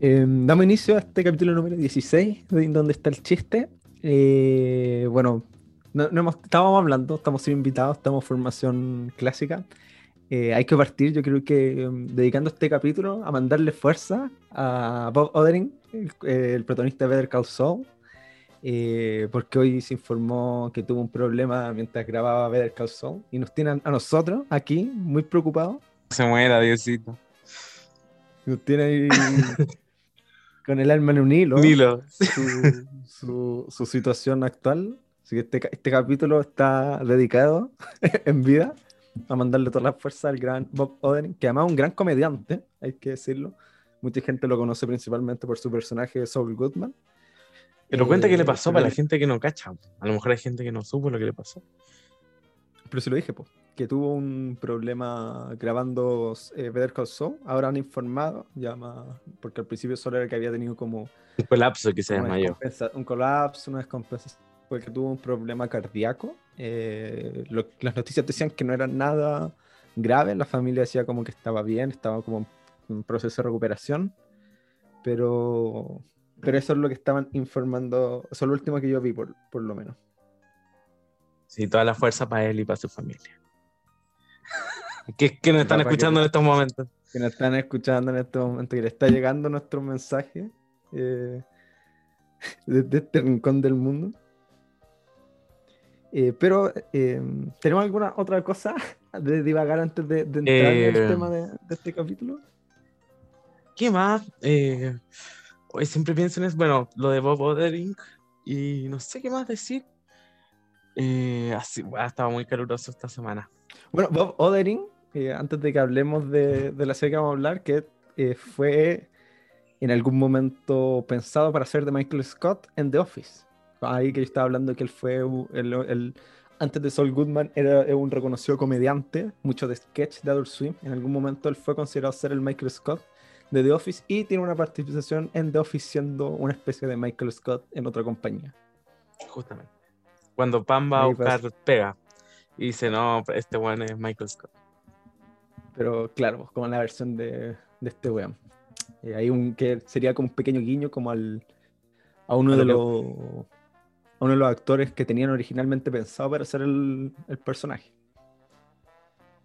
Eh, damos inicio a este capítulo número 16, de- donde está el chiste. Eh, bueno, no, no hemos, estábamos hablando, estamos sin invitados, estamos en formación clásica. Eh, hay que partir, yo creo que um, dedicando este capítulo a mandarle fuerza a Bob Oderin, el, el protagonista de Better Call Saul, eh, porque hoy se informó que tuvo un problema mientras grababa Better Call Saul y nos tienen a nosotros aquí muy preocupados. Se muera, Diosito. Nos tiene ahí con el alma en un hilo. Su, su- su situación actual. Así que este, este capítulo está dedicado en vida a mandarle toda la fuerza al gran Bob Odenkirk, que además es un gran comediante, hay que decirlo. Mucha gente lo conoce principalmente por su personaje Saul Goodman. Pero cuenta qué le Eh, pasó para la gente que no cacha. A lo mejor hay gente que no supo lo que le pasó. Pero se lo dije, po, que tuvo un problema grabando eh, Better Call Saul. Ahora han informado, ya más- porque al principio solo era que había tenido como Un colapso que se desmayó. un colapso, una descompensación, porque tuvo un problema cardíaco. Eh, lo- las noticias decían que no era nada grave, la familia decía como que estaba bien, estaba como en proceso de recuperación, pero, pero eso es lo que estaban informando, eso es lo último que yo vi, por, por lo menos. Sí, toda la fuerza para él y para su familia. ¿Qué, qué nos están escuchando que- en estos momentos? Que nos están escuchando en este momento, que le está llegando nuestro mensaje eh, desde este rincón del mundo. Eh, pero, eh, ¿tenemos alguna otra cosa de divagar antes de, de entrar en Eh, el tema de, de este capítulo? ¿Qué más? Eh, hoy siempre pienso en eso. Bueno, lo de Bob Odenkirk. Y no sé qué más decir. Eh, así, ha estado muy caluroso esta semana. Bueno, Bob Oderin, eh, antes de que hablemos de, de la serie que vamos a hablar, que eh, fue en algún momento pensado para ser de Michael Scott en The Office. Ahí que yo estaba hablando que él fue el, el- antes de Saul Goodman era eh, un reconocido comediante, mucho de sketch de Adult Swim. En algún momento él fue considerado ser el Michael Scott de The Office y tiene una participación en The Office siendo una especie de Michael Scott en otra compañía. Justamente. Cuando Pam va a buscar pega. Y dice, no, este one es Michael Scott. Pero claro, como la versión de, de este weón. Eh, hay un que sería como un pequeño guiño como al, a uno de lo los a uno de los actores que tenían originalmente pensado para ser el, el personaje,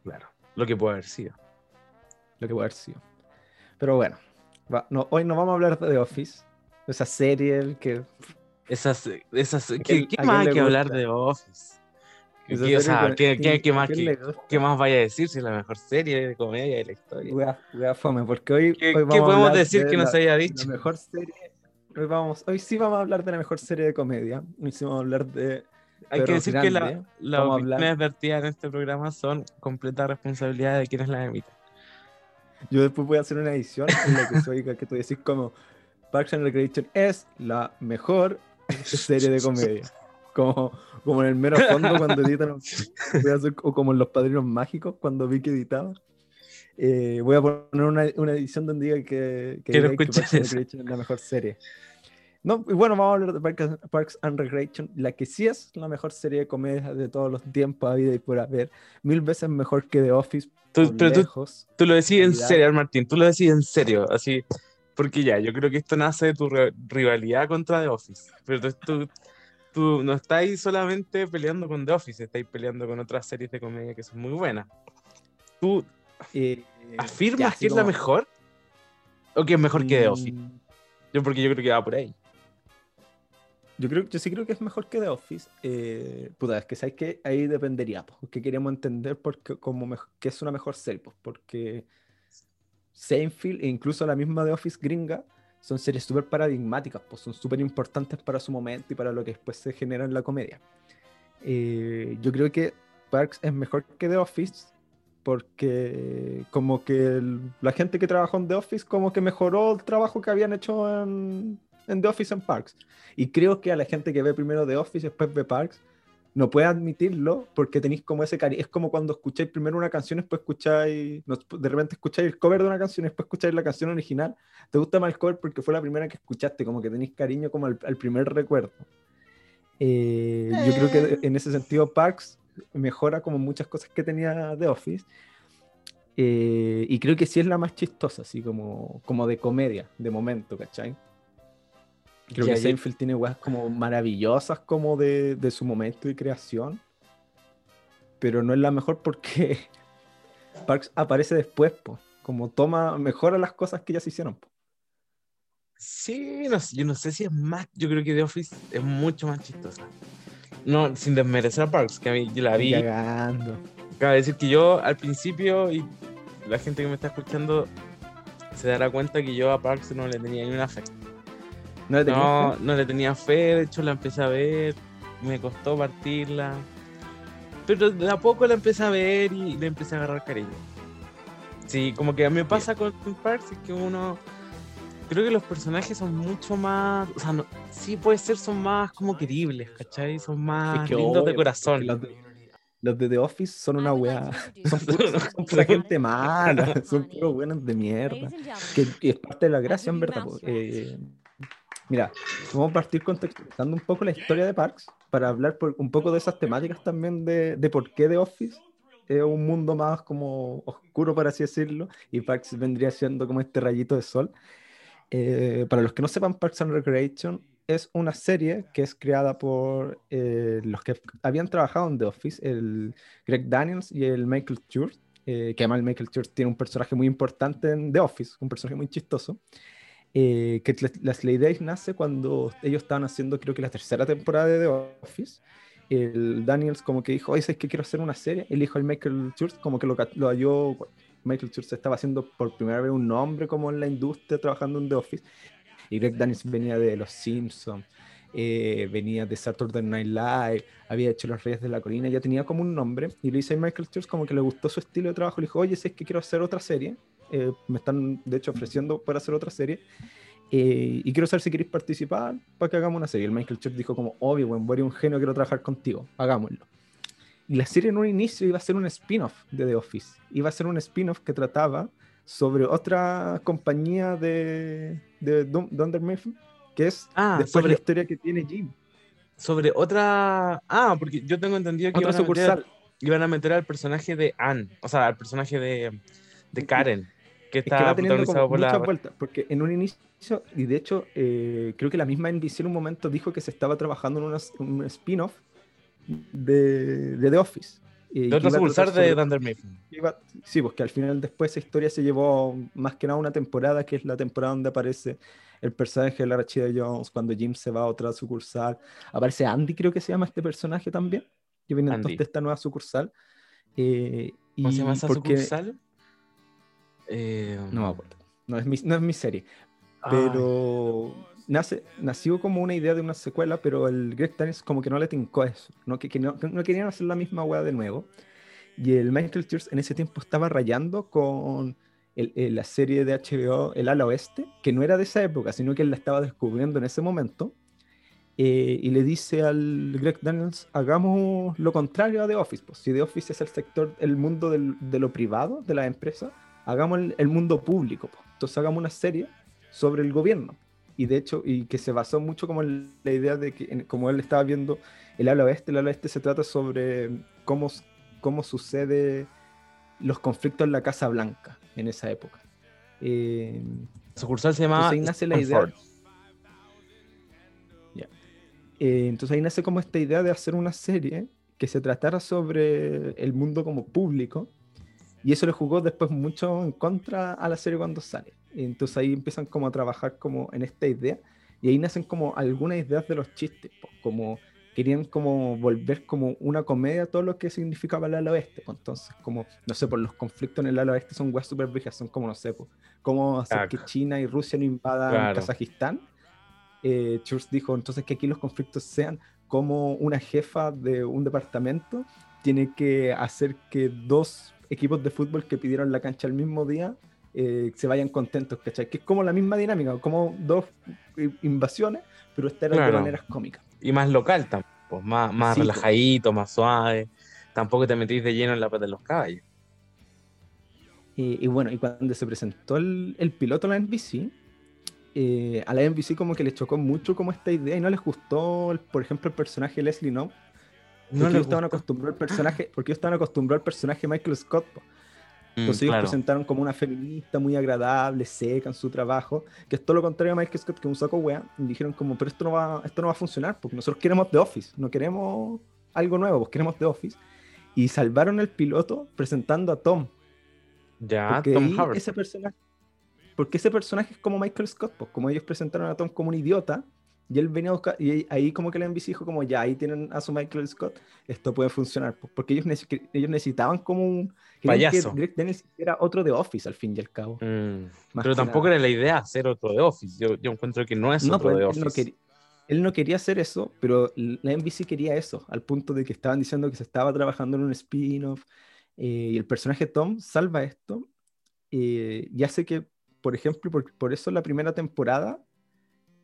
Claro. Lo que puede haber sido. lo que puede haber sido. Pero bueno, va- no, hoy no vamos a hablar de The Office, esa serie el que Esas, esas, ¿qué, más hay que hablar de Office? ¿Qué, o sea, ¿qué, qué- qué ¿a más, qué, más vaya a decir si es la mejor serie de comedia de la historia? Wea- wea fome, porque hoy, ¿Qué, hoy vamos podemos decir de que no la- se haya la dicho? mejor serie. Hoy, vamos, hoy sí vamos a hablar de la mejor serie de comedia. Hoy sí vamos a hablar de Hay que decir que la- las vamos a opiniones en este programa son completa responsabilidad de quienes las emiten. Yo después voy a hacer una edición en la que oiga que tú decís como Parks and Recreation es la mejor serie de comedia. Como, como en el mero fondo cuando editan. O como en Los Padrinos Mágicos cuando vi que editaba. Eh, voy a poner una, una edición donde diga que, que, Quiero que es la mejor serie. No, y bueno, vamos a hablar de Parks, Parks and Recreation, la que sí es la mejor serie de comedia de todos los tiempos, a vida y por haber. Mil veces mejor que The Office. Tú, pero tú, lejos. tú lo decís en serio, Martín, tú lo decís en serio, así, porque ya, yo creo que esto nace de tu ri- rivalidad contra The Office, pero tú, tú, tú no estáis solamente peleando con The Office, estáis peleando con otras series de comedia que son muy buenas. ¿Tú Eh, afirmas ya, que es la mejor? ¿O que es mejor que The Office? Mm, Yo porque yo creo que va por ahí. Yo creo, yo sí creo que es mejor que The Office. Eh, puta, es que sabes que ahí dependería, pues, que queremos entender porque, como que es una mejor serie, pues, porque Seinfeld e incluso la misma The Office gringa son series súper paradigmáticas, pues son súper importantes para su momento y para lo que después se genera en la comedia. Eh, yo creo que Parks es mejor que The Office porque como que la gente que trabajó en The Office como que mejoró el trabajo que habían hecho en, en The Office en Parks. Y creo que a la gente que ve primero The Office después ve Parks, no puede admitirlo porque tenéis como ese cariño. Es como cuando escucháis primero una canción después escucháis, no, de repente escucháis el cover de una canción después escucháis la canción original. Te gusta más el cover porque fue la primera que escuchaste, como que tenéis cariño como al, al primer recuerdo. Eh, yo creo que en ese sentido Parks mejora como muchas cosas que tenía The Office. Eh, y creo que sí es la más chistosa, así como, como de comedia, de momento, ¿cachai? Creo Ya, que Seinfeld tiene weas como maravillosas como de, de su momento de creación. Pero no es la mejor porque Parks aparece después, po. Como toma, mejora las cosas que ya se hicieron, po. Sí, no yo no sé si es más, yo creo que The Office es mucho más chistosa. No, sin desmerecer a Parks, que a mí yo la vi. Cagando. Cabe decir que yo al principio, y la gente que me está escuchando se dará cuenta que yo a Parks no le tenía ni una fe. ¿No le No, fe? no le tenía fe, de hecho la empecé a ver, me costó partirla. Pero de a poco la empecé a ver y le empecé a agarrar cariño. Sí, como que a mí me pasa con Parks es que uno. Creo que los personajes son mucho más. O sea, no, sí puede ser, son más como queribles, ¿cachai? Son más Es que lindos obvio, de corazón. Los de, los de The Office son una wea. Son, pura- son pura gente mala. Son puros buenos de mierda. Que, que es parte de la gracia, en verdad. Eh, mira, vamos a partir contextualizando un poco la historia de Parks para hablar por- un poco de esas temáticas también de, de por qué The Office es un mundo más como oscuro, por así decirlo, y Parks vendría siendo como este rayito de sol. Eh, para los que no sepan, Parks and Recreation es una serie que es creada por eh, los que habían trabajado en The Office, el Greg Daniels y el Michael Church, eh, que además el Michael Church tiene un personaje muy importante en The Office, un personaje muy chistoso, eh, que las la idea nace cuando ellos estaban haciendo creo que la tercera temporada de The Office. El Daniels como que dijo, oye, ¿sabes que quiero hacer una serie? El hijo Michael Church como que lo, lo halló, Michael Church estaba haciendo por primera vez un nombre como en la industria trabajando en The Office. Y Greg Daniels venía de Los Simpsons, eh, venía de Saturday Night Live, había hecho Los Reyes de la Colina, ya tenía como un nombre. Y le dice a Michael Church como que le gustó su estilo de trabajo. Le dijo, oye, es que quiero hacer otra serie, eh, me están de hecho ofreciendo para hacer otra serie. eh, y quiero saber si queréis participar para que hagamos una serie. El Michael Church dijo como, obvio, buen, eres un genio, quiero trabajar contigo, hagámoslo. Y la serie en un inicio iba a ser un spin-off de The Office. Iba a ser un spin-off que trataba sobre otra compañía de, de Dun- Dunder Mifflin, que es Ah, después sobre- la historia que tiene Jim. Sobre otra. Ah, porque yo tengo entendido que Otra iban a, meter, sucursal. iban a meter al personaje de Anne, o sea, al personaje de, de Karen, que Es que va teniendo como por muchas la. vueltas, porque en un inicio, y de hecho, eh, creo que la misma NBC en un momento dijo que se estaba trabajando en una- un spin-off de, de The Office. eh, De tratar sucursal de Dunder Mifflin. sí, pues que al final después esa historia se llevó más que nada una temporada, que es la temporada donde aparece el personaje de la Rachida Jones, cuando Jim se va a otra sucursal. Aparece Andy, creo que se llama este personaje también, que viene entonces de esta nueva sucursal. eh, ¿Cómo se llama esa porque- sucursal? Eh, No me acuerdo. No es mi, no es mi serie. ay, Pero nace, nació como una idea de una secuela, pero el Greg Daniels como que no le tincó eso. No, que, que no, no querían hacer la misma weá de nuevo. Y el Michael Church en ese tiempo estaba rayando con el- el- la serie de HBO El Ala Oeste, que no era de esa época, sino que él la estaba descubriendo en ese momento. eh, y le dice al Greg Daniels, hagamos lo contrario a The Office. Pues. Si The Office es el sector, el mundo del- de lo privado, de la empresa, hagamos el, el mundo público. pues. Entonces hagamos una serie sobre el gobierno. Y de hecho, y que se basó mucho como en la idea de que, en- como él estaba viendo el ala oeste, el ala oeste se trata sobre cómo, cómo sucede los conflictos en la Casa Blanca en esa época. Eh, La sucursal se llama. ahí nace la idea. Eh, entonces ahí nace como esta idea de hacer una serie que se tratara sobre el mundo como público. Y eso le jugó después mucho en contra a la serie cuando sale. Entonces ahí empiezan como a trabajar como en esta idea. Y ahí nacen como algunas ideas de los chistes. po, Como querían como volver como una comedia todo lo que significaba el ala oeste. Entonces como, no sé, por los conflictos en el ala oeste son weas super viejas. Son como, no sé, po, cómo hacer Claro. que China y Rusia no invadan Claro. Kazajistán eh, Church dijo entonces que aquí los conflictos sean como una jefa de un departamento tiene que hacer que dos equipos de fútbol que pidieron la cancha el mismo día eh, se vayan contentos, ¿cachai? Que es como la misma dinámica, como dos eh, invasiones, pero esta era de Claro. maneras cómicas. Y más local tampoco, más, más Sí, po. relajadito, más suave. Tampoco te metís de lleno en la pata de los caballos. Y, y bueno, y cuando se presentó el, el piloto a la NBC, eh, a la NBC como que le chocó mucho como esta idea y no les gustó, por ejemplo, el personaje Leslie No, No le estaban acostumbrados al personaje, porque ellos estaban acostumbrados al personaje Michael Scott. po. Mm, Entonces ellos claro. presentaron como una feminista muy agradable, seca en su trabajo, que es todo lo contrario a Michael Scott, que es un saco wea, y dijeron como, pero esto no va, esto no va a funcionar, porque nosotros queremos The Office, no queremos algo nuevo, pues queremos The Office. Y salvaron el piloto presentando a Tom, Ya, porque Tom Howard. ese personaje, porque ese personaje es como Michael Scott, pues como ellos presentaron a Tom como un idiota, y él venía a buscar, y ahí- como que la NBC dijo como, ya, ahí tienen a su Michael Scott, esto puede funcionar, pues, porque ellos, ellos necesitaban como un... Payaso. Que Greg Daniels era otro de Office al fin y al cabo. Mm, Pero tampoco nada. era la idea hacer otro de Office. Yo, yo encuentro que no es No, otro pues, de él, Office. no él no quería hacer eso, pero la NBC quería eso, al punto de que estaban diciendo que se estaba trabajando en un spin-off, eh, y el personaje Tom salva esto, eh, y hace que, por ejemplo, por, por eso la primera temporada,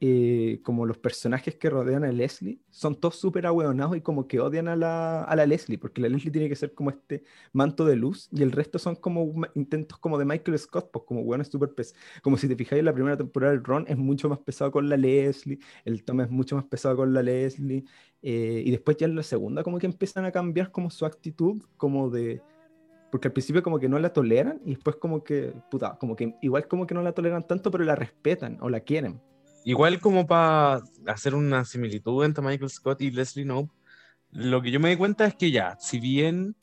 eh, como los personajes que rodean a Leslie, son todos súper ahueonados y como que odian a la, a la Leslie, porque la Leslie tiene que ser como este manto de luz, y el resto son como intentos como de Michael Scott, pues como hueones súper pes como si te fijáis en la primera temporada, el Ron es mucho más pesado con la Leslie, el Tom es mucho más pesado con la Leslie, eh, y después ya en la segunda como que empiezan a cambiar como su actitud, como de... Porque al principio como que no la toleran y después como que, puta, como que igual como que no la toleran tanto, pero la respetan o la quieren. Igual como para hacer una similitud entre Michael Scott y Leslie Knope, lo que yo me di cuenta es que ya, si bien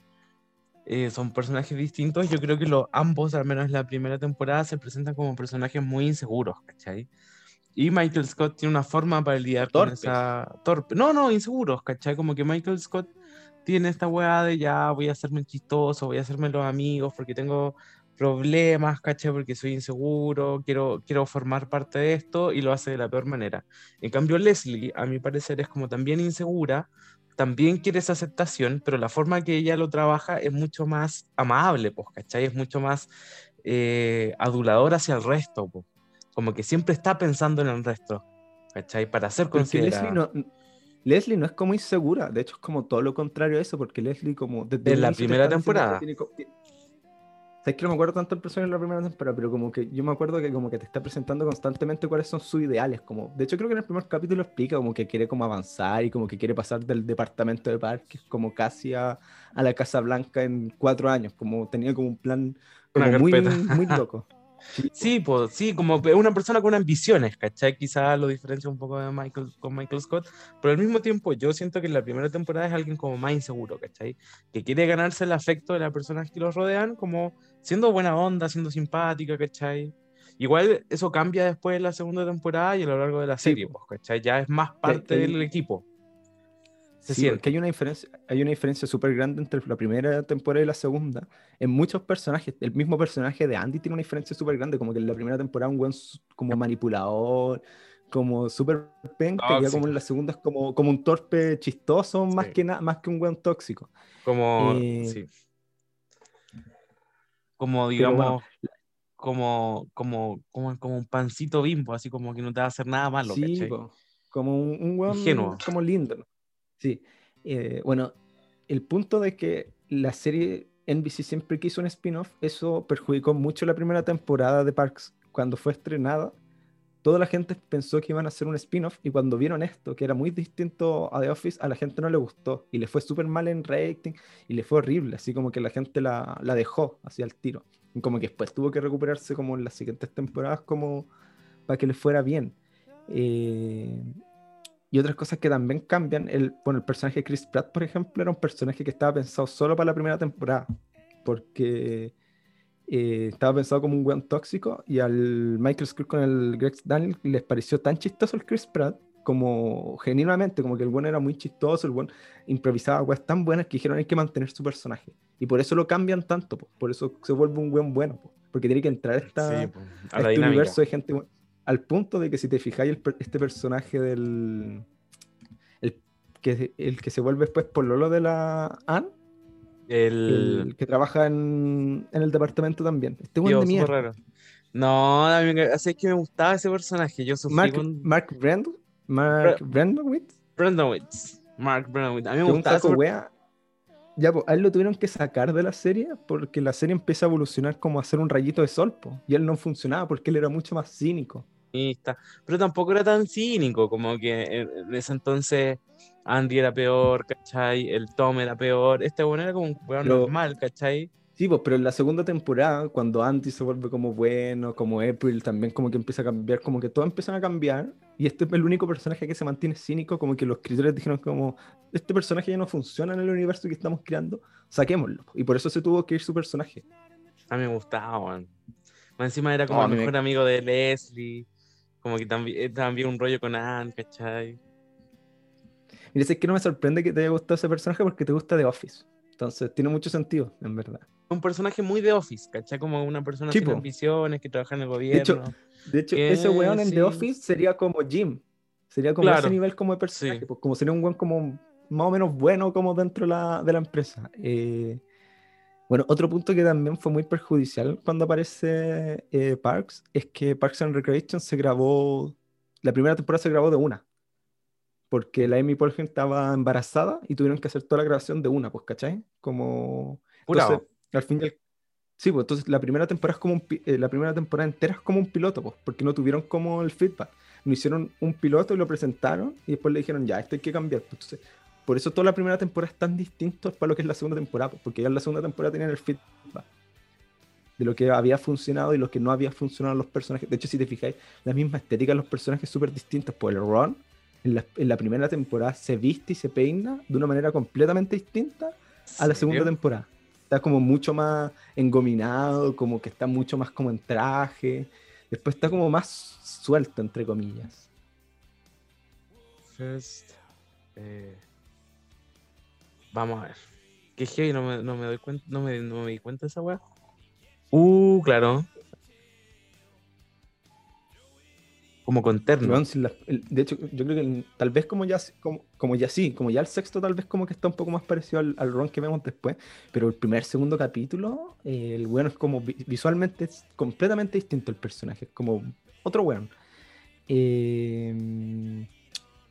eh, son personajes distintos, yo creo que los, ambos, al menos en la primera temporada, se presentan como personajes muy inseguros, ¿cachai? Y Michael Scott tiene una forma para lidiar Torpes. con esa... Torpe. No, no, inseguros, ¿cachai? Como que Michael Scott tiene esta weá de ya voy a hacerme chistoso, voy a hacerme los amigos porque tengo problemas, ¿cachai? Porque soy inseguro, quiero, quiero formar parte de esto y lo hace de la peor manera. En cambio, Leslie, a mi parecer, es como también insegura, también quiere esa aceptación, pero la forma que ella lo trabaja es mucho más amable, pues, ¿cachai? Es mucho más eh, adulador hacia el resto, pues. Como que siempre está pensando en el resto, ¿cachai? Para ser considerada. Leslie no, Leslie no es como insegura, de hecho es como todo lo contrario a eso, porque Leslie como... Desde En la primera temporada. tiene Sabes que no me acuerdo tanto el personaje en la primera temporada, pero como que yo me acuerdo que como que te está presentando constantemente cuáles son sus ideales, como... De hecho creo que en el primer capítulo explica como que quiere como avanzar y como que quiere pasar del departamento de parques como casi a, a la Casa Blanca en cuatro años, como tenía como un plan como muy, muy loco. Sí, pues sí, como una persona con ambiciones, ¿cachai? Quizás lo diferencia un poco de Michael, con Michael Scott, pero al mismo tiempo yo siento que en la primera temporada es alguien como más inseguro, ¿cachai? Que quiere ganarse el afecto de las personas que los rodean, como siendo buena onda, siendo simpática, ¿cachai? Igual eso cambia después de la segunda temporada y a lo largo de la Sí, serie, po. pues, ¿cachai? Ya es más parte del equipo. Sí, siente. porque hay una diferencia, hay una diferencia súper grande entre la primera temporada y la segunda. En muchos personajes, el mismo personaje de Andy tiene una diferencia súper grande, como que en la primera temporada un buen como manipulador, como súper penca, y ya como en la segunda es como, como un torpe chistoso, más Sí. que nada, más que un buen tóxico. Como, Eh, sí. Como digamos, bueno, como, como, como, como un pancito bimbo, así como que no te va a hacer nada malo, sí, como un, un weón Ingenuo. como lindo. Sí. Eh, bueno, el punto de que la serie NBC siempre quiso un spin-off, eso perjudicó mucho la primera temporada de Parks. Cuando fue estrenada, toda la gente pensó que iban a hacer un spin-off y cuando vieron esto, que era muy distinto a The Office, a la gente no le gustó y le fue súper mal en rating y le fue horrible, así como que la gente la, la dejó así al tiro. Como que después tuvo que recuperarse como en las siguientes temporadas como para que le fuera bien. Eh, y otras cosas que también cambian, el, bueno, el personaje de Chris Pratt, por ejemplo, era un personaje que estaba pensado solo para la primera temporada, porque eh, estaba pensado como un weón tóxico y al Michael Scott con el Greg Daniel les pareció tan chistoso el Chris Pratt, como genuinamente, como que el buen era muy chistoso, el buen improvisaba cosas tan buenas que dijeron hay que mantener su personaje. Y por eso lo cambian tanto, po, por eso se vuelve un buen bueno, po, porque tiene que entrar esta, Sí, po, a a la este dinámica. universo de gente buena. Al punto de que si te fijáis, el este personaje del. El que, el que se vuelve después pololo de la Anne, El, el que trabaja en, en el departamento también. Este tío, de mierda. raro. No, a mí así es que me gustaba ese personaje. Yo sufrí Mark, con Mark Brando. Mark Brandowitz. Brandowitz. Mark Brandowitz. A mí me Que gustaba wea. Ya, pues, a él lo tuvieron que sacar de la serie porque la serie empieza a evolucionar como a hacer un rayito de sol, po, y él no funcionaba porque él era mucho más cínico. Pero tampoco era tan cínico, como que en en ese entonces Andy era peor, ¿cachai? El Tom era peor. Este bueno era como un weón Pero- normal, ¿cachai? Sí, pues, pero en la segunda temporada, cuando Andy se vuelve como bueno, como April también como que empieza a cambiar, como que todo empiezan a cambiar, y este es el único personaje que se mantiene cínico, como que los escritores dijeron como, este personaje ya no funciona en el universo que estamos creando, saquémoslo. Y por eso se tuvo que ir su personaje. A mí me gustaba, man. Encima era como No, el me- mejor amigo de Leslie, como que también, eh, también un rollo con Anne, ¿cachai? Mira, es que no me sorprende que te haya gustado ese personaje porque te gusta The Office. Entonces, tiene mucho sentido, en verdad. Un personaje muy de Office, ¿cachai? Como una persona sin ambiciones, que trabaja en el De hecho, gobierno. De hecho, ese weón en sí. The Office sería como Jim. Sería como Claro, ese nivel como de personaje. sí. pues, como sería un weón como más o menos bueno como dentro de la, de la empresa. Eh, bueno, otro punto que también fue muy perjudicial cuando aparece eh, Parks es que Parks and Recreation se grabó, la primera temporada se grabó de una. Porque la Amy Poehler estaba embarazada y tuvieron que hacer toda la grabación de una, pues, ¿cachai? Como... Entonces, al fin y al- Sí, pues entonces la primera temporada es como un pi- eh, la primera temporada entera es como un piloto, pues, porque no tuvieron como el feedback. No hicieron un piloto y lo presentaron y después le dijeron, ya, esto hay que cambiar. Entonces, por eso toda la primera temporada es tan distinto para lo que es la segunda temporada, pues, porque ya en la segunda temporada tenían el feedback de lo que había funcionado y lo que no había funcionado en los personajes. De hecho, si te fijáis, la misma estética de los personajes súper distintos. Pues el Ron en la, en la primera temporada se viste y se peina de una manera completamente distinta a la segunda temporada. Está como mucho más engominado, como que está mucho más como en traje. Después está como más suelto, entre comillas. First, eh, Vamos a ver. Que heavy, no me, no me doy cuenta, no me, no me di cuenta de esa weá. Uh, claro. Como con terno. De hecho, yo creo que el- tal vez como ya, como, como ya sí, como ya el sexto tal vez como que está un poco más parecido al, al Ron que vemos después, pero el primer, segundo capítulo, eh, el weón es como vi- visualmente es completamente distinto el personaje, es como otro weón. Eh,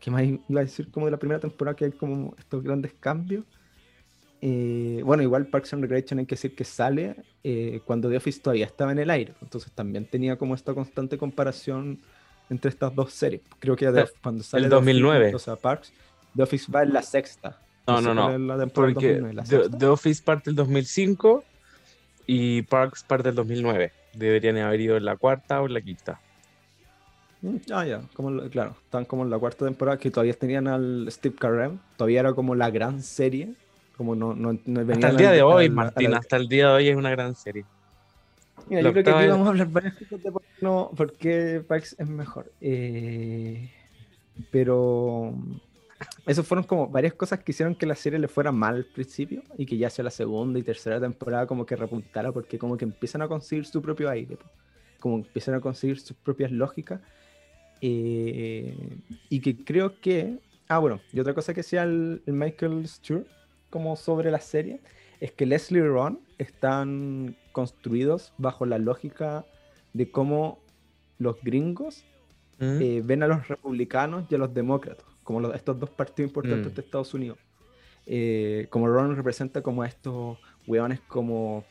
¿Qué más iba a decir como de la primera temporada que hay como estos grandes cambios? Eh, bueno, igual Parks and Recreation hay que decir que sale eh, cuando The Office todavía estaba en el aire, entonces también tenía como esta constante comparación entre estas dos series. Creo que The cuando sale el The Office, 2009. o sea, Parks, The Office va en la sexta. No, no, no. es la temporada del Porque 2009, ¿la The? The Office parte del 2005 y Parks parte del 2009. Deberían haber ido en la cuarta o en la quinta. Mm, Ah, ya, como la- claro, están como en la cuarta temporada que todavía tenían al Steve Carell, todavía era como la gran serie, como no, no, no Hasta venían el día de hoy, al- Martín, hasta el día de hoy es una gran serie. Mira, La yo creo que aquí es- vamos a hablar varias cosas de por qué, no, por qué Parks es mejor. Eh, pero esos fueron como varias cosas que hicieron que la serie le fuera mal al principio y que ya sea la segunda y tercera temporada como que repuntara porque como que empiezan a conseguir su propio aire, como empiezan a conseguir sus propias lógicas eh, y que creo que... Ah, bueno, y otra cosa que decía el, el Michael Stewart como sobre la serie es que Leslie y Ron están construidos bajo la lógica de cómo los gringos ¿Mm? eh, ven a los republicanos y a los demócratas, como los- estos dos partidos importantes Mm. de Estados Unidos. Eh, como Ron representa como a estos weones como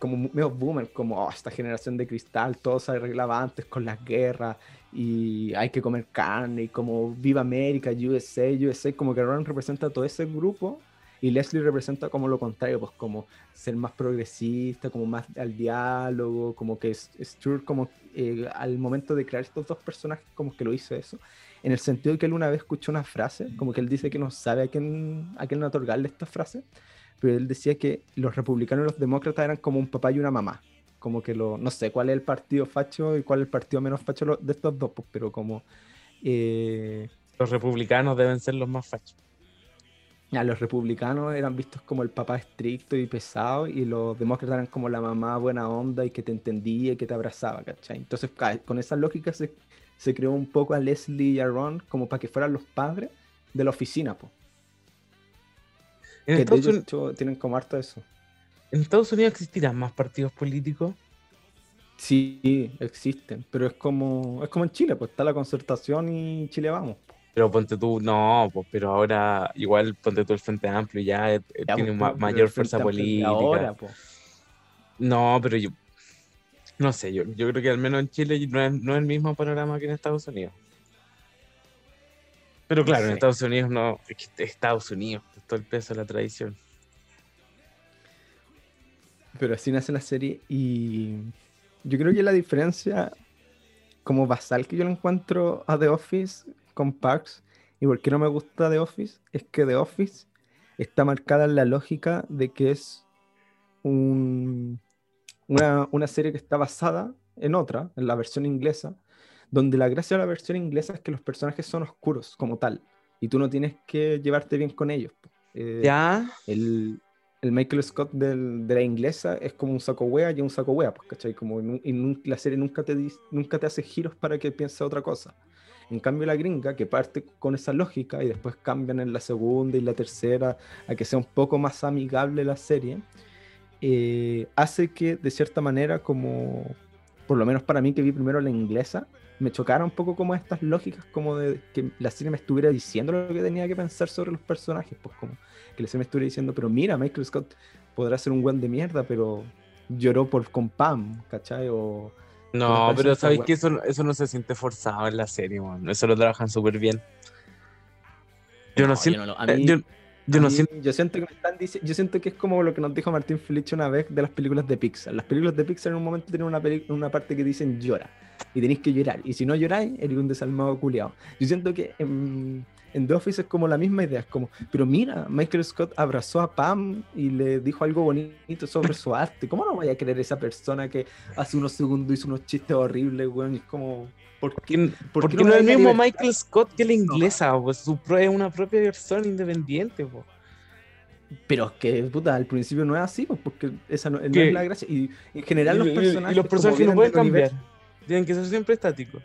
como medio boomer, como "Oh, esta generación de cristal, todo se arreglaba antes con las guerras y hay que comer carne y como Viva América, USA, USA, como que Ron representa todo ese grupo y Leslie representa como lo contrario, pues como ser más progresista, como más al diálogo, como que Stewart como eh, al momento de crear estos dos personajes como que lo hizo eso, en el sentido de que él una vez escuchó una frase, como que él dice que no sabe a quién, a quién otorgarle esta frase, pero él decía que los republicanos y los demócratas eran como un papá y una mamá. Como que lo, no sé cuál es el partido facho y cuál es el partido menos facho de estos dos, pues, pero como eh, Los republicanos deben ser los más fachos. a los republicanos eran vistos como el papá estricto y pesado y los demócratas eran como la mamá buena onda y que te entendía y que te abrazaba, ¿cachai? Entonces con esa lógica se, se creó un poco a Leslie y a Ron como para que fueran los padres de la oficina, pues. En Que de Estados, tienen como harto eso. en Estados Unidos existirán más partidos políticos. Sí, existen, pero es como, es como en Chile, pues está la concertación y Chile vamos. Pero ponte tú, no, pues, pero ahora igual ponte tú el Frente Amplio ya eh, Ya, tiene pues, mayor fuerza política. Ahora, pues. No, pero yo no sé, yo, yo creo que al menos en Chile no es, no es el mismo panorama que en Estados Unidos. Pero claro, en. Estados Unidos no, es que Estados Unidos, todo el peso de la tradición. Pero así nace la serie y yo creo que la diferencia como basal que yo le encuentro a The Office con Parks y por qué no me gusta The Office es que The Office está marcada en la lógica de que es un, una, una serie que está basada en otra, en la versión inglesa, donde la gracia de la versión inglesa es que los personajes son oscuros como tal y tú no tienes que llevarte bien con ellos. Eh, Ya. el, el Michael Scott del- de la inglesa es como un saco wea y un saco wea, pues, ¿cachai? Como nun- la serie nunca te, nunca te hace giros para que pienses otra cosa. En cambio, la gringa, que parte con esa lógica y después cambian en la segunda y la tercera a que sea un poco más amigable la serie, eh, hace que de cierta manera, como por lo menos para mí que vi primero la inglesa, me chocaron un poco como estas lógicas, como de que la serie me estuviera diciendo lo que tenía que pensar sobre los personajes, pues como que la serie me estuviera diciendo, pero mira, Michael Scott podrá ser un buen de mierda, pero lloró por con Pam, ¿cachai? O No, Pero sabéis que eso, no- eso no se siente forzado en la serie, weón. Eso lo trabajan súper bien. Yo no, siento. yo no, lo- a eh, yo, yo no mí- siento. yo siento que me están yo siento que es como lo que nos dijo Martín Flich una vez de las películas de Pixar. Las películas de Pixar en un momento tienen una, peli- una parte que dicen llora. Y tenéis que llorar. Y si no lloráis, eres un desalmado culiao. Yo siento que en, en The Office es como la misma idea. Es como, pero mira, Michael Scott abrazó a Pam y le dijo algo bonito sobre su arte. ¿Cómo no voy a querer esa persona que hace unos segundos hizo unos chistes horribles, weón? Y es como, ¿por qué? ¿Por, ¿por por qué qué no es el mismo libertad? Michael Scott que la inglesa? Pues su pro- es una propia versión independiente, po. Pero es que, puta, al principio no es así, pues, porque esa no, es la gracia. Y en general los y- personajes. y los personajes no pueden cambiar. universo- Tienen que ser siempre estáticos.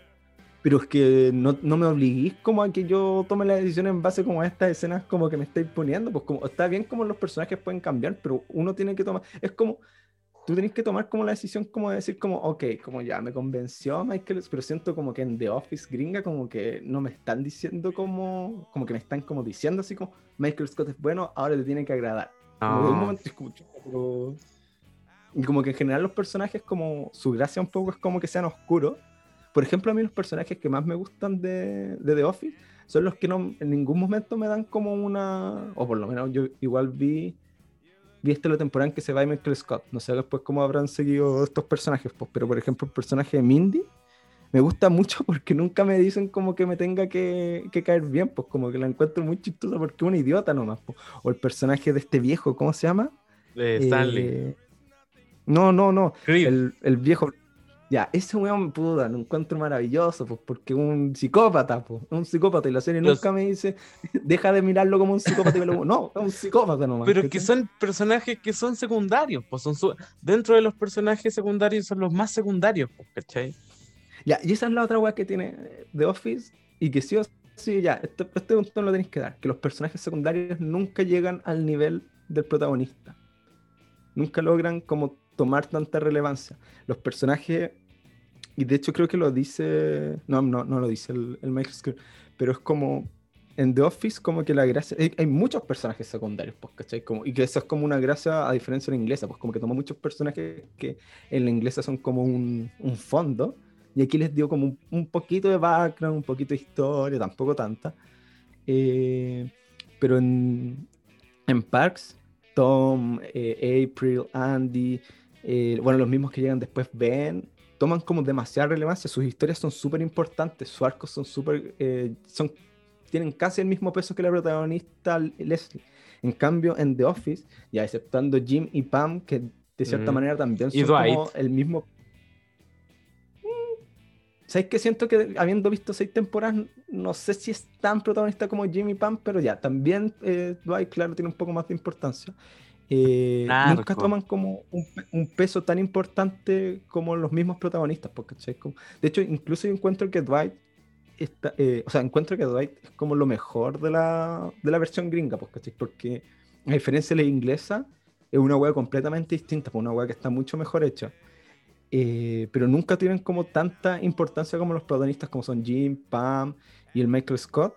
Pero es que no, no me obliguís como a que yo tome la decisión en base como a estas escenas como que me estáis poniendo. Pues como está bien como los personajes pueden cambiar, pero uno tiene que tomar. Es como. Tú tenés que tomar como la decisión como de decir como, ok, como ya me convenció Michael, pero siento como que en The Office gringa como que no me están diciendo como, como que me están como diciendo así como, Michael Scott es bueno, ahora le tiene que agradar. Como de un No. momento es como, chuta, pero- Y como que en general los personajes, como su gracia un poco es como que sean oscuros. Por ejemplo, a mí los personajes que más me gustan de, de The Office son los que no en ningún momento me dan como una. O por lo menos yo igual vi. Vi esta la temporada en que se va Michael Scott. No sé después cómo habrán seguido estos personajes, pues, pero por ejemplo, el personaje de Mindy me gusta mucho porque nunca me dicen como que me tenga que, que caer bien, pues como que la encuentro muy chistosa porque es un idiota nomás. pues. O el personaje de este viejo, ¿cómo se llama? De Stanley. Eh, no, no, no. El, el viejo. Ya, ese weón, puta, lo encuentro maravilloso, pues, porque un psicópata, pues, es un psicópata, y la serie Los- nunca me dice, deja de mirarlo como un psicópata, y me lo- no, es un psicópata nomás. Pero es que ¿cachai? son personajes que son secundarios, pues son su- dentro de los personajes secundarios son los más secundarios, pues, ¿cachai? Ya, y esa es la otra weá que tiene eh, The Office, y que sí o sí, ya, esto- este punto lo tenéis que dar, que los personajes secundarios nunca llegan al nivel del protagonista. Nunca logran como tomar tanta relevancia. Los personajes, y de hecho creo que lo dice, no, no, no lo dice el, el Michael Scott, pero es como en The Office como que la gracia, hay, hay muchos personajes secundarios, pues, ¿cachai? Como, y que eso es como una gracia a diferencia de la inglesa, pues como que tomó muchos personajes que en la inglesa son como un, un fondo, y aquí les dio como un, un poquito de background, un poquito de historia, tampoco tanta. Eh, pero en, en Parks, Tom, eh, April, Andy, eh, bueno, los mismos que llegan después, Ben, toman como demasiada relevancia. Sus historias son súper importantes, sus arcos son súper. eh, son, tienen casi el mismo peso que la protagonista Leslie. En cambio, en The Office, ya exceptando Jim y Pam, que de cierta Mm. manera también son como el mismo. Mm, ¿Sabes qué? Siento que habiendo visto seis temporadas, no sé si es tan protagonista como Jim y Pam, pero ya, también eh, Dwight, claro, tiene un poco más de importancia. Eh, nunca toman como un, pe- un peso tan importante como los mismos protagonistas, porque de hecho, incluso yo encuentro que Dwight está, eh, o sea, encuentro que Dwight es como lo mejor de la, de la versión gringa. Porque a diferencia de la inglesa, es una wea completamente distinta, una wea que está mucho mejor hecha. Eh, pero nunca tienen como tanta importancia como los protagonistas, como son Jim, Pam y el Michael Scott,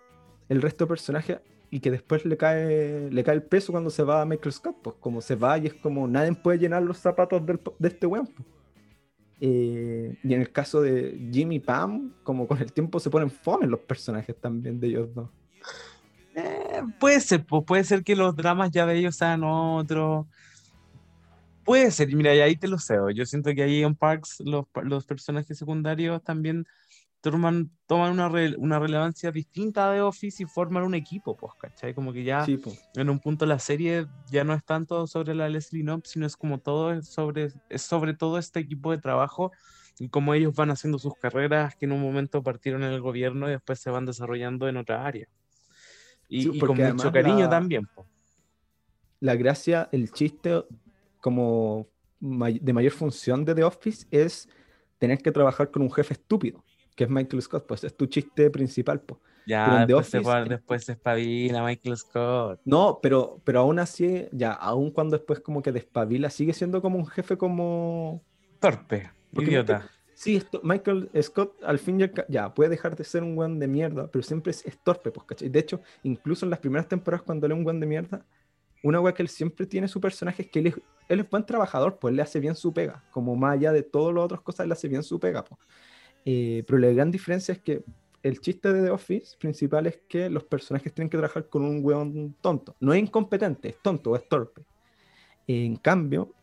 el resto de personajes, y que después le cae, le cae el peso cuando se va a Michael Scott, pues como se va y es como nadie puede llenar los zapatos del- de este weón. pues. Eh, y en el caso de Jim y Pam, como con el tiempo se ponen fome los personajes también de ellos dos. Eh, puede ser, pues puede ser que los dramas ya de ellos sean otros. puede ser, mira, y ahí te lo cedo. Yo siento que ahí en Parks los, los personajes secundarios también toman, toman una, una relevancia distinta de Office y forman un equipo, pues, ¿cachai? Como que ya en un punto la serie ya no es tanto sobre la Leslie Knope, sino es como todo es sobre, es sobre todo este equipo de trabajo y cómo ellos van haciendo sus carreras que en un momento partieron en el gobierno y después se van desarrollando en otra área. Y, con mucho cariño también. pues La gracia, el chiste como de mayor función de The Office es tener que trabajar con un jefe estúpido que es Michael Scott, pues es tu chiste principal. Pues. Ya, después, se después se espabila Michael Scott. No, pero, pero aún así, ya, aún cuando después como que despabila, sigue siendo como un jefe como... Torpe, idiota. sí, esto, Michael Scott al fin ya, ya puede dejar de ser un buen de mierda, pero siempre es, torpe, pues, ¿cachai? De hecho, incluso en las primeras temporadas cuando lee un buen de mierda, una wea que él siempre tiene su personaje es que él es, él es buen trabajador, pues le hace bien su pega, como más allá de todas las otras cosas, le hace bien su pega, pues. Eh, pero la gran diferencia es que el chiste de The Office principal es que los personajes tienen que trabajar con un weón tonto. No es incompetente, es tonto, es torpe. En cambio,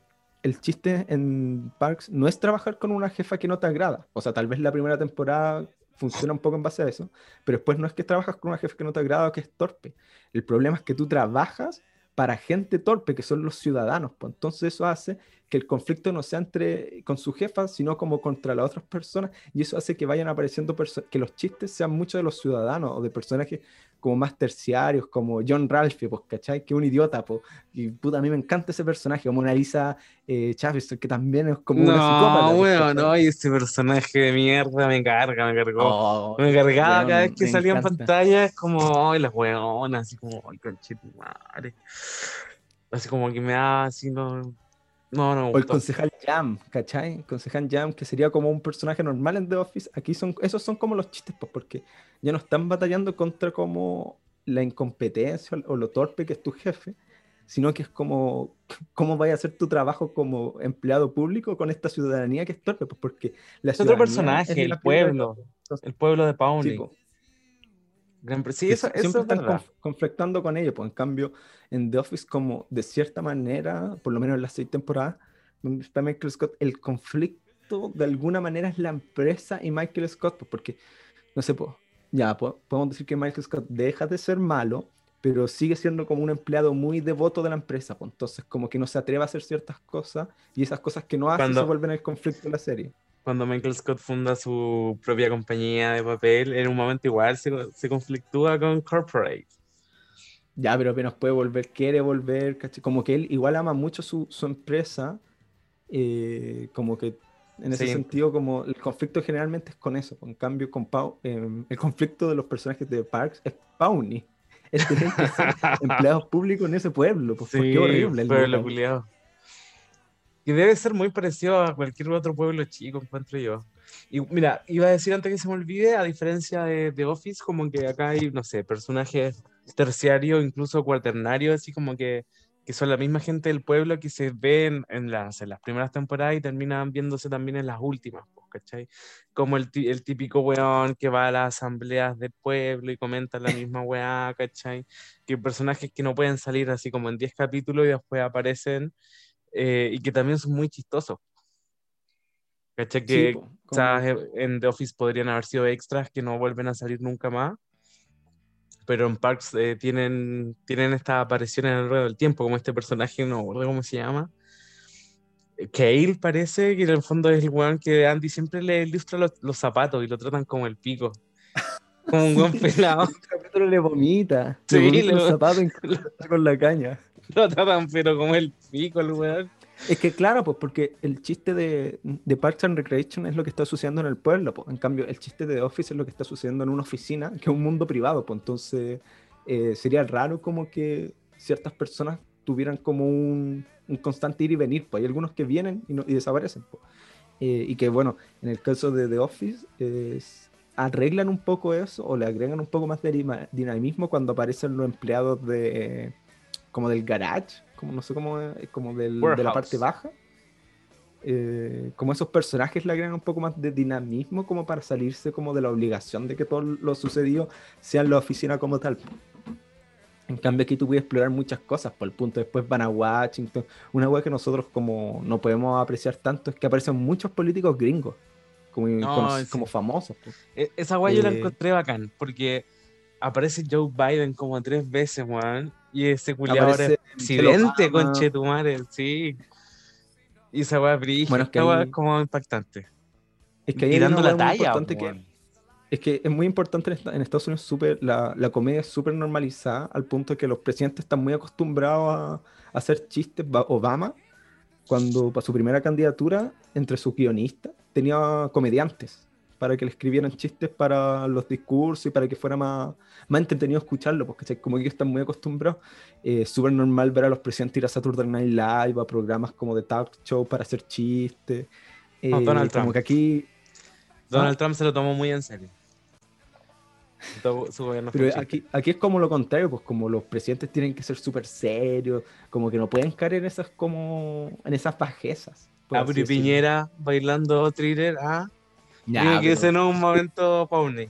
el chiste en Parks no es trabajar con una jefa que no te agrada. O sea, tal vez la primera temporada funciona un poco en base a eso, pero después no es que trabajas con una jefa que no te agrada o que es torpe. El problema es que tú trabajas para gente torpe, que son los ciudadanos. Pues. Entonces eso hace que el conflicto no sea entre con su jefa, sino como contra las otras personas, y eso hace que vayan apareciendo que los chistes sean muchos de los ciudadanos o de personajes como más terciarios, como John Ralphie, pues, ¿cachai? Que un idiota, pues, y puta, a mí me encanta ese personaje, como Lisa eh, Chávez, que también es como no, una psicópata. No, bueno, no, y ese personaje de mierda me carga, me cargó. Oh, me cargaba cada vez que salía en pantalla, es como, ay, las weonas, así como, ay, conchito madre. Así como que me da así, no no, no. O el concejal Jam, ¿cachai? El concejal Jam, que sería como un personaje normal en The Office. Aquí son, esos son como los chistes, pues, porque ya no están batallando contra como la incompetencia o lo torpe que es tu jefe, sino que es como, ¿cómo vaya a hacer tu trabajo como empleado público con esta ciudadanía que es torpe? Pues porque la es otro personaje, el pueblo, el pueblo de Pawnee. Sí, eso, siempre están conflictando con ellos, pues en cambio en The Office como de cierta manera, por lo menos en las seis temporadas, donde está Michael Scott, el conflicto de alguna manera es la empresa y Michael Scott, pues porque, no sé, pues, ya podemos decir que Michael Scott deja de ser malo, pero sigue siendo como un empleado muy devoto de la empresa, pues entonces como que no se atreve a hacer ciertas cosas y esas cosas que no hace se vuelven el conflicto de la serie cuando Michael Scott funda su propia compañía de papel, en un momento igual se, se conflictúa con Corporate. Ya, pero apenas puede volver, quiere volver, como que él igual ama mucho su, su empresa, eh, como que en ese sentido, como el conflicto generalmente es con eso. En cambio, con Pau, em, el conflicto de los personajes de Parks es Pawnee. Es tener que ser empleados públicos en ese pueblo. Pues, sí, horrible. El pueblo y debe ser muy parecido a cualquier otro pueblo chico, encuentro yo. Y mira, iba a decir antes que se me olvide, a diferencia de, de Office, como que acá hay, no sé, personajes terciarios, incluso cuaternarios, así como que, que son la misma gente del pueblo que se ven en las, en las primeras temporadas y terminan viéndose también en las últimas, ¿cachai? Como el, el típico weón que va a las asambleas del pueblo y comenta la misma weá, ¿cachai? Que personajes que no pueden salir así como en 10 capítulos y después aparecen eh, y que también son muy chistosos. ¿Cachai? Que en The Office podrían haber sido extras que no vuelven a salir nunca más. Pero en Parks eh, tienen, tienen estas apariciones alrededor del tiempo, como este personaje, no recuerdo cómo se llama. Kale parece que en el fondo es el weón que Andy siempre le ilustra los, los zapatos y lo tratan como el pico. Como un buen pelado. capítulo le vomita. Sí, le los zapatos con la caña. lo tratan, pero como el pico, el weón. Es que claro, pues porque el chiste de, de, Parks and Recreation es lo que está sucediendo en el pueblo, pues. En cambio, el chiste de The Office es lo que está sucediendo en una oficina, que es un mundo privado, pues. Entonces, eh, sería raro como que ciertas personas tuvieran como un, un, constante ir y venir, pues. Hay algunos que vienen y, desaparecen, pues. Eh, y que, bueno, en el caso de The Office, arreglan un poco eso o le agregan un poco más de dinamismo cuando aparecen los empleados de como del garage, como no sé cómo, como del, de la parte baja. Eh, como esos personajes le agregan un poco más de dinamismo como para salirse como de la obligación de que todo lo sucedido sea en la oficina como tal. En cambio aquí tú puedes explorar muchas cosas, por el punto después van a Washington. Una wea que nosotros como no podemos apreciar tanto es que aparecen muchos políticos gringos, como, No, como, sí. como famosos. pues. Esa guay yo la Eh, encontré bacán, porque aparece Joe Biden como tres veces, weón. Y ese culiado ahora es presidente, Michelle Obama. conche tu madre, sí. Y esa weá brígida, Bueno, es que ahí- como impactante. Es que ahí Tirando la talla, que-. Es que es muy importante en, esta- en Estados Unidos, súper- la, la comedia es súper normalizada al punto de que los presidentes están muy acostumbrados a, a hacer chistes. Ba- Obama, cuando para su primera candidatura, entre sus guionistas, tenía comediantes para que le escribieran chistes para los discursos y para que fuera más, más entretenido escucharlo, porque como ellos están muy acostumbrados, eh, es súper normal ver a los presidentes ir a Saturday Night Live, a programas como de talk show para hacer chistes. No, eh, Donald como Trump. que aquí Donald Trump se lo tomó muy en serio. Su gobierno Pero aquí, aquí es como lo contrario, pues como los presidentes tienen que ser súper serios, como que no pueden caer en esas como en esas bajezas. Ah, decirlo. Piñera bailando thriller, ah. Ya, que ese no es un momento Pawnee.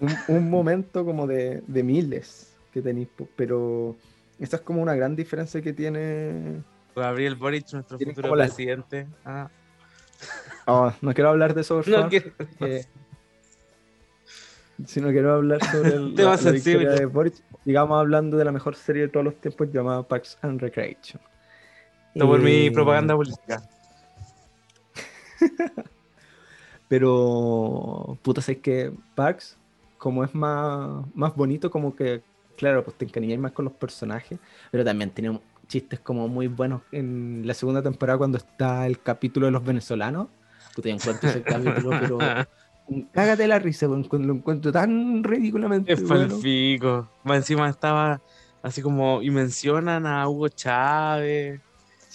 un, un momento como de, de miles que tenéis, pero esa es como una gran diferencia que tiene. Gabriel Boric, nuestro Tiene futuro la- presidente. Ah. Ah, no quiero hablar de eso, por No, favor, eh, si no quiero hablar sobre el, Tema la, la victoria de Boric, sigamos hablando de la mejor serie de todos los tiempos llamada Parks and Recreation. Esto por mi Eh, propaganda política. Pero, puta, sé que Parks, como es más, más bonito, como que, claro, pues te encariñas más con los personajes, pero también tiene chistes como muy buenos en la segunda temporada cuando está el capítulo de los venezolanos. Puta, yo encuentro ese capítulo, pero cágate la risa, weón, lo encuentro tan ridículamente Es bueno. palpico. Más encima estaba así como. Y mencionan a Hugo Chávez.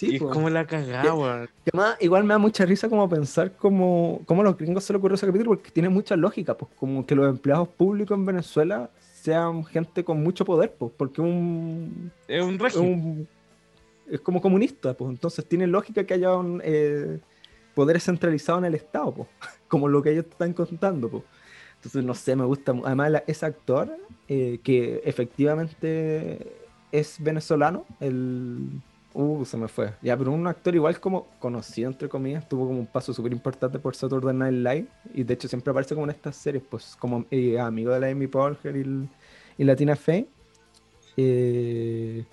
Sí, y es po. como la. Que además, igual me da mucha risa como pensar cómo, cómo a los gringos se le ocurrió ese capítulo, porque tiene mucha lógica, pues como que los empleados públicos en Venezuela sean gente con mucho poder, pues, porque un, Es un régimen. es como comunista, pues entonces tiene lógica que haya un, eh, poderes centralizados en el Estado, pues, como lo que ellos están contando, pues. Entonces, no sé, me gusta, además la- ese actor, eh, que efectivamente es venezolano, el... Uh, se me fue. Ya, pero un actor igual como conocido, entre comillas, tuvo como un paso súper importante por Saturday Night Live, y de hecho siempre aparece como en estas series, pues como eh, amigo de la Amy Poehler y, y la Tina Fey. Eh,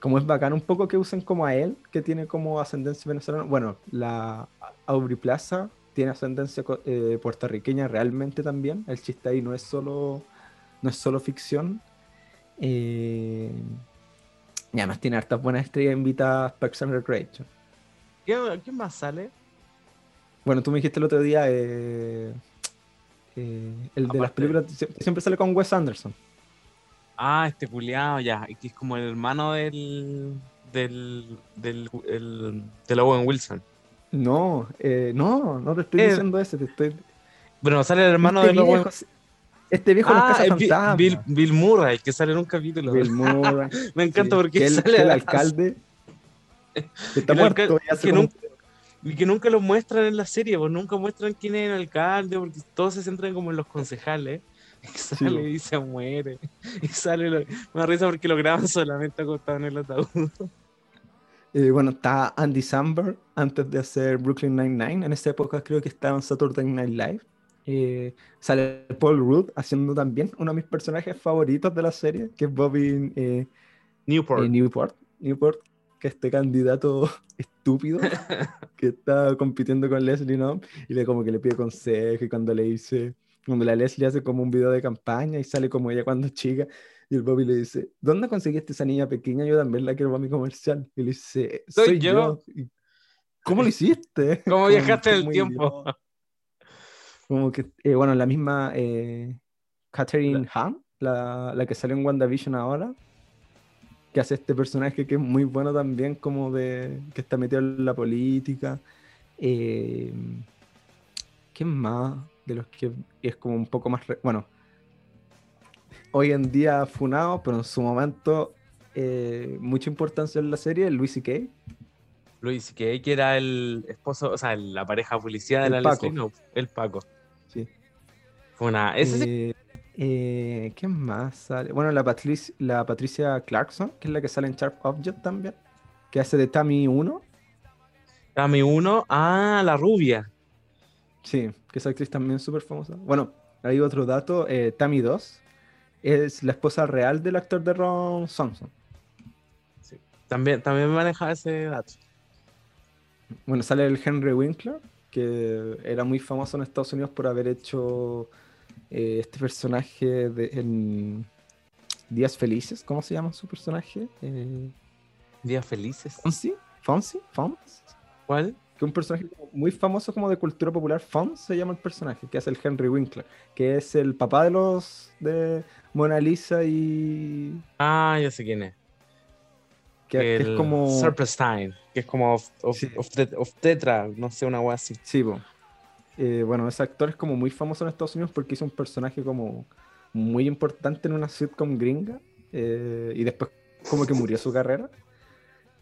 como es bacán un poco que usen como a él, que tiene como ascendencia venezolana. Bueno, la Aubrey Plaza tiene ascendencia eh, puertorriqueña realmente también. El chiste ahí no es solo, no es solo ficción. Eh, y además tiene hartas buenas estrellas invitadas Parks and Recreation. ¿Qué- ¿Quién más sale? Bueno, tú me dijiste el otro día eh, eh, el de las películas sie- siempre sale con Wes Anderson. Ah, este culiado, ya. Que es como el hermano del. del. del. el- del Owen Wilson. No, eh, no, no te estoy Eh, diciendo ese, te estoy Bueno, sale el hermano este del Owen viejo, este viejo Ah, las casas es Bi- fantasmas. Bill, Bill Murray, que sale en un capítulo. Bill Murray, Me encanta sí, porque que el, sale que el alcalde que está el muerto y hace que nunca, y que nunca lo muestran en la serie, pues nunca muestran quién es el alcalde, porque todos se centran como en los concejales. Y sale bo. y se muere. Y sale, lo- me da risa porque lo graban solamente acostado en el ataúd. Eh, bueno, está Andy Samberg antes de hacer Brooklyn Nine-Nine. En esa época creo que estaba en Saturday Night Live. Eh, sale Paul Rudd haciendo también uno de mis personajes favoritos de la serie, que es Bobby eh, Newport. eh, Newport. Newport, que este candidato estúpido que está compitiendo con Leslie Knope y le como que le pide consejo y cuando le dice, cuando la Leslie hace como un video de campaña y sale como ella cuando chica y el Bobby le dice, ¿dónde conseguiste esa niña pequeña? Yo también la quiero para mi comercial. Y le dice, Soy soy, yo". yo. ¿Cómo lo hiciste? ¿Cómo viajaste en el tiempo? idiota. Como que, eh, bueno, la misma eh, Catherine Hahn, la, la que salió en WandaVision ahora, que hace este personaje que es muy bueno también, como de que está metido en la política. Eh, ¿Quién más de los que es como un poco más... re- Bueno, hoy en día funado, pero en su momento eh, mucha importancia en la serie, Luis C.K. Luis, que que era el esposo, o sea, la pareja policía de El la Paco. Leslie el Paco. Una. Ese sí- Eh, Eh, ¿Qué más sale? Bueno, la, Patricia, la Patricia Clarkson, que es la que sale en Sharp Object también, que hace de Tammy 1. Tammy 1, ah, la rubia. Sí, que esa actriz también es súper famosa. Bueno, hay otro dato, eh, Tammy 2 es la esposa real del actor de Ron Thompson. Sí. También, también maneja ese dato. Bueno, sale el Henry Winkler, que era muy famoso en Estados Unidos por haber hecho eh, este personaje de, en Días Felices. ¿Cómo se llama su personaje? Eh, Días Felices. ¿Fonsi? ¿Fonsi? ¿Fons? ¿Cuál? Que un personaje muy famoso como de cultura popular, Fons se llama el personaje, que es el Henry Winkler, que es el papá de los de Mona Lisa y... Ah, ya sé quién es. Que, que es como... Serpentine, que es como of, of, Sí. of tet- of Tetra, no sé, una wea así. Sí, po. Eh, bueno, ese actor es como muy famoso en Estados Unidos porque hizo un personaje como muy importante en una sitcom gringa eh, y después como que murió su carrera.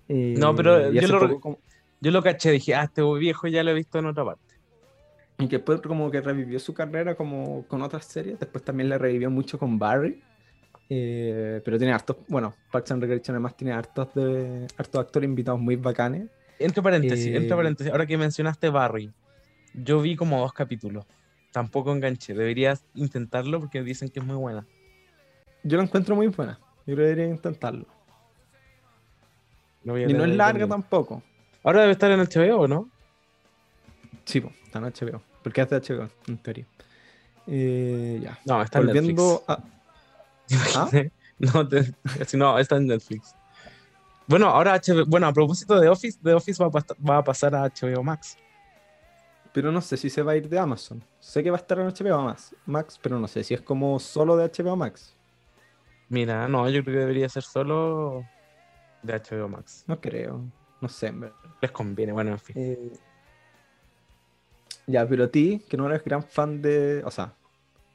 Eh, No, pero yo lo re- poco como- Yo lo caché, dije, ah, este viejo ya lo he visto en otra parte. y que después como que revivió su carrera como con otras series. Después también la revivió mucho con Barry. Eh, pero tiene hartos, bueno, Parks and Recreation además tiene hartos de hartos actores invitados muy bacanes. Entre paréntesis, entre paréntesis, ahora que mencionaste Barry, yo vi como dos capítulos. Tampoco enganché, deberías intentarlo porque dicen que es muy buena. Yo la encuentro muy buena. Yo creo que debería intentarlo. Y no es larga tampoco. Ahora debe estar en HBO, ¿no? Sí, po, está en HBO. Porque es de HBO, en teoría. Eh, ya. No, está en Netflix. a. ¿Ah? no, te- no, está en Netflix. Bueno, ahora HBO, bueno, a propósito de Office, The Office va a, pas- va a pasar a HBO Max. Pero no sé si se va a ir de Amazon. Sé que va a estar en HBO Max, Max, pero no sé si es como solo de HBO Max. Mira, no, yo creo que debería ser solo de HBO Max. No creo. No sé, en verdad. Les conviene, bueno, en fin. Eh, Ya, pero a ti, que no eres gran fan de. O sea,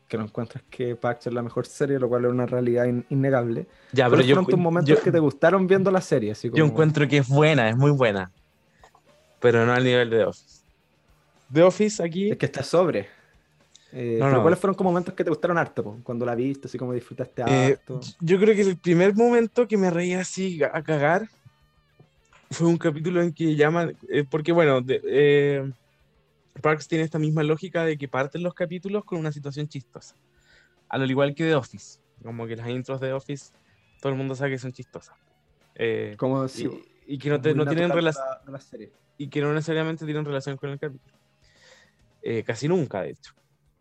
que no encuentras que Pax es la mejor serie, lo cual es una realidad in- innegable. Ya, pero ¿Cuáles yo, fueron tus momentos yo- que te gustaron viendo la serie? Así yo encuentro que es buena, es muy buena. Pero no al nivel de The Office. The Office aquí. Es que está sobre. Eh, No, pero no. ¿cuáles fueron como momentos que te gustaron harto? po? Cuando la viste, así como disfrutaste Eh, harto. yo creo que el primer momento que me reí así a cagar fue un capítulo en que llaman, eh, porque bueno, de- Parks tiene esta misma lógica de que parten los capítulos con una situación chistosa, al igual que The Office, como que las intros de The Office todo el mundo sabe que son chistosas. Como y, si, y que no, te- no tienen relación y que no necesariamente tienen relación con el capítulo. Eh, casi nunca, de hecho.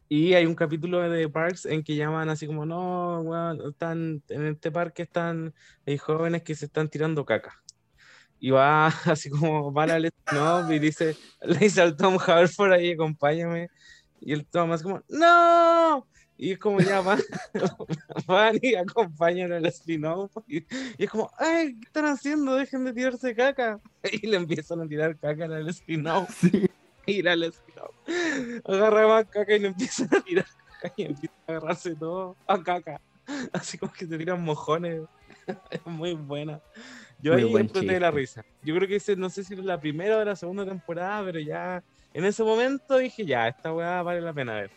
Y hay un capítulo de Parks en que llaman así como, no, weón, están, en este parque están, hay jóvenes que se están tirando caca. Y va así como, va la no y dice, le dice al Tom Haverford ahí, acompáñame. Y el Tom así como, no. Y es como ya van, van y acompañan a Leslie Knope. Y, y es como, ay, ¿qué están haciendo? Dejen de tirarse caca. Y le empiezan a tirar caca a Leslie Knope. Sí. Knope agarra más caca y le empiezan a tirar caca y empieza a agarrarse todo a caca. Así como que se tiran mojones. Es muy buena. Yo Muy ahí buen exploté la risa. Yo creo que ese, no sé si era la primera o la segunda temporada, pero ya en ese momento dije, ya, esta weá vale la pena ver.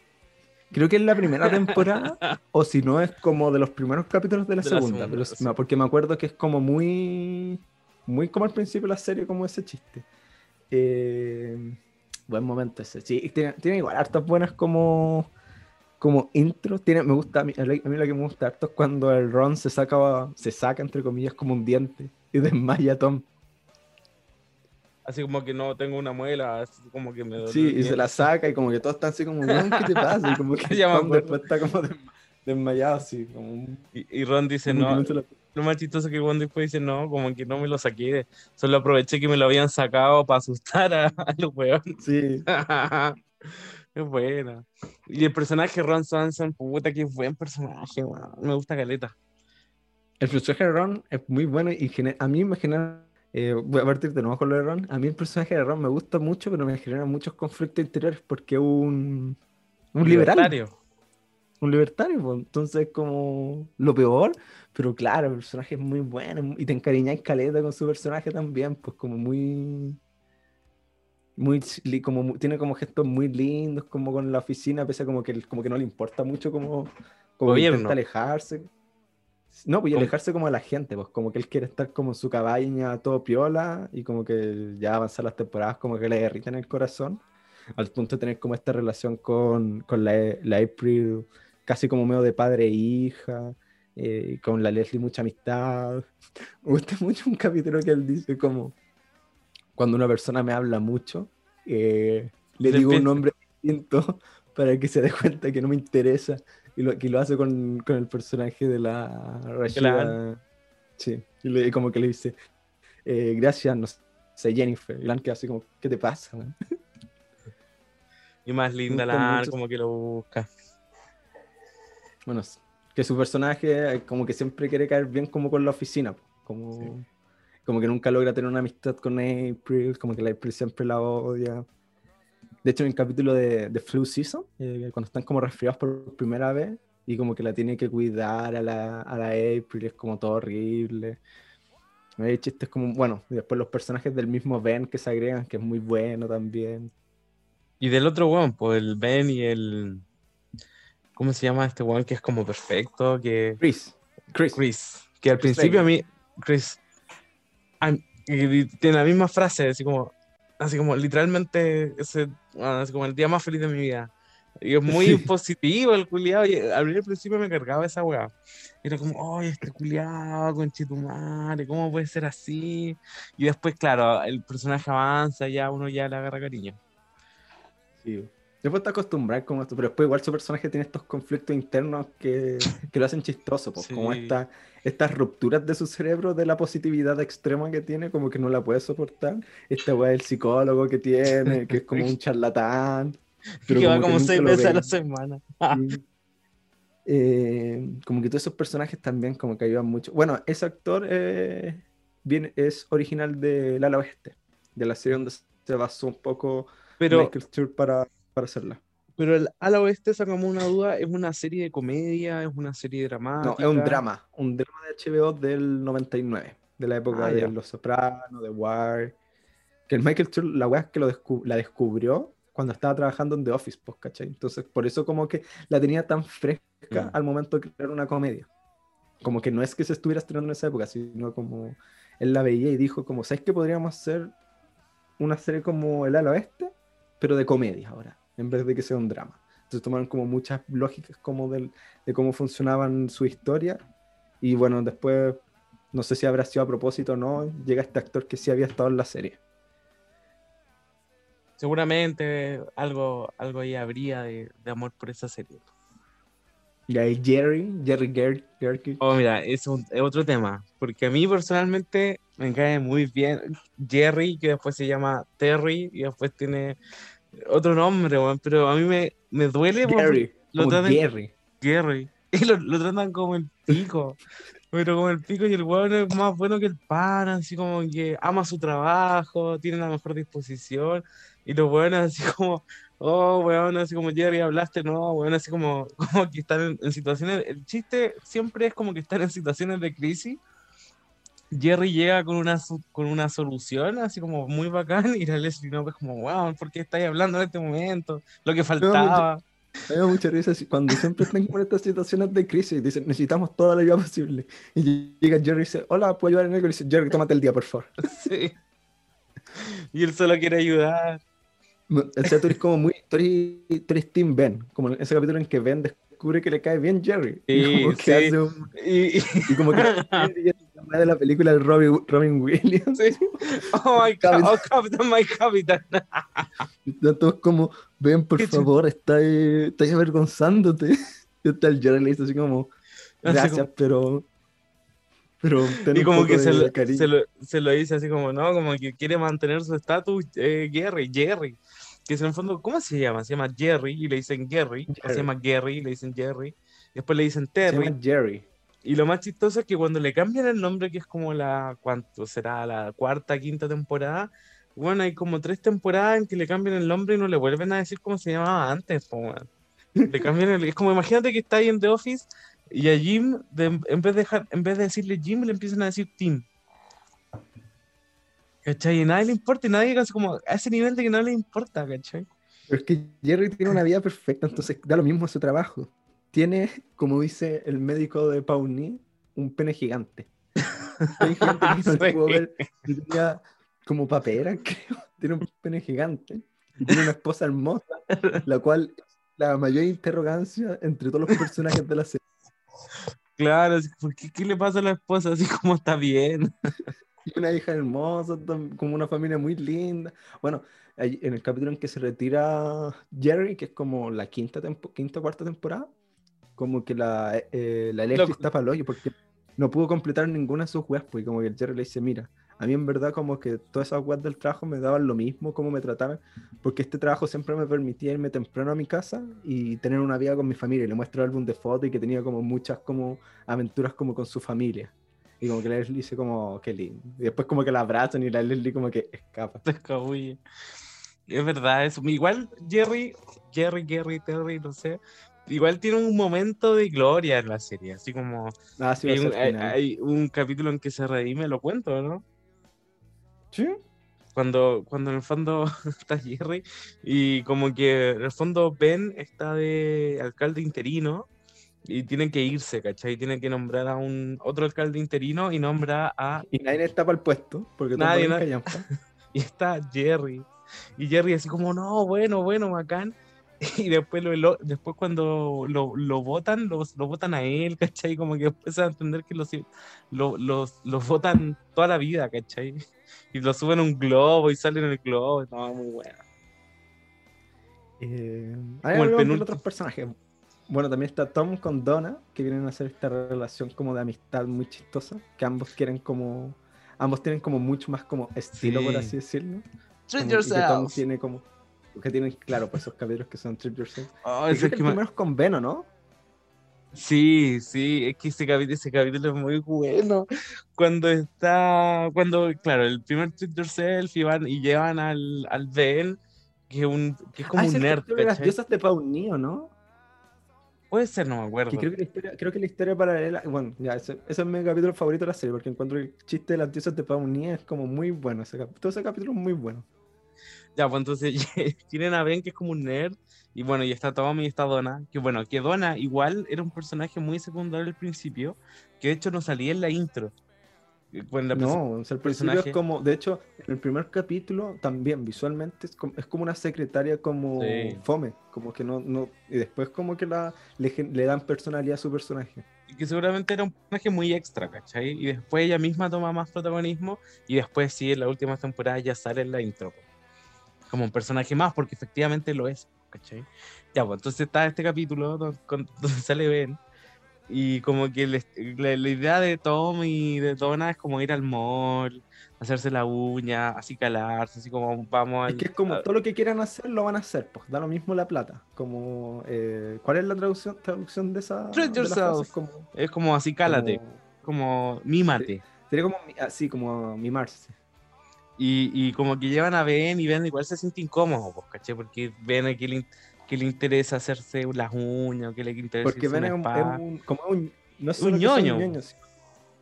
Creo que es la primera temporada, o si no es como de los primeros capítulos de la De la segunda, segunda, pero sí. porque me acuerdo que es como muy, muy como al principio de la serie, como ese chiste. Eh, buen momento ese. Sí, tiene, tiene igual hartas buenas como, como intro. Tiene, me gusta, a mí, a mí lo que me gusta harto es cuando el Ron se saca, se saca entre comillas como un diente y desmaya a Tom. Así como que no tengo una muela, así como que me duele Sí, y se la saca y como que todos están así como, "Weón, ¿qué te pasa? Y como que Tom después está como desma- desmayado así, como un... Y, y Ron dice, no, lo más chistoso que Juan después dice, no, como que no me lo saqué, solo aproveché que me lo habían sacado para asustar a, a los weones. Sí, es buena. Y el personaje Ron Swanson, puta, que buen personaje, weón. Me gusta Caleta. El personaje de Ron es muy bueno y a mí me genera. eh, voy a partir de nuevo con lo de Ron. A mí el personaje de Ron me gusta mucho, pero me genera muchos conflictos interiores porque es un, un liberal, Libertario. Un libertario. pues, Entonces es como lo peor, pero claro, el personaje es muy bueno y te encariñáis caleta con su personaje también, pues como muy. Muy, como, tiene como gestos muy lindos, como con la oficina, pese a como que, como que no le importa mucho como como Gobierno. intenta alejarse. No, pues y ¿Cómo? alejarse como de la gente, pues como que él quiere estar como en su cabaña, todo piola, y como que ya avanzar las temporadas, como que le derriten el corazón, al punto de tener como esta relación con, con la, la April, casi como medio de padre e hija, eh, con la Leslie mucha amistad. Me gusta mucho un capítulo que él dice como, cuando una persona me habla mucho, eh, le digo un nombre distinto para que se dé cuenta que no me interesa. Y lo, que lo hace con, con el personaje de la Rashida. Sí, y le- como que le dice, eh, gracias, no sé, Jennifer. Y Lan queda así como, ¿qué te pasa? man?". Y más linda gusta la mucho. como que lo busca. Bueno, que su personaje eh, como que siempre quiere caer bien como con la oficina. Como, Sí. como que nunca logra tener una amistad con April, como que la April siempre la odia. De hecho, en el capítulo de, de Flu Season, eh, cuando están como resfriados por primera vez, y como que la tiene que cuidar a la, a la April, es como todo horrible. Hay chistes como, bueno, y después los personajes del mismo Ben que se agregan, que es muy bueno también. Y del otro weón, pues el Ben y el. ¿Cómo se llama este weón que es como perfecto? Que. Chris, Chris, Chris. Que al Chris principio a Traeger. mí. Chris. a- tiene la misma frase, así como. Así como literalmente ese, así como el día más feliz de mi vida. Y es muy Sí. positivo el culiado. Y al principio me cargaba esa weá. Era como, ¡ay, este culiado, conchetumare! ¿Cómo puede ser así? Y después, claro, el personaje avanza, ya uno ya le agarra cariño. Sí. Después te acostumbras como esto, pero después igual su personaje tiene estos conflictos internos que, que lo hacen chistoso, pues, como esta, estas rupturas de su cerebro de la positividad extrema que tiene, como que no la puede soportar. Esta weá del psicólogo que tiene, que es como un charlatán. pero que va como que como nunca seis veces a la semana. Sí. Eh, como que todos esos personajes también como que ayudan mucho. Bueno, ese actor eh, viene, es original del ala oeste, de la serie donde se basó un poco Pero, Michael Stewart para, para hacerla. pero el ala oeste, sacamos una duda, ¿es una serie de comedia? ¿Es una serie No, dramática? es un drama, un drama de HBO del 99, de la época Ah, de ya. Los Sopranos, de Wire. Que el Michael Stewart, la weá es que lo descu- la descubrió cuando estaba trabajando en The Office, pues, ¿cachai? Entonces, por eso como que la tenía tan fresca Mm. al momento de crear una comedia. Como que no es que se estuviera estrenando en esa época, sino como él la veía y dijo como, ¿sabes que podríamos hacer una serie como El Ala Oeste, pero de comedia ahora, en vez de que sea un drama? Entonces tomaron como muchas lógicas como del, de cómo funcionaban su historia y bueno, después, no sé si habrá sido a propósito o no, llega este actor que sí había estado en la serie. Seguramente algo, algo ahí habría de, de amor por esa serie. Y ahí Jerry, Jerry Ger- Gerke, Oh, mira, es, un- es otro tema, porque a mí personalmente me cae muy bien Jerry, que después se llama Terry, y después tiene otro nombre, weón, pero a mí me, me duele Gary, lo como tratan- Gary. Jerry, y lo, lo tratan como el pico, pero como el pico y el weón es más bueno que el pan, así como que ama su trabajo, tiene la mejor disposición, y los weones así como, oh, weón, así como Jerry, hablaste, no, weón, así como, como que están en, en situaciones, el chiste siempre es como que están en situaciones de crisis. Jerry llega con una, con una solución así como muy bacán y la Leslie no, pues como, wow, ¿por qué estáis hablando en este momento? Lo que faltaba. Me da mucha risa cuando siempre están como en estas situaciones de crisis, dicen, necesitamos toda la ayuda posible. Y llega Jerry y dice, hola, ¿puedo ayudar en algo? Y dice, Jerry, tómate el día, por favor. Sí. Y él solo quiere ayudar. O sea, tú eres como muy, tú eres, tú eres Team Ben, como en ese capítulo en que Ben descubre que le cae bien Jerry. y Sí, como que sí. hace un- Y, y- y como que y es la de la película de Robin, Robin Williams. sí. Oh my Capitán. God, oh, Capitán, my Capitán. Están todos como, ven, por favor, estás estás avergonzándote. Y está el Jerry le dice así como, Así gracias, como- pero... Pero Y como que se lo, se, lo, se lo dice así como, no, como que quiere mantener su estatus, eh, Jerry, Jerry. Que es en el fondo, ¿cómo se llama? Se llama Jerry y le dicen Gary, o se Jerry. llama Gary y le dicen Jerry. Después le dicen Se Terry. llama Jerry. Y lo más chistoso es que cuando le cambian el nombre, que es como la, ¿cuánto será? La cuarta, quinta temporada. Bueno, hay como tres temporadas en que le cambian el nombre y no le vuelven a decir cómo se llamaba antes, po. Le cambian el- es como imagínate que está ahí en The Office y a Jim, en, vez de dejar, en vez de decirle Jim, le empiezan a decir Tim. ¿Cachai? Y a nadie le importa, y nadie como a ese nivel de que no le importa, ¿cachai? Pero es que Jerry tiene una vida perfecta, entonces da lo mismo su trabajo. Tiene, como dice el médico de Pawnee, un pene gigante. Pene gigante que no Sí. puedo ver, tenía como papera, creo. Tiene un pene gigante. Y tiene una esposa hermosa, la cual la mayor interrogancia entre todos los personajes de la serie. Claro, así, ¿por qué, le pasa a la esposa así como está bien? Y una hija hermosa, como una familia muy linda. Bueno, en el capítulo en que se retira Jerry, que es como la quinta, quinta o cuarta temporada, como que la, eh, la Leslie Loco. está para el hoyo porque no pudo completar ninguna de sus weas, pues y como que el Jerry le dice, mira, a mí en verdad como que todas esas weas del trabajo me daban lo mismo, como me trataban, porque este trabajo siempre me permitía irme temprano a mi casa y tener una vida con mi familia. Y le muestro el álbum de fotos y que tenía como muchas como aventuras como con su familia. Y como que la Leslie dice como, qué lindo. Y después como que la abrazan y la Leslie como que escapa. Se escabulle. Es verdad, eso. Igual Jerry, Jerry, Jerry, Terry, no sé. Igual tiene un momento de gloria en la serie, así como Ah, sí, hay un, hay- hay un capítulo en que se redime, lo cuento, ¿no? ¿Sí? Cuando, cuando en el fondo está Jerry y como que en el fondo Ben está de alcalde interino y tienen que irse, ¿cachai? Tienen que nombrar a un otro alcalde interino y nombra a Y nadie está para el puesto, porque Nadie, nadie. y está Jerry. Y Jerry así como, no, bueno, bueno, bacán. Y después, lo, lo- después cuando lo, lo votan, los, lo votan a él, ¿cachai? Como que después se va a entender que los, lo- los, los votan toda la vida, ¿cachai? Y lo suben a un globo y salen en el globo. No, muy bueno. Eh, Como hay algo otros personajes. Bueno, también está Tom con Donna, que vienen a hacer esta relación como de amistad muy chistosa, que ambos quieren como, ambos tienen como mucho más como estilo, por Sí. así decirlo. Treat Como- y que Tom yourself. tiene como, que tienen, claro, pues esos capítulos que son Treat Yourself. Oh, es que que el me- primero es con Veno, ¿no? Sí, sí, es que ese capítulo, ese capítulo es muy bueno. Cuando está, cuando, claro, el primer Treat Yourself y, van, y llevan al, al Ben, que es, un, que es como ah, un es nerd, de las diosas de Paunio, ¿no? Puede ser, no me acuerdo. Que creo que la historia, creo que la historia paralela, bueno, ya, ese, ese es mi capítulo favorito de la serie, porque encuentro el chiste de las diosas de Paunía es como muy bueno, ese, todo ese capítulo es muy bueno. Ya, pues entonces tienen a Ben, que es como un nerd, y bueno, y está Tommy y está Donna, que bueno, que Donna igual era un personaje muy secundario al principio, que de hecho no salía en la intro. Eh, Bueno, la No, o sea, principio personaje. es como, de hecho, en el primer capítulo también visualmente es como, es como una secretaria como Sí. fome, como que no, no, y después como que la, le, le dan personalidad a su personaje. que seguramente era un personaje muy extra, ¿cachai? Y después ella misma toma más protagonismo, y después sí, en la última temporada ya sale en la intro. Como un personaje más, porque efectivamente lo es, ¿cachai? Ya, pues entonces está este capítulo don- con- donde sale Ben, y como que les- la, la idea de Tom y de Donna es como ir al mall, hacerse la uña, así calarse, así como vamos al... Es que es como todo lo que quieran hacer lo van a hacer, pues da lo mismo la plata. Como, eh, ¿cuál es la traducción, traducción de esa? Treat de yourself. Es como, es como así cálate, como- como mímate. sería como, mi- así, como mimarse. Y, y como que llevan a Ben y Ben igual se siente incómodo, pues, ¿cachai? Porque Ben que le, que le interesa hacerse las uñas, que le interesa Porque un es un, es un- como un, no es Un ñoño. ñoño,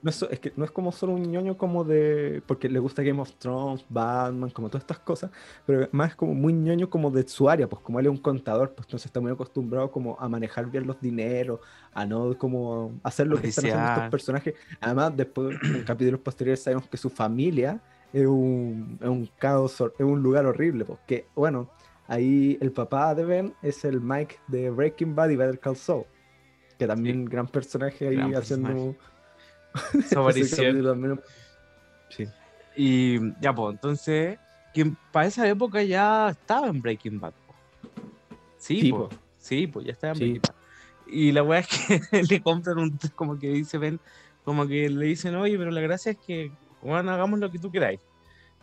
no es, es que no es como solo un ñoño como de, porque le gusta Game of Thrones, Batman, como todas estas cosas, pero más como muy ñoño como de su área, pues como él es un contador, pues entonces está muy acostumbrado como a manejar bien los dineros, a no como hacer lo que están haciendo estos personajes. Además, después en capítulos posteriores sabemos que su familia es un, es un caos, es un lugar horrible, pues que bueno, ahí el papá de Ben es el Mike de Breaking Bad y Better Call Saul, que también gran personaje ahí Gran haciendo personaje. Sí. Y ya, pues, entonces, que para esa época ya estaba en Breaking Bad. po. Sí, Sí, po. po. sí, pues ya estaba en Sí. Breaking Bad. Y la weá es que le compran un, como que dice Ben, como que le dicen, oye, pero la gracia es que, bueno, hagamos lo que tú queráis.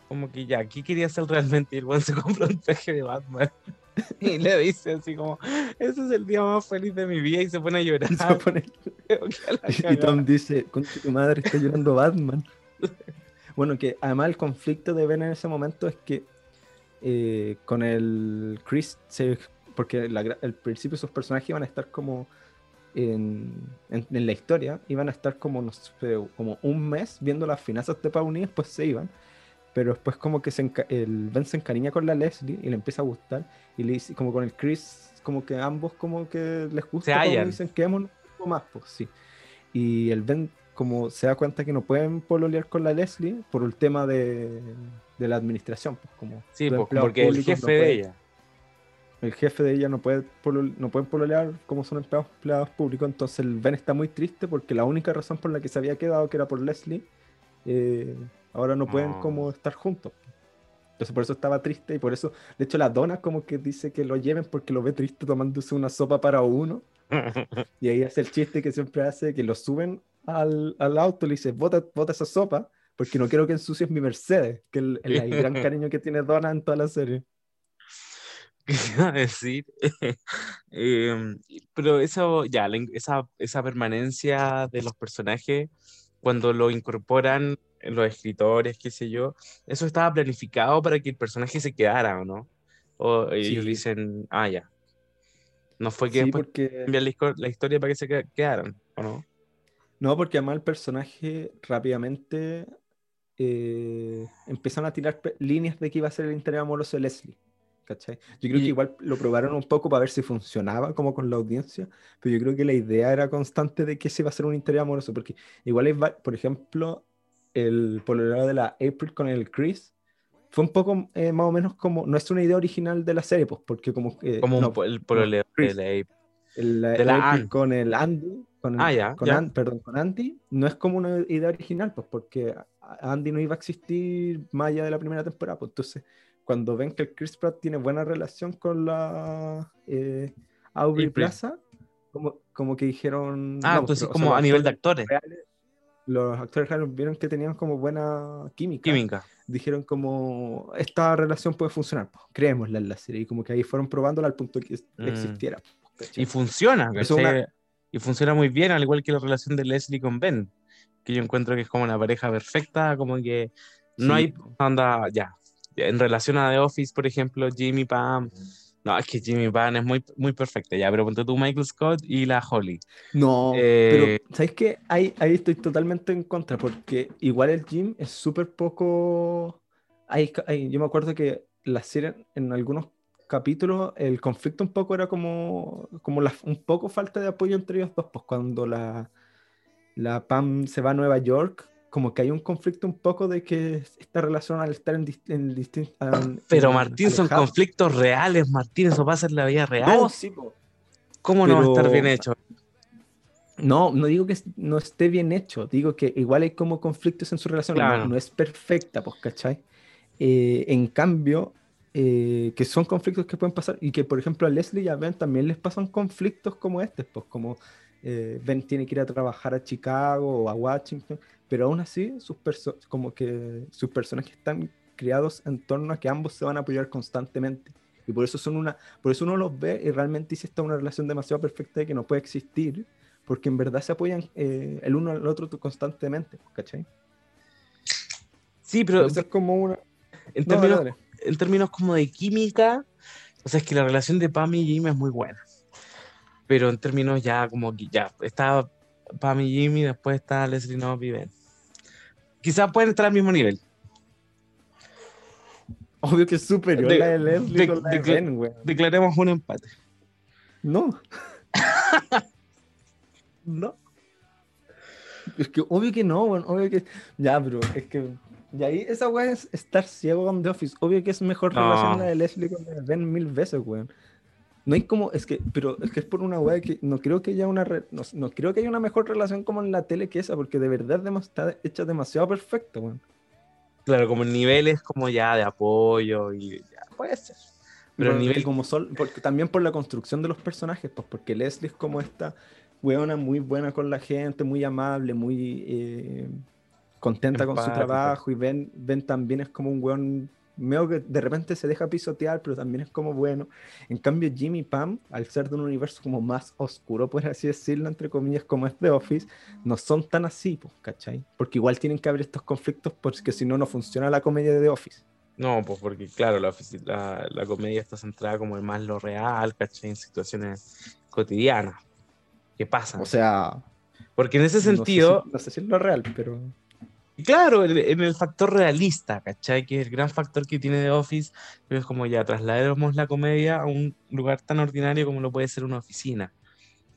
Como que ya, ¿qué quería hacer realmente? Y el weón se compra un traje de Batman. Y le dice así como, ese es el día más feliz de mi vida y se pone a llorar. Y, se pone- y. Tom dice, con tu madre está llorando Batman. Bueno, que además el conflicto de Ben en ese momento es que eh, con el Chris, se- porque la al principio sus personajes iban a estar como en, en- en la historia, iban a estar como, no sé, como un mes viendo las finanzas de Pawnee, después se iban. Pero después como que se el Ben se encariña con la Leslie y le empieza a gustar. Y le dice, como con el Chris, como que ambos como que les gusta, Se dicen, quedémonos un poco más, pues sí. Y el Ben como se da cuenta que no pueden pololear con la Leslie por el tema de, de la administración, pues como Sí, pues, porque el jefe no de ella. El jefe de ella no puede no pueden pololear como son empleados, empleados públicos, entonces el Ben está muy triste porque la única razón por la que se había quedado, que era por Leslie, eh, ahora no pueden No. como estar juntos. Entonces por eso estaba triste y por eso, de hecho la dona como que dice que lo lleven porque lo ve triste tomándose una sopa para uno y ahí hace el chiste que siempre hace, que lo suben al, al auto y le dice, bota, bota esa sopa porque no quiero que ensucies mi Mercedes, que es el, el- el gran cariño que tiene Donna en toda la serie. ¿Qué iba a decir? Em, pero eso, ya, la esa, esa permanencia de los personajes, cuando lo incorporan en los escritores, qué sé yo, eso estaba planificado para que el personaje se quedara, ¿o no? O ellos Sí. dicen, ah, ya. No fue que Sí, después porque... la, la historia para que se que- quedaran, ¿o no? No, porque además el personaje rápidamente eh, empezaron a tirar líneas de que iba a ser el interés amoroso de Leslie. ¿Cachai? Yo creo Y- que igual lo probaron un poco para ver si funcionaba como con la audiencia, pero yo creo que la idea era constante de que se iba a ser un interés amoroso, porque igual, va- por ejemplo, el pololeo de la April con el Chris fue un poco eh, más o menos como, no es una idea original de la serie, pues, porque como... que Como no, el pololeo de la el, la- De la April Ann. con el Andy, con, Ah, ya, con perdón, con Andy, no es como una idea original, pues porque Andy no iba a existir más allá de la primera temporada, pues entonces cuando ven que el Chris Pratt tiene buena relación con la eh, Aubrey. Plaza, como, como que dijeron... Ah, no, entonces pero, o sea, como a nivel de actores reales- los actores reales vieron que tenían como buena química, química. dijeron como esta relación puede funcionar, pues, creémosla en la serie, y como que ahí fueron probándola al punto que Mm. existiera. pues. Y funciona, ¿cachai? Y funciona muy bien, al igual que la relación de Leslie con Ben, que yo encuentro que es como una pareja perfecta, como que no Sí, hay onda, ya. En relación a The Office, por ejemplo, Jimmy Pam, no, es que Jimmy Pam es muy, muy perfecta, ya, pero ponte tú Michael Scott y la Holly. No, Eh, pero ¿sabes qué? Ahí, ahí estoy totalmente en contra, porque igual el Jim es súper poco... Hay, hay- yo me acuerdo que la serie, en algunos capítulos, el conflicto un poco era como, como la- un poco falta de apoyo entre ellos dos, pues cuando la, la Pam se va a Nueva York, como que hay un conflicto un poco de que esta relación al estar en, en distin- an- Pero en- Martín, son alejados- conflictos reales, Martín, eso pasa en la vida real. No, sí, po. ¿Cómo no va a estar pero- bien hecho? No, no digo que no esté bien hecho, digo que igual hay como conflictos en su relación, no- Claro. no, es perfecta, pues, ¿cachai? Eh, en cambio, eh, que son conflictos que pueden pasar y que, por ejemplo, a Leslie y a Ben también les pasan conflictos como este, pues, como eh, Ben tiene que ir a trabajar a Chicago o a Washington, pero aún así, sus perso- como que sus personajes están criados en torno a que ambos se van a apoyar constantemente. Y por eso son una, por eso uno los ve y realmente dice esta es una relación demasiado perfecta de que no puede existir, porque en verdad se apoyan eh, el uno al otro constantemente, ¿cachai? Sí, pero es como una... en No, términos dale. en términos como de química, o sea, es que la relación de Pam y Jimmy es muy buena. Pero en términos ya como que ya está Pam y Jimmy, después está Leslie Knope y Ben. Quizás pueden estar al mismo nivel. Obvio que es superior De- la de Leslie de- con la de, de- Ben. Declaremos un empate. No. no. Es que obvio que no, weón. Obvio que. Ya, pero es que. Y ahí esa weá es estar ciego con The Office. Obvio que es mejor No. relación la de Leslie con la de Ben mil veces, weón. No hay como, es que, pero es que es por una weá que no creo que haya una, re- no, no creo que haya una mejor relación como en la tele que esa, porque de verdad está hecha demasiado perfecto, weón. Claro, como en niveles como ya de apoyo y ya, puede ser. Pero el nivel como sol, porque también por la construcción de los personajes, pues porque Leslie es como esta weona muy buena con la gente, muy amable, muy eh, contenta con su trabajo, y Ben, Ben también es como un weón medio que de repente se deja pisotear, pero también es como bueno. En cambio, Jimmy Pam, al ser de un universo como más oscuro, por así decirlo, entre comillas, como es The Office, no son tan así, pues, ¿cachai? Porque igual tienen que haber estos conflictos porque si no, no funciona la comedia de The Office. No, pues porque claro, la, la, la comedia está centrada como en más lo real, ¿cachai? En situaciones cotidianas que pasan. O sea, porque en ese no sé si- sentido, no sé si es lo real, pero... Claro, en el factor realista, ¿cachai? Que es el gran factor que tiene The Office, pero es como ya traslademos la comedia a un lugar tan ordinario como lo puede ser una oficina,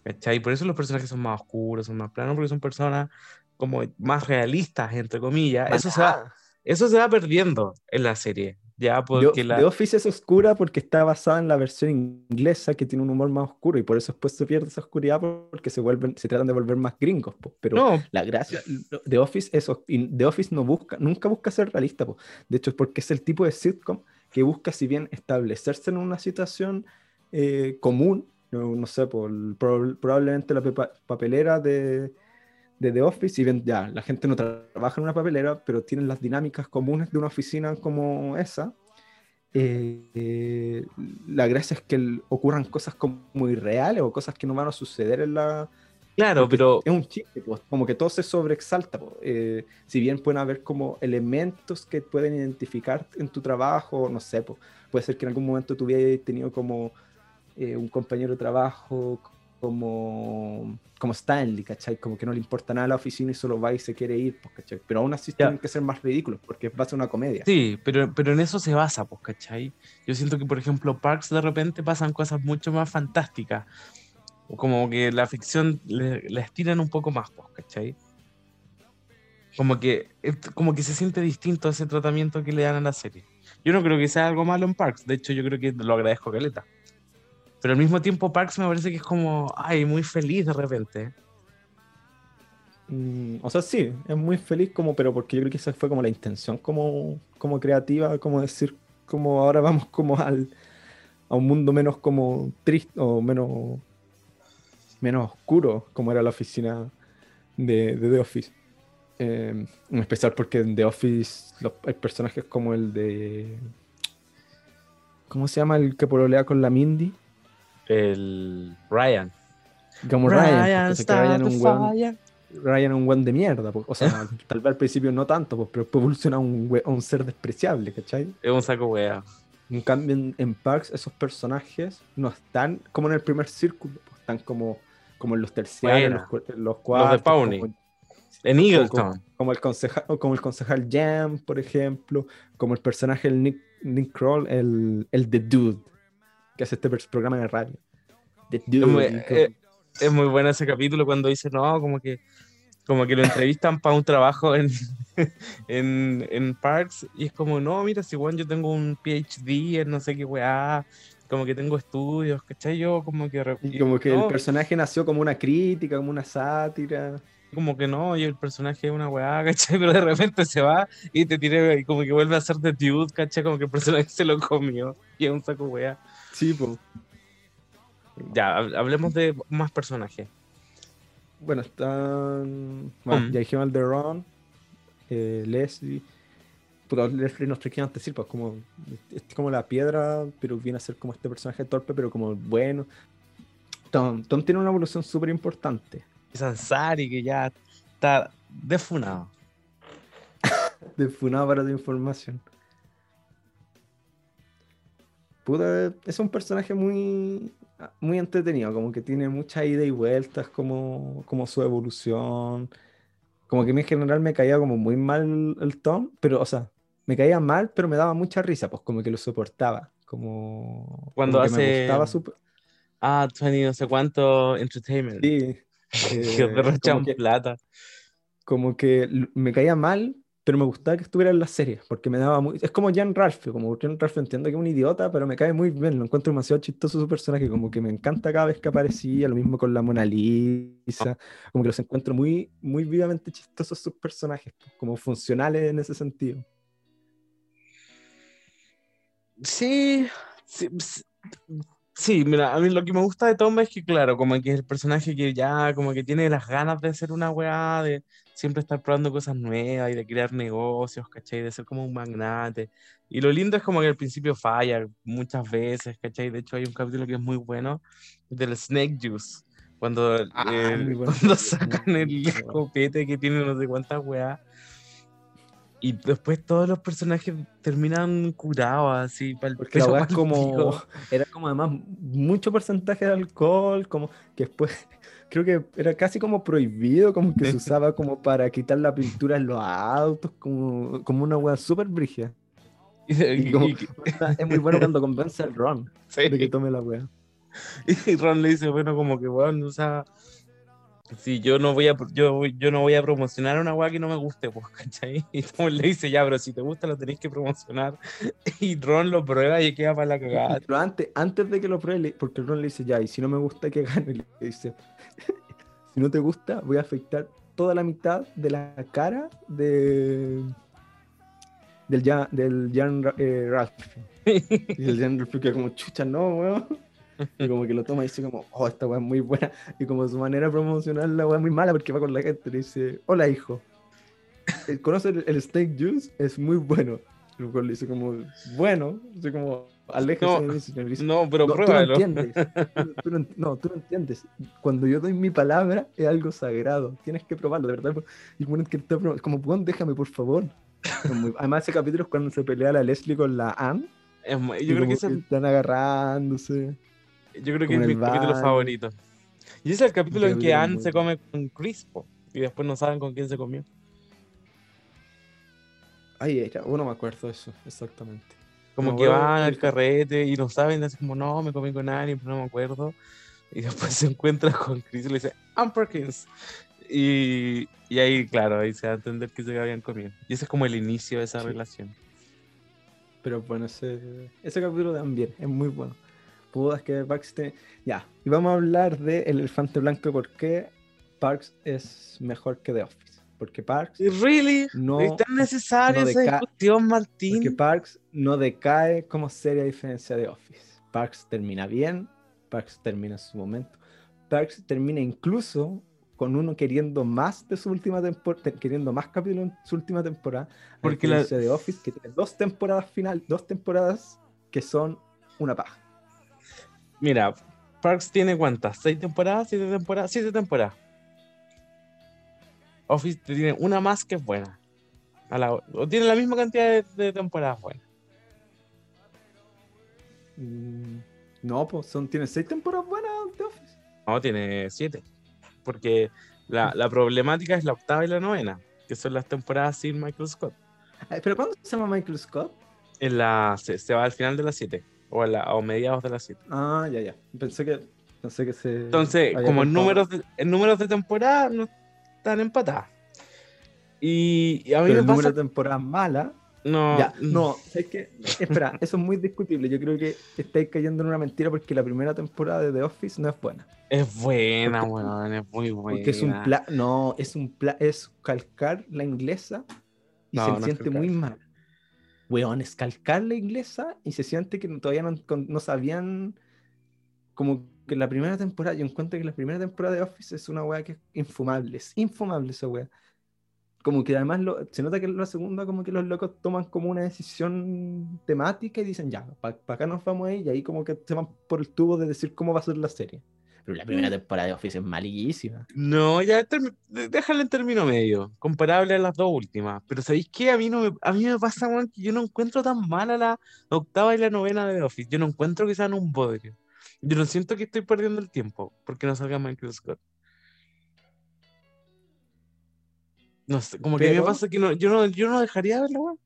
¿cachai? Por eso los personajes son más oscuros, son más planos, porque son personas como más realistas, entre comillas. Eso se va, eso se va perdiendo en la serie, ya The, porque la... The Office es oscura porque está basada en la versión inglesa que tiene un humor más oscuro y por eso después se pierde esa oscuridad porque se vuelven, se tratan de volver más gringos, po. Pero No, la gracia, The Office es, The Office no busca, nunca busca ser realista, po. De hecho es porque es el tipo de sitcom que busca si bien establecerse en una situación eh, común, no, no sé, por, prob- probablemente la papelera de, de The Office, si bien ya la gente no tra- trabaja en una papelera, pero tienen las dinámicas comunes de una oficina como esa. eh, eh, la gracia es que el- ocurran cosas como irreales o cosas que no van a suceder en la, claro, pero es un chiste, pues, como que todo se sobreexalta. pues. Eh, si bien pueden haber como elementos que pueden identificar en tu trabajo, no sé, pues, puede ser que en algún momento tú hubieras tenido como eh, un compañero de trabajo como, como Stanley, ¿cachai? Como que no le importa nada a la oficina y solo va y se quiere ir, pues, ¿cachai? Pero aún así tienen que ser más ridículos porque va a ser una comedia. Sí, pero, pero en eso se basa, pues, ¿cachai? Yo siento que, por ejemplo, Parks de repente pasan cosas mucho más fantásticas. Como que la ficción le, la estiran un poco más, pues, ¿cachai? Como que, como que se siente distinto ese tratamiento que le dan a la serie. Yo no creo que sea algo malo en Parks, de hecho yo creo que lo agradezco caleta. Pero al mismo tiempo Parks me parece que es como, ay, muy feliz de repente. Mm, o sea, sí, es muy feliz como, pero porque yo creo que esa fue como la intención como, como creativa, como decir, como ahora vamos como al, a un mundo menos como triste o menos, menos oscuro, como era la oficina de, de The Office. Eh, en especial porque en The Office los, hay personajes como el de... ¿Cómo se llama el que pololea con la Mindy? El Ryan. Como Ryan, pues, Ryan, que Ryan un weón-. Ryan es un buen de mierda, po. o sea, tal vez al principio no tanto, pues, pero después evoluciona a un, un ser despreciable, ¿cachai? Es un saco wea. En cambio, en, en Parks, esos personajes no están como en el primer círculo, pues, están como, como en los terciarios, en los, en los cuartos, Los de Pawnee. como, En como- Eagleton. como el concejal, como el concejal Jam, por ejemplo, como el personaje el Nick, Nick Kroll, el, el The Dude, que hace este programa de radio. The Dude. muy- y como- eh, es muy bueno ese capítulo cuando dice, no, como que, como que lo entrevistan para un trabajo en, en, en Parks y es como, no, mira, si bueno, yo tengo un PhD en no sé qué weá, como que tengo estudios, ¿cachai? Yo como que... y como que no, el personaje nació como una crítica, como una sátira. como que no, y el personaje es una weá, ¿cachai? Pero de repente se va y te tira y como que vuelve a ser de dude, ¿cachai? Como que el personaje se lo comió y es un saco weá. Sí, pues. Ya, hab- hablemos de más personajes. Bueno, están. Bueno, Mm. ya dijimos el de Ron, eh, Leslie. Puta, Leslie nos antes decir, pues como. Es como la piedra, pero viene a ser como este personaje torpe, pero como bueno. Tom, Tom tiene una evolución súper importante. Sansari, que ya está defunado. De Funado para tu información. Puta, es un personaje muy, muy entretenido, como que tiene muchas idas y vueltas, como, como su evolución. Como que a mí en general me caía como muy mal el Tom, pero, o sea, me caía mal, pero me daba mucha risa, pues como que lo soportaba. Como, Cuando como que me hace- gustaba su- Ah, 20 no sé cuánto entertainment. Sí. que eh, derrochan que- plata. como que me caía mal, pero me gustaba que estuviera en la serie, porque me daba muy... Es como Jan Ralphio, como Jan Ralphio entiendo que es un idiota, pero me cae muy bien, lo encuentro demasiado chistoso su personaje, como que me encanta cada vez que aparecía, lo mismo con la Mona Lisa, como que los encuentro muy, muy vivamente chistosos sus personajes, como funcionales en ese sentido. Sí, sí, sí, mira, a mí lo que me gusta de Tom es que, claro, como que es el personaje que ya, como que tiene las ganas de ser una weá, de siempre estar probando cosas nuevas y de crear negocios, ¿cachai? De ser como un magnate. Y lo lindo es como que al principio falla muchas veces, ¿cachai? De hecho, hay un capítulo que es muy bueno del Snake Juice. Cuando, Ah, eh, bueno. cuando sacan el escopete que tiene no sé cuántas weas. Y después todos los personajes terminan curados así. pa'l Porque la es como. Era como además mucho porcentaje de alcohol, como que después. Creo que era casi como prohibido, como que se usaba como para quitar la pintura en los autos, como, como una weá súper brígida. Y, como- Es muy bueno cuando convence al Ron sí. de que tome la weá. Y Ron le dice, bueno, como que, bueno, o sea, si yo no voy a, yo, yo no voy a promocionar una weá que no me guste, pues, ¿cachai? Y Tom le dice, ya, pero si te gusta lo tenéis que promocionar. Y Ron lo prueba y queda para la cagada. Pero antes, antes de que lo pruebe, porque Ron le dice, ya, y si no me gusta que gane, le dice, si no te gusta, voy a afectar toda la mitad de la cara de del Jan, del Jan eh, Ralphie. Y el Jan Ralphie queda como, chucha, no, weón. Y como que lo toma y dice como, oh, esta weá es muy buena. Y como su manera de promocionar la weá es muy mala porque va con la gente le dice, hola hijo. Eh, ¿Conoce el, el steak juice? Es muy bueno. Y luego le dice como, bueno, así como, aléjese No, de mí, señor. Dice, No, pero no, tú no pruébalo. entiendes. Tú- tú no, tú no entiendes. Cuando yo doy mi palabra es algo sagrado. Tienes que probarlo, de verdad. Y como que está como, "Weón, déjame, por favor. Muy- Además, ese capítulo es cuando se pelea la Leslie con la Anne. Es yo, creo que ese- están agarrándose. Yo creo que es mi capítulo favorito. Y es el capítulo en que Anne se bueno. come con Chris, po, y después no saben con quién se comió. Ay, era, oh, no me acuerdo eso, exactamente. Como que van al carrete y no saben, así como, no, me comí con Annie, pero no me acuerdo. Y después se encuentra con Chris y le dice, I'm Perkins. Y, y ahí, claro, ahí se va a entender que se habían comido. Y ese es como el inicio de esa Sí. relación. Pero bueno, ese, ese capítulo también es muy bueno. Pudas que Parks te... Ya, y vamos a hablar de El Elefante Blanco, por qué Parks es mejor que The Office. Porque Parks, ¿Y really? No- ¿Es tan necesaria no esa discusión, Martín? porque Parks no decae como serie a diferencia de Office. Parks termina bien, Parks termina en su momento. Parks termina incluso con uno queriendo más de su última temporada, queriendo más capítulos en su última temporada. Porque la- de Office, que tiene dos temporadas final, dos temporadas que son una paja. Mira, Parks tiene cuántas? ¿Seis temporadas? ¿Siete temporadas? Siete temporadas. Office tiene una más que es buena. A la- o tiene la misma cantidad de, de temporadas buenas. Mm, No, pues son, tiene seis temporadas buenas de Office. No, tiene siete. Porque la, la problemática es la octava y la novena, que son las temporadas sin Michael Scott. Ay, ¿Pero cuándo se llama Michael Scott? En la, se, se va al final de las siete. O a, la, o mediados de las siete. Ah, ya, ya. Pensé que, pensé que se. Entonces, como en números, de, en números de temporada no están empatadas. Y, y a mí Pero me el número pasa. de temporadas malas. No, Ya, no, ¿sabes qué? Espera, eso es muy discutible. Yo creo que estáis cayendo en una mentira porque la primera temporada de The Office no es buena. Es buena, Porque- weón, es muy buena. Porque es un plan. No, es un plan. Es calcar la inglesa y No, se no es siente muy mal. Weón, es calcar la inglesa y se siente que todavía no, no sabían. Como que la primera temporada, yo encuentro que la primera temporada de Office es una weá que es infumable. Es infumable esa weá. Como que además lo- se nota que la segunda, como que los locos toman como una decisión temática y dicen, ya, para acá nos vamos ahí, y ahí como que se van por el tubo de decir cómo va a ser la serie. Pero la primera temporada de Office es malísima. No, ya déjala en término medio, comparable a las dos últimas. Pero ¿sabéis qué? A mí, no me, a mí me pasa, weón, que yo no encuentro tan mala la octava y la novena de Office. Yo no encuentro que sean un bodrio. Yo no siento que estoy perdiendo el tiempo porque no salga Michael Scott. No sé, como que a mí me pasa que no, yo, no, yo no dejaría de verla, weón.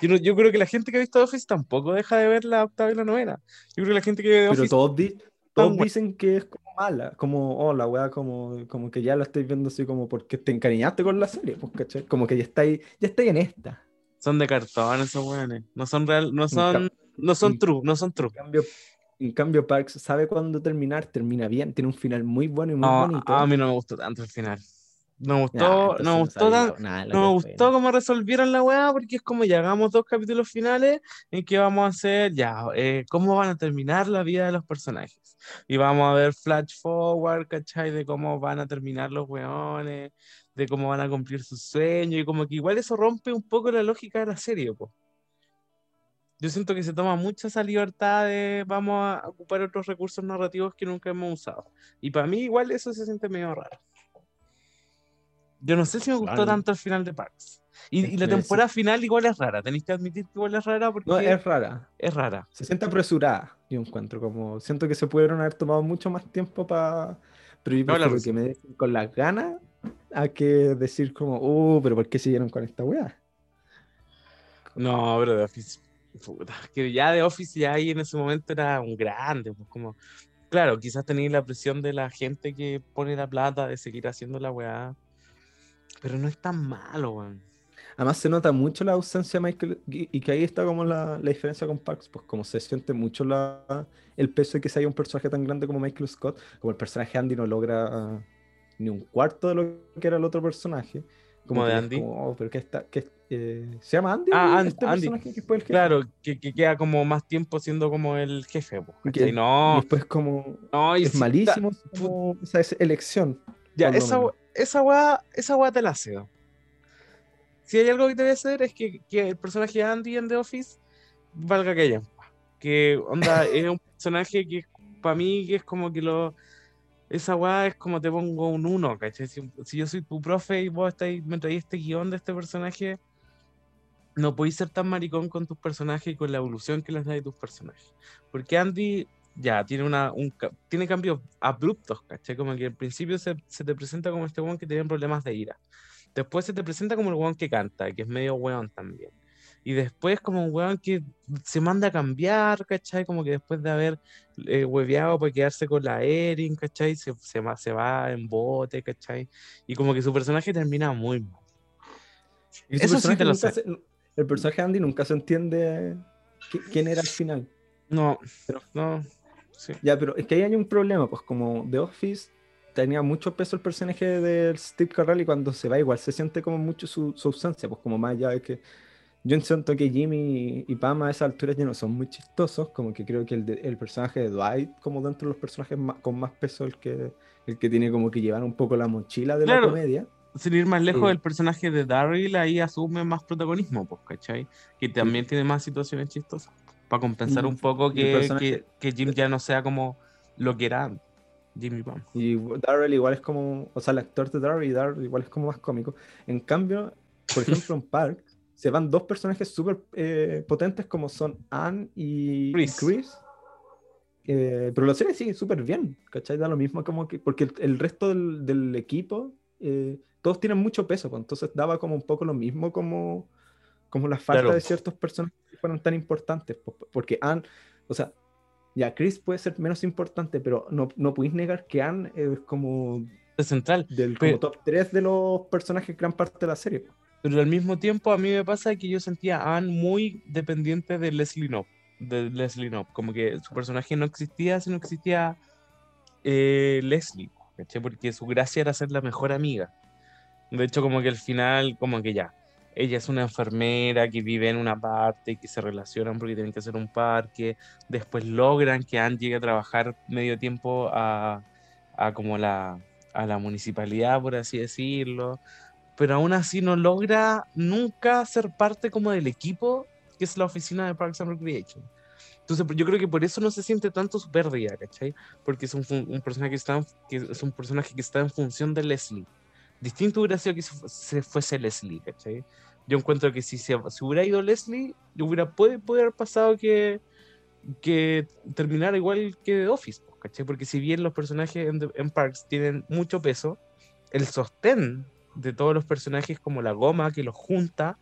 Yo, no- yo creo que la gente que ha visto Office tampoco deja de ver la octava y la novena. Yo creo que la gente que ve The Pero Office todos, todos dicen que es como mala, como, oh, la weá, como, como que ya la estáis viendo así como porque te encariñaste con la serie, pues, ¿cachai? Como que ya estáis, ya estáis en esta. son de cartón esos weones. No son real, no son, no son true, no son true. En cambio, en cambio, Parks sabe cuándo terminar, termina bien, tiene un final muy bueno y muy No, bonito. a mí no me gustó tanto el final. No me gustó, no me gustó tan- nada no me gustó cómo resolvieron la weá, porque es como ya hagamos dos capítulos finales en que vamos a hacer ya, eh, cómo van a terminar la vida de los personajes. Y vamos a ver flash forward, ¿cachai? De cómo van a terminar los weones, de cómo van a cumplir sus sueños, y como que igual eso rompe un poco la lógica de la serie, po. Yo siento que se toma mucha esa libertad de vamos a ocupar otros recursos narrativos que nunca hemos usado. Y para mí igual eso se siente medio raro. Yo no sé si me gustó Claro. tanto el final de Parks. Y, y la sí. temporada final igual es rara, tenéis que admitir que igual es rara porque No, es rara. es rara. Se siente apresurada, yo encuentro. Como siento que se pudieron haber tomado mucho más tiempo para. Pero yo No, la que me dejen con las ganas a que decir como, uh, pero ¿por qué siguieron con esta weá? No, pero The Office, puta, que ya The Office ya ahí en ese momento era un grande, pues como, claro, quizás tenéis la presión de la gente que pone la plata de seguir haciendo la weá, pero no es tan malo, weón. Además se nota mucho la ausencia de Michael y, que ahí está como la, la diferencia con Parks, pues como se siente mucho la, el peso de que se haya un personaje tan grande como Michael Scott, como el personaje Andy no logra ni un cuarto de lo que era el otro personaje. Como de Andy. como, oh, pero que está, que, eh, ¿se llama Andy? Ah, este Andy. que el jefe? Claro, que, que queda como más tiempo siendo como el jefe, pues, que- No, después como no, y es si- malísimo como esa es- elección. Ya, esa, esa weá, esa weá te la cedo. Si hay algo que a hacer es que, que el personaje de Andy en The Office valga que haya. Que onda, es un personaje que para mí que es como que lo. Esa weá es como te pongo un uno, ¿cachai? Si, si yo soy tu profe y vos estáis, me traís este guion de este personaje, no podéis ser tan maricón con tus personajes y con la evolución que les da de tus personajes. Porque Andy ya tiene una un, tiene cambios abruptos, ¿cachai? Como que al principio se, se te presenta como este weón que tiene problemas de ira. Después se te presenta como el weón que canta, que es medio weón también. Y después como un weón que se manda a cambiar, ¿cachai? Como que después de haber eh, hueveado para quedarse con la Erin, ¿cachai? Se, se, va, se va en bote, ¿cachai? Y como que su personaje termina muy mal. Y Eso sí te lo sé. se- el personaje Andy nunca se entiende qui- quién era al final. No, Pero- no, sí. Ya, pero es que ahí hay un problema, pues como The Office tenía mucho peso el personaje de Steve Carell y cuando se va igual se siente como mucho su, su ausencia, pues como más allá de que yo siento que Jimmy y Pam a esa altura ya no son muy chistosos, como que creo que el, de- el personaje de Dwight como dentro de los personajes más- con más peso el que, el que tiene como que llevar un poco la mochila de Claro. la comedia. Sin ir más lejos, Sí. el personaje de Daryl ahí asume más protagonismo, pues, ¿cachai? Que también tiene más situaciones chistosas. Para compensar Y- un poco que, que, que Jim ya no sea como lo que era antes, Jimmy Pam. Y Darrell igual es como, o sea, el actor de Darrell y Darrell igual es como más cómico. En cambio, por ejemplo, en Park se van dos personajes súper eh, potentes como son Anne y y Chris. Chris. Eh, pero la serie sigue súper bien, ¿cachai? Da lo mismo como que, porque el, el resto del, del equipo, eh, todos tienen mucho peso, pues, entonces daba como un poco lo mismo como, como la falta Claro. de ciertos personajes que fueron tan importantes, pues, porque Anne, o sea, ya Chris puede ser menos importante, pero no, no podéis negar que Anne es como central. del Pero- como top 3 de los personajes gran parte de la serie. Pero al mismo tiempo a mí me pasa que yo sentía a Anne muy dependiente de Leslie Knope. De Leslie Knope. Como que su personaje no existía si no existía eh, Leslie. ¿cachai? Porque su gracia era ser la mejor amiga. De hecho, como que al final, como que ya. Ella es una enfermera que vive en una parte y que se relacionan porque tienen que hacer un parque. Después logran que Anne llegue a trabajar medio tiempo a, a como la, a la municipalidad, por así decirlo pero aún así no logra nunca ser parte como del equipo que es la oficina de Parks and Recreation. Entonces yo creo que por eso no se siente tanto su pérdida, ¿cachai? Porque es un, un personaje que está en, que es un personaje que está en función de Leslie. Distinto hubiera sido que se fuese Leslie, ¿cachai? Yo encuentro que si se hubiera ido Leslie, hubiera puede, puede haber pasado que, que terminara igual que The Office, pues, ¿cachai? Porque si bien los personajes en, en Parks tienen mucho peso, el sostén de todos los personajes como la goma que los junta,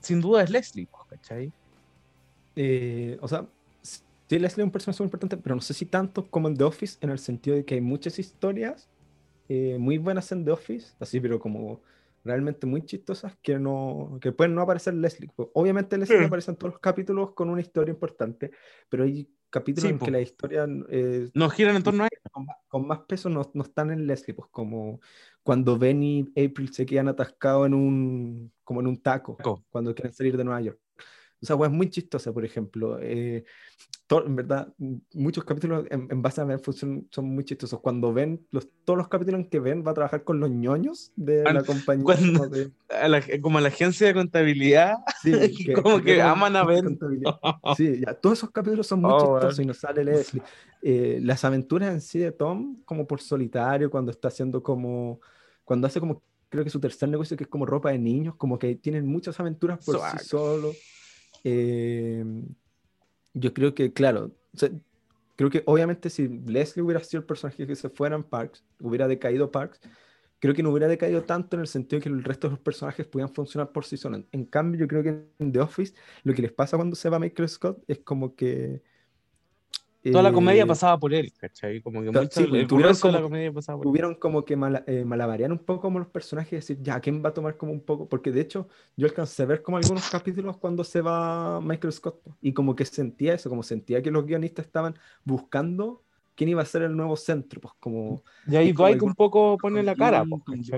sin duda es Leslie, pues, ¿cachai? Eh, o sea, sí, Leslie es un personaje muy importante, pero no sé si tanto como en The Office, en el sentido de que hay muchas historias eh, muy buenas en The Office, así, pero como realmente muy chistosas que no que pueden no aparecer Leslie. Pues, Obviamente Leslie Mm. aparece en todos los capítulos con una historia importante, pero hay capítulos Sí, en po. que la historia eh, No giran en torno a con más, con más peso no, no están en Leslie, pues como cuando Ben y April se quedan atascados en un, como en un taco, Taco. cuando quieren salir de Nueva York. O sea, es muy chistosa, por ejemplo. eh, to- en verdad, muchos capítulos en, en base a Ben son, son muy chistosos. Cuando ven, los, todos los capítulos en que Ben va a trabajar con los ñoños de la compañía. cuando- como de- a la- como la agencia de contabilidad. sí, Y como que era aman a contabilidad. Sí, ya, todos esos capítulos son muy Oh, chistosos bueno. y nos sale Leslie. Eh, las aventuras en sí de Tom, como por solitario, cuando está haciendo como, cuando hace como creo que su tercer negocio, que es como ropa de niños, como que tienen muchas aventuras por sí solos. Eh, yo creo que, claro, creo que obviamente si Leslie hubiera sido el personaje que se fuera en Parks, hubiera decaído Parks, creo que no hubiera decaído tanto en el sentido de que el resto de los personajes pudieran funcionar por sí solos. En cambio, yo creo que en The Office lo que les pasa cuando se va Michael Scott es como que Toda la comedia eh, pasaba por él, ¿cachai? Como que mucho, pues, tuvieron, como, la comedia pasaba por tuvieron como que mal, eh, malabarear un poco como los personajes decir, ya, ¿quién va a tomar como un poco? Porque de hecho, yo alcancé a ver como algunos capítulos cuando se va Michael Scott y como que sentía eso, como sentía que los guionistas estaban buscando quién iba a ser el nuevo centro, pues como... Y ahí Dwight un poco pone la cara, pues,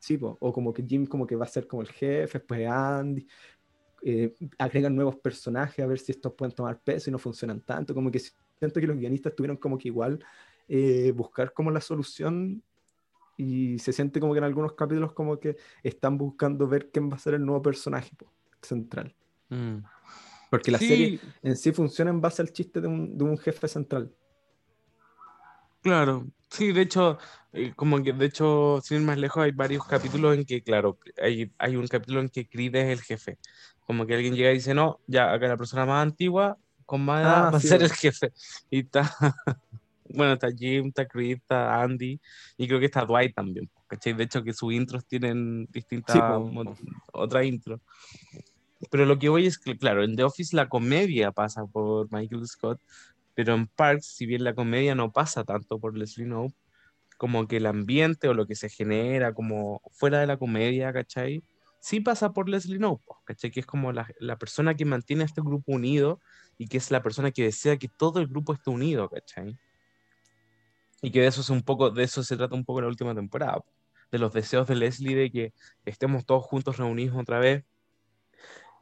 sí, pues, o como que Jim como que va a ser como el jefe, pues Andy, eh, agregan nuevos personajes a ver si estos pueden tomar peso y no funcionan tanto, como que siento que los guionistas tuvieron como que igual eh, buscar como la solución y se siente como que en algunos capítulos como que están buscando ver quién va a ser el nuevo personaje central. Mm. Porque la serie en sí funciona en base al chiste de un, de un, jefe central. Claro, sí, de hecho, eh, como que de hecho, sin ir más lejos, hay varios capítulos en que, claro, hay, hay un capítulo en que Creed es el jefe. Como que alguien llega y dice, no, ya acá la persona más antigua con más edad ah, va a ser el jefe. Y está, bueno, está Jim, está Chris, está Andy, y creo que está Dwight también, ¿cachai? De hecho, que sus intros tienen distintas, otra intro. Pero lo que voy es que, claro, en The Office la comedia pasa por Michael Scott, pero en Parks, si bien la comedia no pasa tanto por Leslie Knope, como que el ambiente o lo que se genera como fuera de la comedia, ¿cachai? Sí pasa por Leslie Knope, ¿cachai? Que es como la, la persona que mantiene a este grupo unido y que es la persona que desea que todo el grupo esté unido, ¿cachai? Y que de eso, es un poco, de eso se trata un poco la última temporada, de los deseos de Leslie de que estemos todos juntos reunidos otra vez,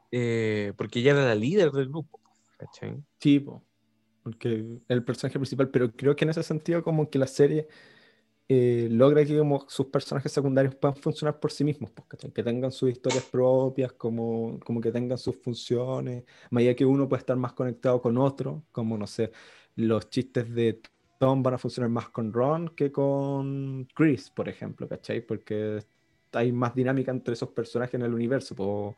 eh, porque ella era la líder del grupo, ¿cachai? Sí, porque el personaje principal, pero creo que en ese sentido como que la serie eh, logra que sus personajes secundarios puedan funcionar por sí mismos, pues, que tengan sus historias propias, como, como que tengan sus funciones, más allá que uno puede estar más conectado con otro, como no sé, los chistes de Tom van a funcionar más con Ron que con Chris, por ejemplo, ¿cachai? Porque hay más dinámica entre esos personajes en el universo,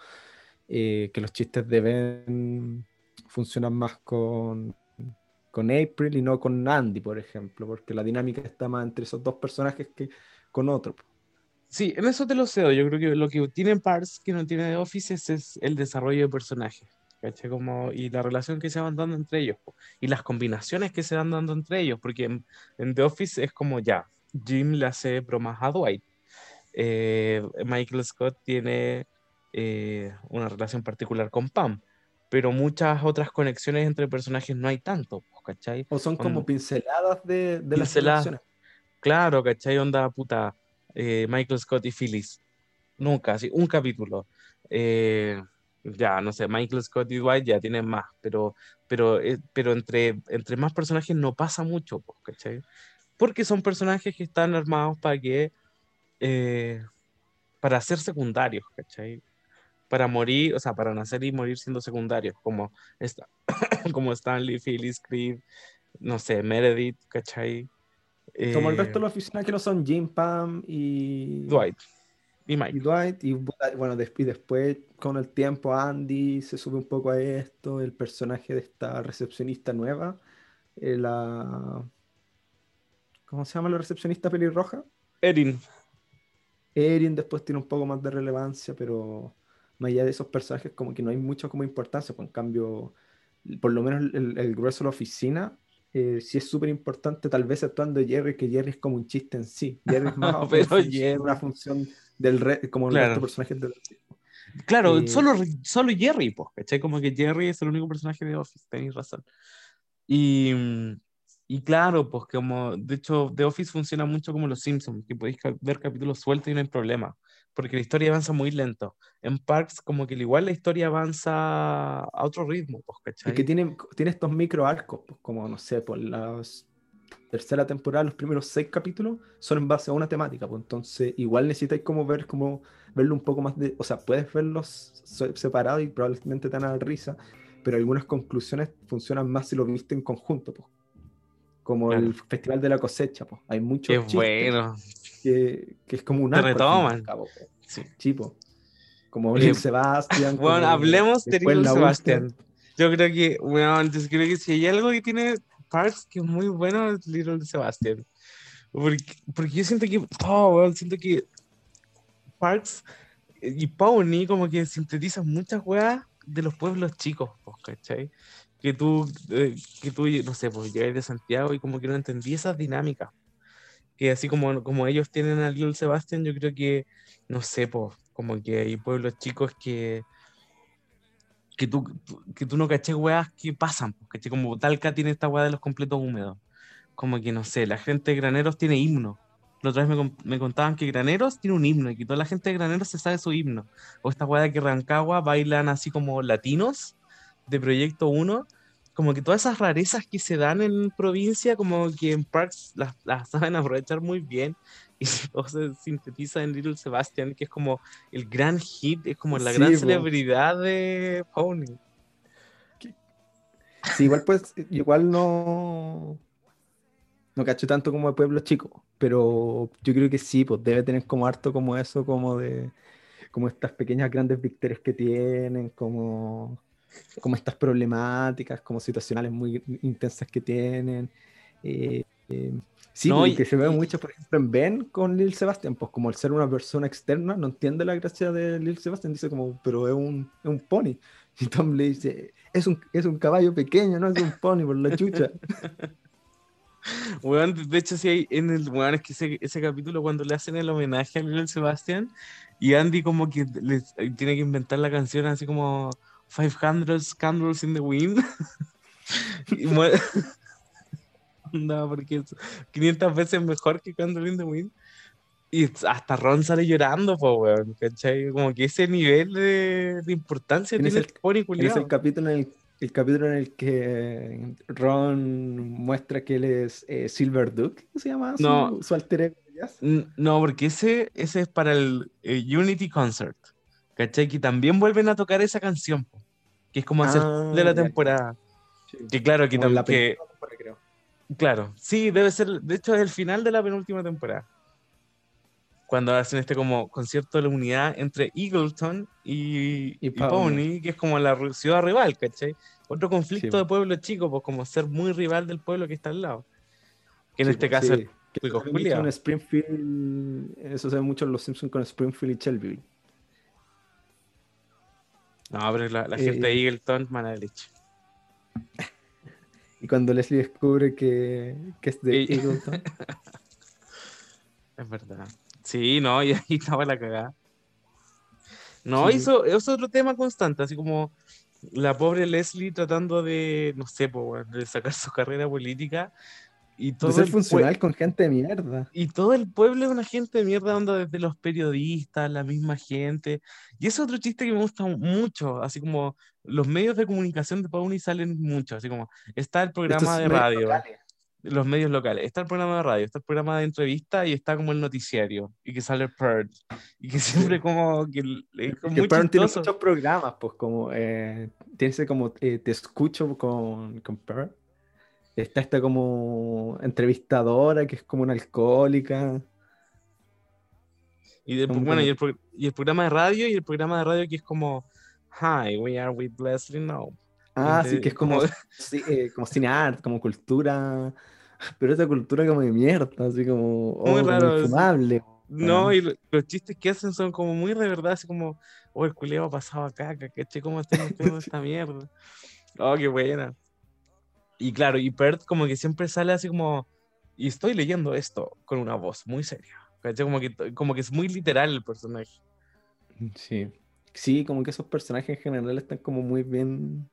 eh, que los chistes de Ben funcionan más con con April y no con Andy, por ejemplo, porque la dinámica está más entre esos dos personajes que con otro. Sí, en eso te lo cedo. Yo creo que lo que tiene Parks que no tiene The Office es, el desarrollo de personajes. Como, y la relación que se van dando entre ellos. Y las combinaciones que se van dando entre ellos. Porque en, The Office es como ya, Jim le hace bromas a Dwight. Eh, Michael Scott tiene eh, una relación particular con Pam pero muchas otras conexiones entre personajes no hay tanto, ¿cachai? O son como pinceladas de, de las conexiones. Claro, ¿cachai? Onda puta, eh, Michael Scott y Phyllis. Nunca, así, un capítulo. Eh, ya, no sé, Michael Scott y Dwight ya tienen más, pero, pero, eh, pero entre, entre más personajes no pasa mucho, ¿cachai? Porque son personajes que están armados para que, para ser secundarios, ¿cachai? Para morir, o sea, para nacer y morir siendo secundarios, como, esta, como Stanley, Phyllis, Creed, no sé, Meredith, ¿cachai? como el resto de la oficina que no son Jim, Pam y... Dwight. Y Mike. Y Dwight, y bueno, después con el tiempo Andy se sube un poco a esto, el personaje de esta recepcionista nueva, eh, la... ¿Cómo se llama la recepcionista pelirroja? Erin. Erin después tiene un poco más de relevancia, pero más allá de esos personajes, como que no hay mucho como importancia, pues en cambio, por lo menos el, grueso de la oficina, eh, sí es súper importante, tal vez actuando Jerry, que Jerry es como un chiste en sí. Jerry es más una función del re, como claro. el personaje del Claro, eh, solo, solo Jerry, pues, ¿cachai? Como que Jerry es el único personaje de Office, tenéis razón. Y, y claro, pues como, de hecho, The Office funciona mucho como Los Simpsons, que podéis ver capítulos sueltos y no hay problema porque la historia avanza muy lento. En Parks, como que igual la historia avanza a otro ritmo, pues, ¿cachai? Y que tiene, tiene estos micro arcos, pues, como, no sé, por la tercera temporada, los primeros seis capítulos son en base a una temática, pues entonces igual necesitáis como ver, como verlo un poco más de, o sea, puedes verlos separados y probablemente te dan a risa, pero algunas conclusiones funcionan más si lo viste en conjunto, pues. Como el Festival de la Cosecha, pues. Hay muchos Qué bueno que, que es como un Te retoman. cabo. Sí. Chipo. Como Eh, Lil Sebastián. Bueno, como hablemos de Sebastián. Yo creo que, bueno, yo creo que si hay algo que tiene Parks que es muy bueno es Little Sebastian. Porque, porque yo siento que, oh, weón, siento que Parks y Pony como que sintetizan muchas weas de los pueblos chicos, ¿cachai? Que tú, eh, que tú, no sé, pues llegas de Santiago y como que no entendí esas dinámicas. Que así como, como ellos tienen a Little Sebastian, yo creo que, no sé, pues, como que hay pueblos chicos que que tú, que tú no caché weas que pasan, ¿cachai? Como Talca tiene esta wea de los completos húmedos. Como que no sé, la gente de Graneros tiene himno. La otra vez me, me contaban que Graneros tiene un himno y que toda la gente de Graneros se sabe su himno. O esta wea de que Rancagua bailan así como latinos de Proyecto 1. Como que todas esas rarezas que se dan en provincia, como que en Parks las, las saben aprovechar muy bien. Y todo se sintetiza en Little Sebastian, que es como el gran hit, es como la Sí, gran celebridad de Pony. Sí, igual pues, igual no. No cacho tanto como de pueblos chicos, pero yo creo que sí, pues debe tener como harto como eso, como de, como estas pequeñas grandes victorias que tienen, como, como estas problemáticas, como situacionales muy intensas que tienen. Eh, eh, sí, No, pues, y- que se ve mucho, por ejemplo, en Ben con Lil Sebastian, pues como el ser una persona externa, no entiende la gracia de Lil Sebastian, dice como, pero es un, es un pony. Y Tom le dice, es un, es un caballo pequeño, no es un pony por la chucha. Weón, de hecho, sí hay en el weón, es que ese, ese capítulo cuando le hacen el homenaje a Lil Sebastián y Andy como que les- eh, tiene que inventar la canción así como 500 Candles in the Wind. no, porque es 500 veces mejor que Candle in the Wind. Y hasta Ron sale llorando, po, weón, ¿cachai? Como que ese nivel de, de importancia ¿Quién es tiene el- culiao. el capítulo en el, el capítulo en el que Ron muestra que él es eh, Silver Duke, ¿cómo se llama? Su, No. su alter ego No, porque ese, ese es para el eh, Unity Concert. ¿Cachai? Que también vuelven a tocar esa canción. Que es como hacer Ah, de la temporada. Sí. Que claro, que, Como en tam- la que- penúltima temporada, creo. claro, sí, debe ser, de hecho es el final de la penúltima temporada. Cuando hacen este como concierto de la unidad entre Eagleton y, Y y Pony. Que es como la ciudad rival, ¿cachai? Otro conflicto Sí, de pueblo chico, pues como ser muy rival del pueblo que está al lado. Que en Sí, este caso sí. Que Springfield, eso se ve mucho en Los Simpsons con Springfield y Shelbyville. No, pero la, la Eh, gente de Eagleton, mala leche. Y cuando Leslie descubre que, que es de Y- Eagleton, Es verdad. Sí, no, y ahí estaba la cagada. No, Sí. eso es otro tema constante, así como la pobre Leslie tratando de, no sé, po, de sacar su carrera política y todo, ser funcional con gente de mierda. y todo el pueblo es una gente de mierda, onda desde los periodistas, la misma gente. Y es otro chiste que me gusta mucho, así como los medios de comunicación de Pauni salen mucho, así como está el programa de radio locales. los medios locales. Está el programa de radio, está el programa de entrevista y está como el noticiario. Y que sale Purge. Y que siempre como que es como Que muy Pern tiene muchos programas, pues como eh, tiene como eh, te escucho con, con Pern. Está esta como entrevistadora que es como una alcohólica. Y, de- bueno, el, pro- y el programa de radio y el programa de radio que es como Hi, we are with Leslie Knope. Ah, Ente- sí, que es como, como- sí, eh, como cine art, como cultura, pero esa cultura como de mierda, así como, oh, Muy como raro, infumable. No, y lo- los chistes que hacen son como muy de verdad, así como, oh, el culiao ha pasado acá, caché cómo haciendo esta mierda. Oh, qué buena. Y claro, y Pert como que siempre sale así como, y estoy leyendo esto con una voz muy seria. Como que, como que es muy literal el personaje. Sí. Sí, como que esos personajes en general están como muy bien,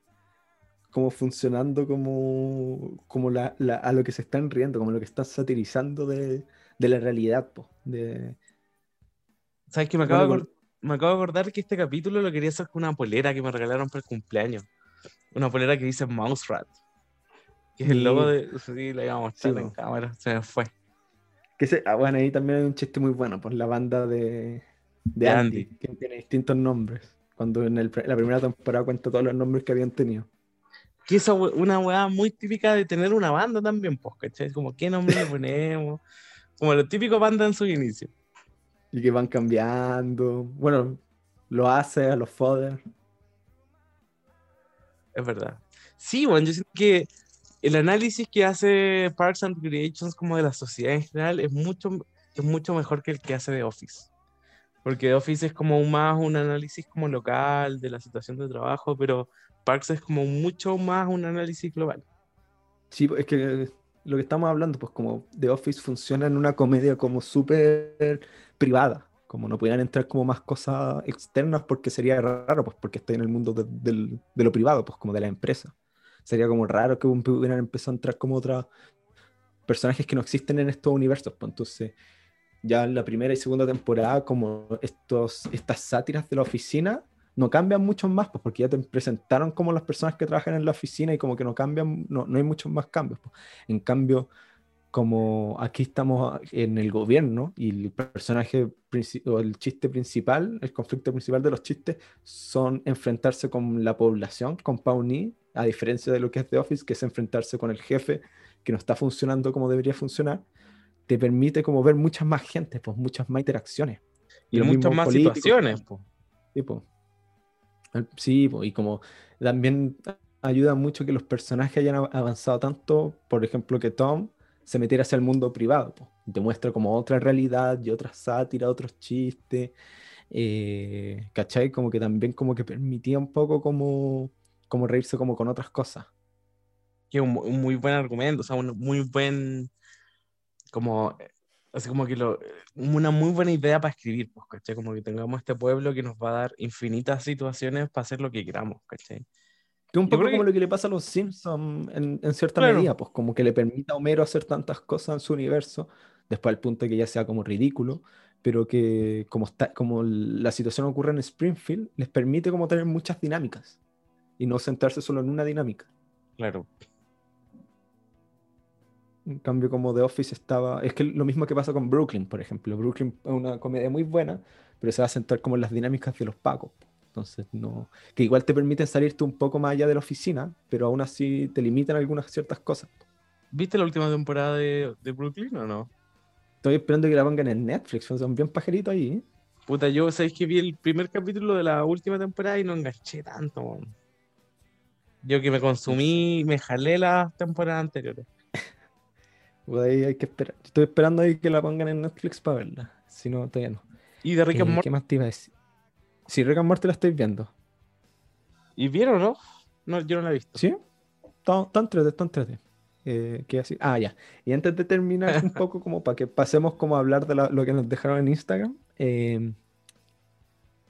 como funcionando como, como la, la- a lo que se están riendo, como lo que están satirizando de, de la realidad, po, de, ¿Sabes qué? Me acabo, Bueno, de me acabo de acordar que este capítulo lo quería hacer con una polera que me regalaron para el cumpleaños. Una polera que dice Mouse Rat. Que es el logo de... Sí, la iba a mostrar Sí, en cámara. Se me fue. que se, ah, bueno, ahí también hay un chiste muy bueno, por la banda de, de Andy, Andy. que tiene distintos nombres, cuando en el, la primera temporada cuenta todos los nombres que habían tenido. que we- una weá muy típica de tener una banda también, pues, ¿cachai? Como, ¿qué nombre le ponemos? Como lo típico banda en su inicio. Y que van cambiando. Bueno, lo hace a los fodder. Es verdad. Sí, bueno, yo siento que el análisis que hace Parks and Recreations como de la sociedad en general es mucho, es mucho mejor que el que hace The Office. Porque The Office es como más un análisis como local de la situación de trabajo, pero Parks es como mucho más un análisis global. Sí, es que lo que estamos hablando, pues como The Office funciona en una comedia como súper privada, como no pudieran entrar como más cosas externas porque sería raro, pues porque estoy en el mundo de, de lo privado, pues como de la empresa. Sería como raro que pudieran empezar a entrar como otros personajes que no existen en estos universos, pues entonces ya en la primera y segunda temporada como estos, estas sátiras de la oficina no cambian mucho más, pues porque ya te presentaron como las personas que trabajan en la oficina y como que no cambian, no, no hay muchos más cambios. Pues. En cambio, como aquí estamos en el gobierno y el personaje o el chiste principal, el conflicto principal de los chistes son enfrentarse con la población, con Pawnee, a diferencia de lo que es The Office, que es enfrentarse con el jefe que no está funcionando como debería funcionar, te permite como ver muchas más gente, pues muchas más interacciones. Y, muchas más situaciones, pues. Sí, pues. Sí, y como también ayuda mucho que los personajes hayan avanzado tanto, por ejemplo, que Tom se metiera hacia el mundo privado, y te muestra como otra realidad y otra sátira, otros chistes, eh, ¿cachai? Como que también como que permitía un poco como, como reírse como con otras cosas. Que un, un muy buen argumento, o sea, un muy buen, como Así como que lo, una muy buena idea para escribir, pues, ¿cachai? Como que tengamos este pueblo que nos va a dar infinitas situaciones para hacer lo que queramos, ¿cachai? Que un poco como lo que le pasa a los Simpsons en, en, cierta medida, pues como que le permite a Homero hacer tantas cosas en su universo, después al punto de que ya sea como ridículo, pero que como, está, como la situación ocurre en Springfield, les permite como tener muchas dinámicas y no centrarse solo en una dinámica. Claro. En cambio, como The Office estaba. Es que lo mismo que pasa con Brooklyn, por ejemplo. Brooklyn es una comedia muy buena, pero se va a centrar como en las dinámicas de los pacos. Entonces, no. Que igual te permiten salirte un poco más allá de la oficina, pero aún así te limitan algunas ciertas cosas. ¿Viste la última temporada de, de Brooklyn o no? Estoy esperando que la pongan en Netflix, son bien pajeritos ahí. ¿eh? Puta, yo sabéis que vi el primer capítulo de la última temporada y no enganché tanto. Yo que me consumí, me jalé las temporadas anteriores. Pues ahí hay que esperar. Estoy esperando ahí que la pongan en Netflix para verla. Si no, todavía no. ¿Y de Rick and Morty? ¿Qué más te iba a decir? Sí, Rick and Morty la estoy viendo. ¿Y vieron, no? No, yo no la he visto. ¿Sí? Está entrete, está entrete. Eh, ¿qué así? Ah, ya. Y antes de terminar un poco, como para que pasemos como a hablar de la- lo que nos dejaron en Instagram, eh,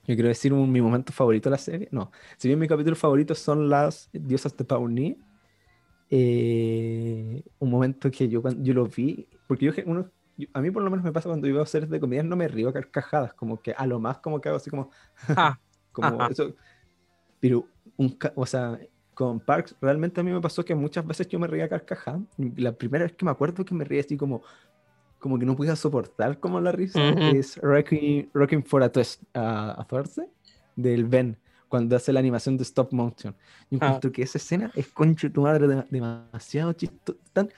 yo quiero decir un- mi momento favorito de la serie. No, si bien mi capítulo favorito son las diosas de Pawnee, eh, un momento que yo, cuando, yo lo vi, porque yo, uno, yo- a mí por lo menos me pasa cuando yo veo series de comedia, no me río a carcajadas, como que a lo más como que hago así como, Ah, como eso. Pero, un, o sea, con Parks, realmente a mí me pasó que muchas veces yo me reía a carcajadas. La primera vez que me acuerdo que me reía así como, como que no podía soportar como la risa, Ujú. es Rocking, Rocking for a, Twist, a, a Thursday, del Ben, cuando hace la animación de stop motion. Yo Ah. encuentro que esa escena es concha de tu madre de- demasiado chistoso. Tan,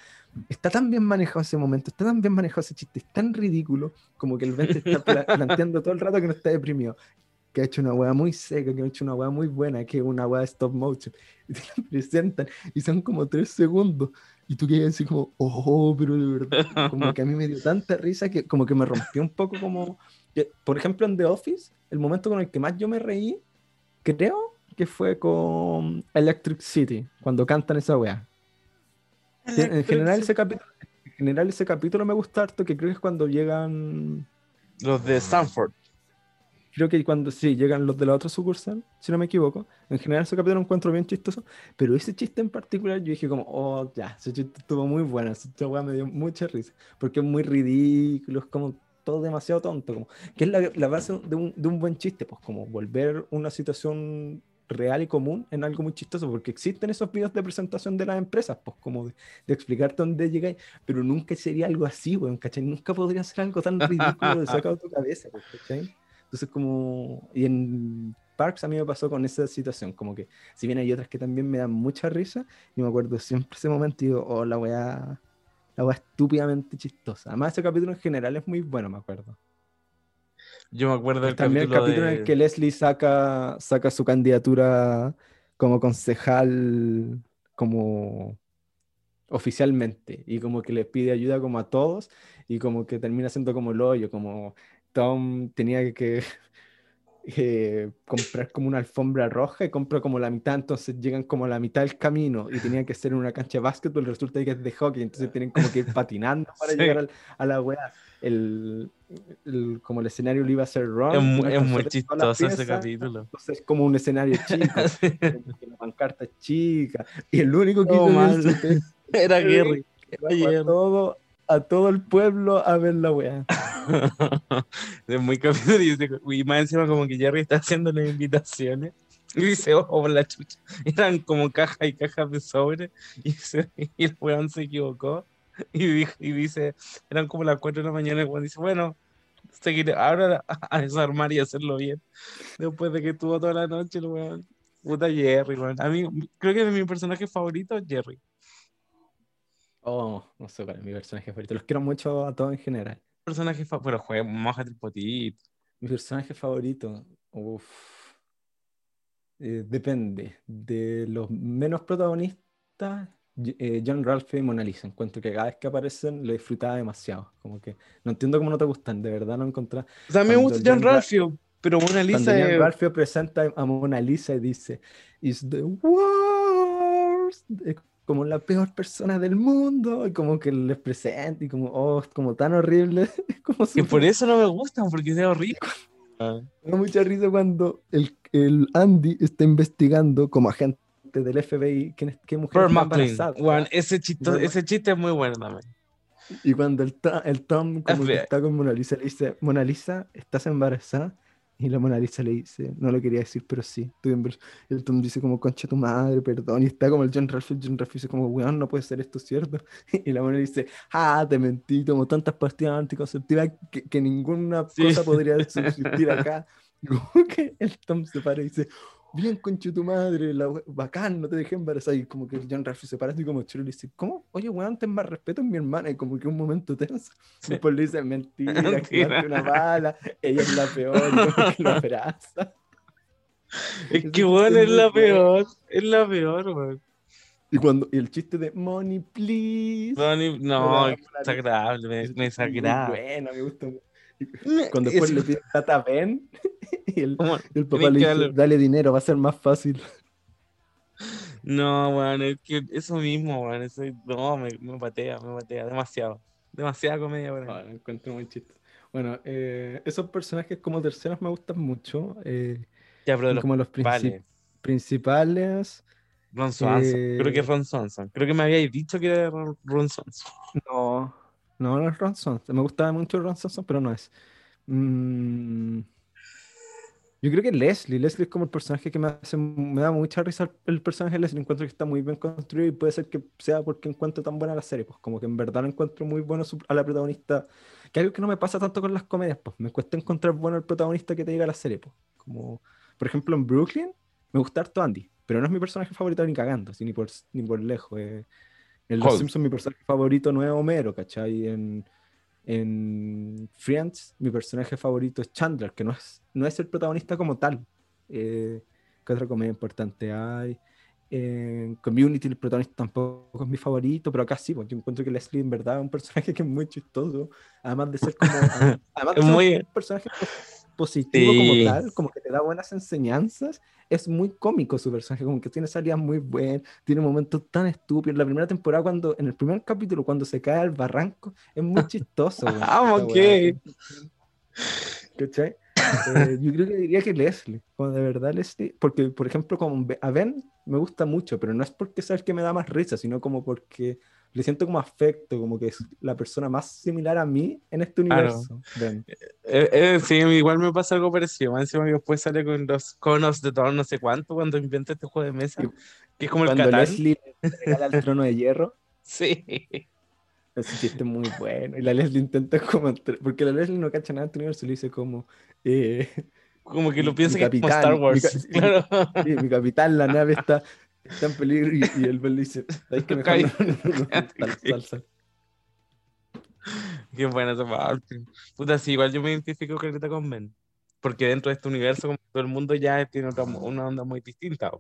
está tan bien manejado ese momento, está tan bien manejado ese chiste, es tan ridículo como que el Ben se está pla- planteando todo el rato que no está deprimido. Que ha hecho una weá muy seca, que ha hecho una weá muy buena, que es una weá de stop motion. Y te la presentan y son como tres segundos. Y tú quedas así como, oh, pero de verdad. Como que a mí me dio tanta risa que como que me rompió un poco como... que, por ejemplo, en The Office, el momento con el que más yo me reí, creo que fue con Electric City, cuando cantan esa weá. En general, ese capítulo, en general ese capítulo me gusta harto, que creo que es cuando llegan... Los de Stanford. Creo que cuando sí, llegan los de la otra sucursal, si no me equivoco. En general ese capítulo lo encuentro bien chistoso, pero ese chiste en particular yo dije como, oh, ya, ese chiste estuvo muy bueno, esa weá me dio mucha risa, porque es muy ridículo, es como todo demasiado tonto, como, que es la, la base de un, de un buen chiste, pues como volver una situación real y común en algo muy chistoso, porque existen esos videos de presentación de las empresas, pues como de, de explicarte dónde llegáis, pero nunca sería algo así, weón, ¿cachai? Nunca podría ser algo tan ridículo de sacado de tu cabeza, pues, ¿cachai? Entonces, como. Y en Parks a mí me pasó con esa situación. Como que, si bien hay otras que también me dan mucha risa, yo me acuerdo siempre ese momento y digo, oh, la weá. La weá estúpidamente chistosa. Además, ese capítulo en general es muy bueno, me acuerdo. Yo me acuerdo del También el capítulo, en el que Leslie saca, saca su candidatura como concejal, como oficialmente, y como que le pide ayuda como a todos, y como que termina siendo como el hoyo, como Tom tenía que eh, comprar como una alfombra roja y compra como la mitad, entonces llegan como a la mitad del camino y tenían que ser en una cancha de básquetbol, resulta que es de hockey, entonces tienen como que ir patinando para Sí. llegar al- a la wea. El, el- como el escenario le iba a ser wrong. Es muy, no es muy chistoso las ese capítulo. Entonces es como un escenario chico, la pancarta chica, y el único que Todo hizo mal. eso es Era. Gary. A todo, a todo el pueblo a ver la wea. es muy capítulo y, más encima como que Jerry está haciendo las invitaciones y dice, oh, por la chucha. Eran como cajas y cajas de sobre y, se- y el weón se equivocó y, dice, eran como las 4 de la mañana y el weón dice, bueno, seguiré ahora a, desarmar y hacerlo bien. Después de que estuvo toda la noche el weón. Puta Jerry, weón. A mí creo que mi personaje favorito es Jerry. Oh, no sé es mi personaje favorito. Los quiero mucho a todos en general. Personaje favorito, juega, mojate el potito. Mi personaje favorito, uff, eh, depende. De los menos protagonistas, eh, John Ralphie y Mona Lisa. Encuentro que cada vez que aparecen lo disfrutaba demasiado. Como que no entiendo cómo no te gustan, de verdad no encontrás. O sea, me Cuando gusta John John Ralphio, pero Mona Cuando Lisa John es... Ralphio presenta a Mona Lisa y dice, Is the worst. Como la peor persona del mundo. Y como que les presenta y como, oh, como tan horrible. Como Que por eso no me gustan, porque sea horrible. Ah, Me da mucha risa cuando el, el Andy está investigando como agente del FBI quién es- qué mujer está embarazada. Weón, ese, chito- Pearl ese chiste es muy bueno también. Y cuando el, el Tom como que está con Mona Lisa le dice, Mona Lisa, ¿estás embarazada? Y la Mona Lisa le dice, no lo quería decir, pero sí, el Tom dice como, concha tu madre, perdón. Y está como el John Ralphie, el John Ralphie dice como, weón, no puede ser esto cierto. Y la Mona dice, ah, te mentí, tomo tantas pastillas anticonceptivas que, que ninguna Sí. cosa podría subsistir acá. Y como que el Tom se para y dice, bien, concha tu madre, la bacán, no te dejé embarazada. Y como que John Ralphie se para así como chulo y dice, ¿cómo? Oye, weón, ten más respeto en mi hermana. Y como que un momento tenso. Sí. Después le dice, mentira, que Mentira. una bala, ella es la peor, como que lo. Es que weón es la peor. Es la peor, weón. Y cuando y el chiste de money, please. Ni- no, es desagradable, me, me desagrada. Bueno, me gusta mucho. Cuando después Es- le pide plata a Ben, y el, el papá le dice, darle- dale dinero, va a ser más fácil. No, weón, es que eso mismo, weón. Eso, no, me, me patea, me patea demasiado. Demasiada comedia, weón. Ah, lo encuentro muy chistoso. Bueno, eh, esos personajes como terceros me gustan mucho. eh, Ya, pero de son los como los princi- vale. principales. Ron Swanson. Creo que Eh, es Ron Swanson. Creo que me habíais dicho que era Ron, Ron Swanson. No, no, no es Ron Swanson. Me gustaba mucho Ron Swanson, pero no es. Mm, yo creo que Leslie. Leslie es como el personaje que me hace, me da mucha risa el, personaje de Leslie. Encuentro que está muy bien construido y puede ser que sea porque encuentro tan buena la serie. Pues como que en verdad lo encuentro muy bueno a la protagonista. Que algo que no me pasa tanto con las comedias, pues. Me cuesta encontrar bueno el protagonista que te diga la serie, pues. Como, por ejemplo, en Brooklyn me gusta harto Andy, pero no es mi personaje favorito ni cagando, así, ni por, ni por lejos. eh. En Los. Simpsons mi personaje favorito no es Homero, ¿cachai? En, en Friends mi personaje favorito es Chandler, que no es, no es el protagonista como tal. Eh, ¿qué otra comedia importante hay? En Community el protagonista tampoco es mi favorito, pero acá sí, porque yo encuentro que Leslie en verdad es un personaje que es muy chistoso, además de ser como... además de ser muy- un personaje pos- positivo como Sí. tal, como que te da buenas enseñanzas, es muy cómico su personaje, como que tiene salidas muy buenas, tiene momentos tan estúpidos. La primera temporada, cuando, en el primer capítulo, cuando se cae al barranco, es muy chistoso. weón, Ah, weá. ¿Cachai? Eh, yo creo que diría que Leslie, como de verdad Leslie, porque por ejemplo con a Ben me gusta mucho, pero no es porque sea el que me da más risa, sino como porque le siento como afecto, como que es la persona más similar a mí en este universo. Ben. Eh, eh, sí, igual me pasa algo parecido. Más encima que después sale con los conos de todo no sé cuánto cuando inventa este juego de mesa. Que es como el Cuando Catán. Leslie le regala el trono de hierro, Sí. ese chiste es muy bueno. Y la Leslie intenta como, porque la Leslie no cacha nada de este universo, le dice como... eh, Como que lo Mi- piensa mi que es como capitán, Star mi Wars. ca- Claro. Sí, mi capitán, la nave está, está en peligro y, y el Ben le dice, ¿sabes que mejor no, no, no, no, sal, sal, sal". Qué buena esa parte. Puta, sí, igual yo me identifico con Ben. Porque dentro de este universo, como todo el mundo ya tiene otra, una onda muy distinta.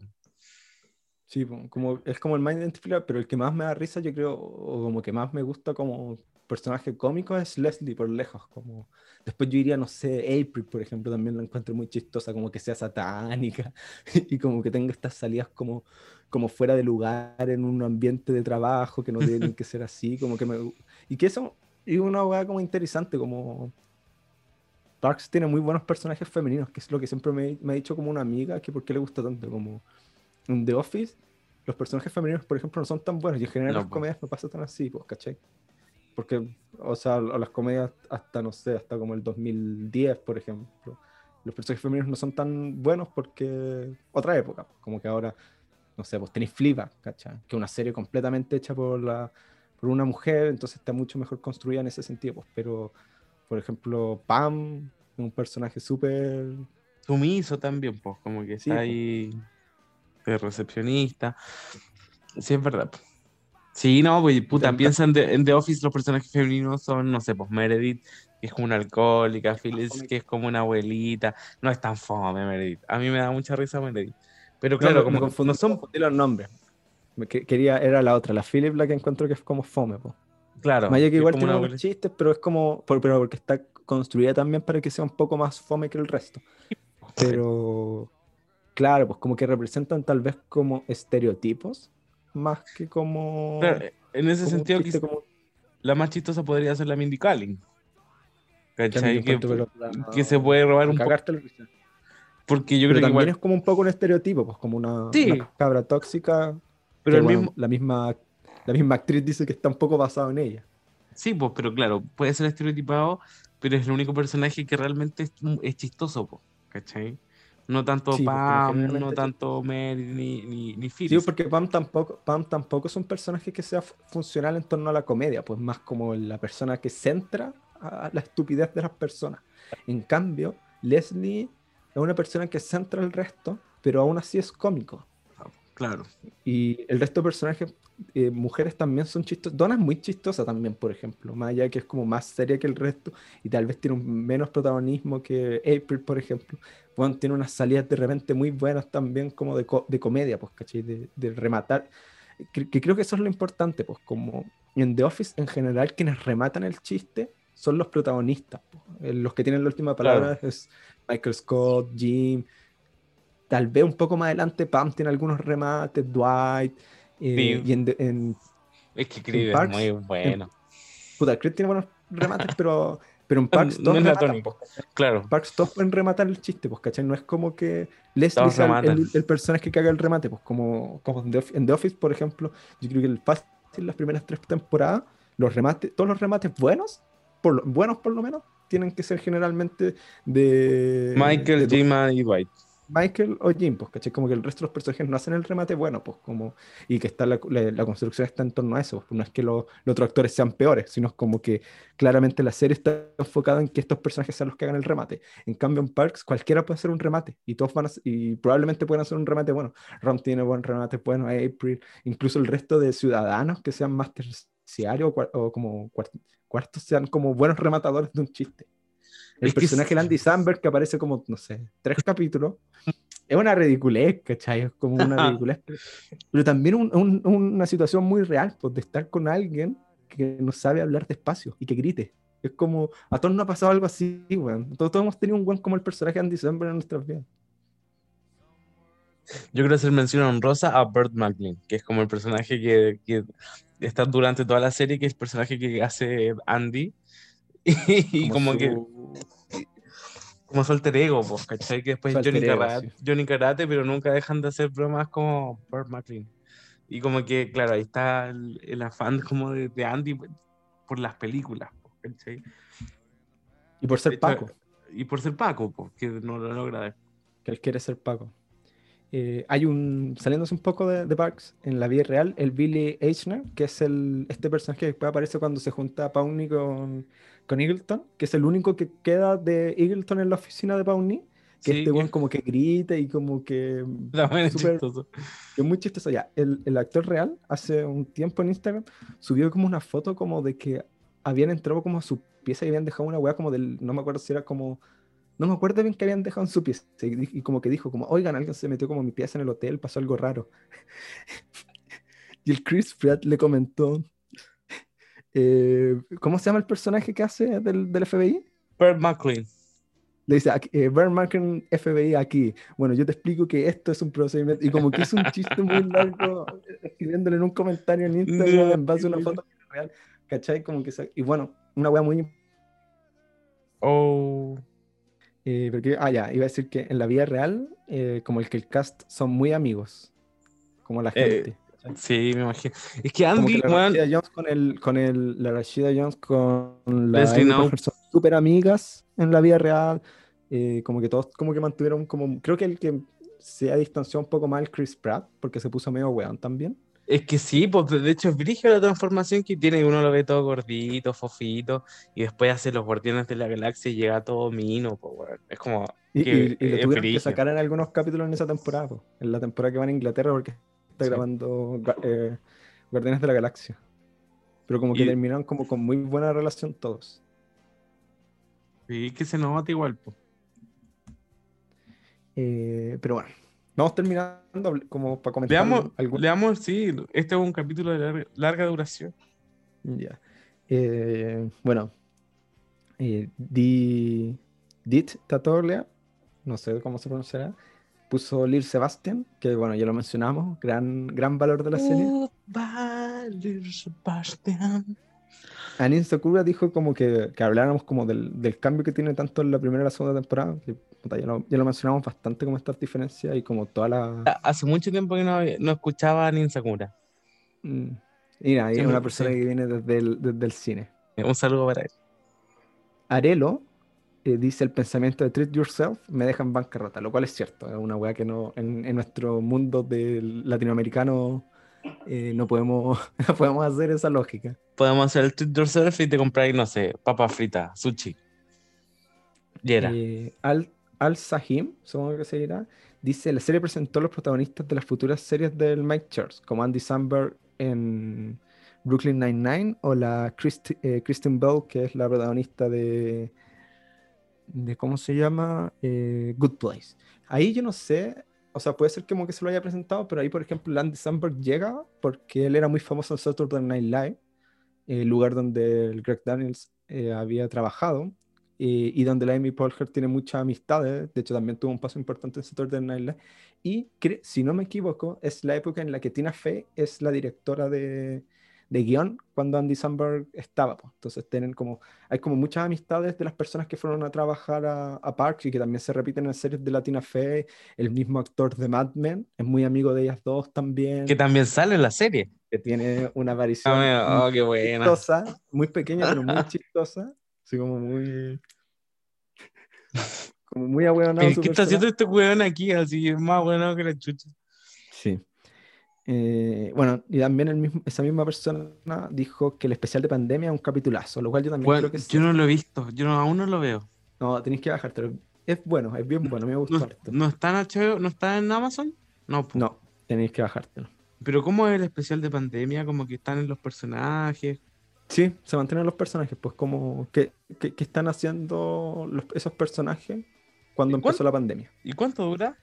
Sí, como, es como el más identificable, pero el que más me da risa, yo creo, o como que más me gusta como personaje cómico es Leslie por lejos. Como... Después yo iría, no sé, April, por ejemplo, también la encuentro muy chistosa, como que sea satánica y como que tenga estas salidas como, como fuera de lugar en un ambiente de trabajo que no tienen que ser así, como que me... Y que eso es una hueá como interesante, como... Parks tiene muy buenos personajes femeninos, que es lo que siempre me, me ha dicho como una amiga, que por qué le gusta tanto, como en The Office, los personajes femeninos, por ejemplo, no son tan buenos, y en general No, las comedias no pasa tan así, pues, ¿cachai? Porque, o sea, las comedias hasta, no sé, hasta como el 2010, por ejemplo, los personajes femeninos no son tan buenos porque otra época, como que ahora, no sé, pues tenéis Fleabag, ¿cachai? Que es una serie completamente hecha por, la, por una mujer, entonces está mucho mejor construida en ese sentido, pues, pero, por ejemplo, Pam, un personaje súper... Sumiso también, pues, como que Sí, está po. ahí de recepcionista. Sí, es verdad. po. Sí, no, pues puta, piensa en The, en The Office, los personajes femeninos son, no sé, pues Meredith, que es como una alcohólica, Phyllis, que es como una abuelita. No es tan fome, Meredith. A mí me da mucha risa Meredith. Pero No, claro, me como no son, confundí los nombres. Quería, era la otra, la Philip, la que encuentro que es como fome, pues. claro, Maya que igual tiene abuelita. chistes, pero es como, por- pero porque está construida también para que sea un poco más fome que el resto. Pero, claro, pues como que representan tal vez como estereotipos, más que como... Claro, en ese como sentido, quizá como- la más chistosa podría ser la Mindy Kaling. ¿Cachai? Que, se puede robar un poco. Porque yo Pero creo que también igual. es como un poco un estereotipo, pues como una, Sí. una cabra tóxica, Pero el bueno, mismo. la misma la misma actriz dice que está un poco basado en ella. Sí, pues, pero claro, puede ser estereotipado, pero es el único personaje que realmente es, es chistoso, po, ¿cachai? No tanto Sí, porque Pam, no tanto Mary, ni, ni, ni Sí, Phyllis. porque Pam tampoco, Pam tampoco es un personaje que sea fu- funcional en torno a la comedia, pues más como la persona que centra a la estupidez de las personas. En cambio, Leslie es una persona que centra el resto, pero aún así es cómico. Claro. Y el resto de personajes, eh, mujeres también son chistosas. Donna es muy chistosa también, por ejemplo, más allá que es como más seria que el resto y tal vez tiene un menos protagonismo que April, por ejemplo. Bueno, tiene unas salidas de repente muy buenas también como de, co- de comedia, pues, ¿cachai? De, de rematar. Que, que creo que eso es lo importante, pues, como en The Office en general quienes rematan el chiste son los protagonistas. pues. Eh, Los que tienen la última palabra es Michael Scott, Jim, tal vez un poco más adelante Pam tiene algunos remates, Dwight, eh, Sí. y en, en Es que Creed es Parks, muy bueno. puta, Creed tiene buenos remates, pero, pero en Parks No todos es la rematan, tónica. Claro. Parks todos pueden rematar el chiste, pues, ¿cachai? No es como que Leslie sea el, personaje que haga el remate, pues como, como en, The Office, en The Office, por ejemplo, yo creo que el fácil las primeras tres temporadas, los remates, todos los remates buenos, por lo- buenos por lo menos, tienen que ser generalmente de Michael, Jim y Dwight. Michael o Jim, pues, ¿cachai? Como que el resto de los personajes no hacen el remate bueno, pues, como, y que está la, la- la construcción está en torno a eso, pues, no es que lo- los otros actores sean peores, sino como que claramente la serie está enfocada en que estos personajes sean los que hagan el remate. En cambio, en Parks, cualquiera puede hacer un remate, y todos van a, y probablemente puedan hacer un remate bueno. Ron tiene buen remate bueno, April, incluso el resto de ciudadanos que sean más terciarios o, o como cuart- cuartos sean como buenos rematadores de un chiste. El Es que personaje de Andy Samberg, que aparece como, no sé, tres capítulos, es una ridiculez, ¿cachai? Es como una ridiculez. pero- también un- un- una situación muy real, pues, de estar con alguien que no sabe hablar despacio y que grite. Es como, a todos nos ha pasado algo así, weón. Todos, todos hemos tenido un buen como el personaje de Andy Samberg en nuestras vidas. Yo quiero hacer mención honrosa a Burt Macklin, que es como el personaje que, que está durante toda la serie, que es el personaje que hace Andy. Y, como, que su- como su alter ego, pues, ¿cachai? Que después Johnny, ego, Karate, Johnny Karate, pero nunca dejan de hacer bromas como Burt Macklin. Y como que, claro, ahí está el, el afán como de, de Andy por las películas, ¿cachai? Y por ser hecho, Paco, Y por ser Paco, pues, que no lo logra. que él quiere ser Paco. Eh, hay un, saliéndose un poco de, de Parks, en la vida real, el Billy Eichner, que es el, este personaje que después aparece cuando se junta Pawnee con, con Eagleton, que es el único que queda de Eagleton en la oficina de Pawnee, que Sí, este que- como que grita y como es chistoso. que es muy chistoso ya. El, el actor real hace un tiempo en Instagram subió como una foto como de que habían entrado como a su pieza y habían dejado una weá como del, no me acuerdo si era como, no me acuerdo bien que habían dejado en su pieza. Y, y como que dijo, como, oigan, alguien se metió como mi pieza en el hotel, pasó algo raro. y el Chris Pratt le comentó, eh, ¿cómo se llama el personaje que hace del, del FBI? Bert McLean. Le dice, eh, Bert McLean, FBI aquí. Bueno, yo te explico que esto es un procedimiento. Y como que hizo un chiste muy largo escribiéndole en un comentario en Instagram en base a una foto real. ¿Cachai? Como que se- Y bueno, una wea muy Oh. Eh, porque, ah, ya, iba a decir que en la vida real, eh, como el que el cast son muy amigos, como la Eh, gente. Sí, me imagino. Es que como Andy, que la weón, Rashida Jones con el, con el, la Rashida Jones con la Leslie son súper amigas en la vida real. como que todos como que mantuvieron como, creo que el que se ha distanciado un poco más el Chris Pratt, porque se puso medio weón también. Es que sí, pues de hecho es brígida la transformación que tiene, uno lo ve todo gordito, fofito, y después hace los guardianes de la galaxia y llega todo mino, pues weón. Es como, Y, Que y- y lo tuvieron que sacar en algunos capítulos en esa temporada, po, en la temporada que van a Inglaterra porque está Sí. grabando eh, Guardianes de la Galaxia. Pero como que Y- terminaron como con muy buena relación todos. sí, que se nota igual, pues. Eh, pero bueno, vamos terminando como para comentar Leamos, algún- leamos, sí, este es un capítulo de larga, larga duración. Ya. Eh, bueno, eh, Di, Dit Tatorlia, no sé cómo se pronunciará, puso Lil Sebastian, que bueno, ya lo mencionamos, gran, gran valor de la serie. Goodbye, Sebastian. Anin Sakura dijo como que, que habláramos como del, del cambio que tiene tanto en la primera y la segunda temporada, que ya, lo, ya lo mencionamos bastante como estas diferencias y como toda la... Hace mucho tiempo que no, no escuchaba a Nin Sakura. Mm, Y nada, y Sí, es una sí. persona que viene desde el, desde el cine. Un saludo para él. Arelo eh, dice el pensamiento de treat yourself me deja en bancarrota, lo cual es cierto, es una weá que no, en, en nuestro mundo del latinoamericano eh, no, podemos, no podemos hacer esa lógica. Podemos hacer el treat yourself y te compráis, no sé, papa frita, sushi. Y era. Eh, Al Sahim, supongo que se dice, la serie presentó a los protagonistas de las futuras series del Mike Church, como Andy Samberg en Brooklyn Nine-Nine o la eh, Kristen Bell, que es la protagonista de, de ¿cómo se llama? Eh, Good Place. Ahí yo no sé, o sea, puede ser como que se lo haya presentado, pero ahí, por ejemplo, Andy Samberg llega porque él era muy famoso en Saturday Night Live, el lugar donde Greg Daniels eh, había trabajado eh, y donde la Amy Poehler tiene muchas amistades, de hecho también tuvo un paso importante en Saturday Night Live, y si no me equivoco, es la época en la que Tina Fey es la directora de, de guion cuando Andy Samberg estaba, pues. entonces tienen como, hay como muchas amistades de las personas que fueron a trabajar a, a Parks y que también se repiten en series de la Tina Fey, el mismo actor de Mad Men es muy amigo de ellas dos también, Que también sale en la serie. que tiene una aparición Ah, mira, oh, qué muy buena. chistosa, muy pequeña, pero muy chistosa. Así como muy. Como muy ahueonado ¿Qué, su qué está haciendo este weón aquí? Así es más bueno que la chucha. Sí. Eh, bueno, y también el mismo, esa misma persona dijo que el especial de pandemia es un capitulazo, lo cual yo también Bueno, creo que es yo no lo he visto, yo no, aún no lo veo. No, tenéis que bajártelo. Es bueno, es bien bueno, me gustó ¿No, harto. no está en HBO? ¿No está en Amazon? No. No, tenéis que bajártelo. Pero ¿cómo es el especial de pandemia? Como que están en los personajes. Sí, se mantienen los personajes, pues como que, que- que están haciendo los- esos personajes cuando ¿Y cuán- empezó la pandemia. ¿Y cuánto dura?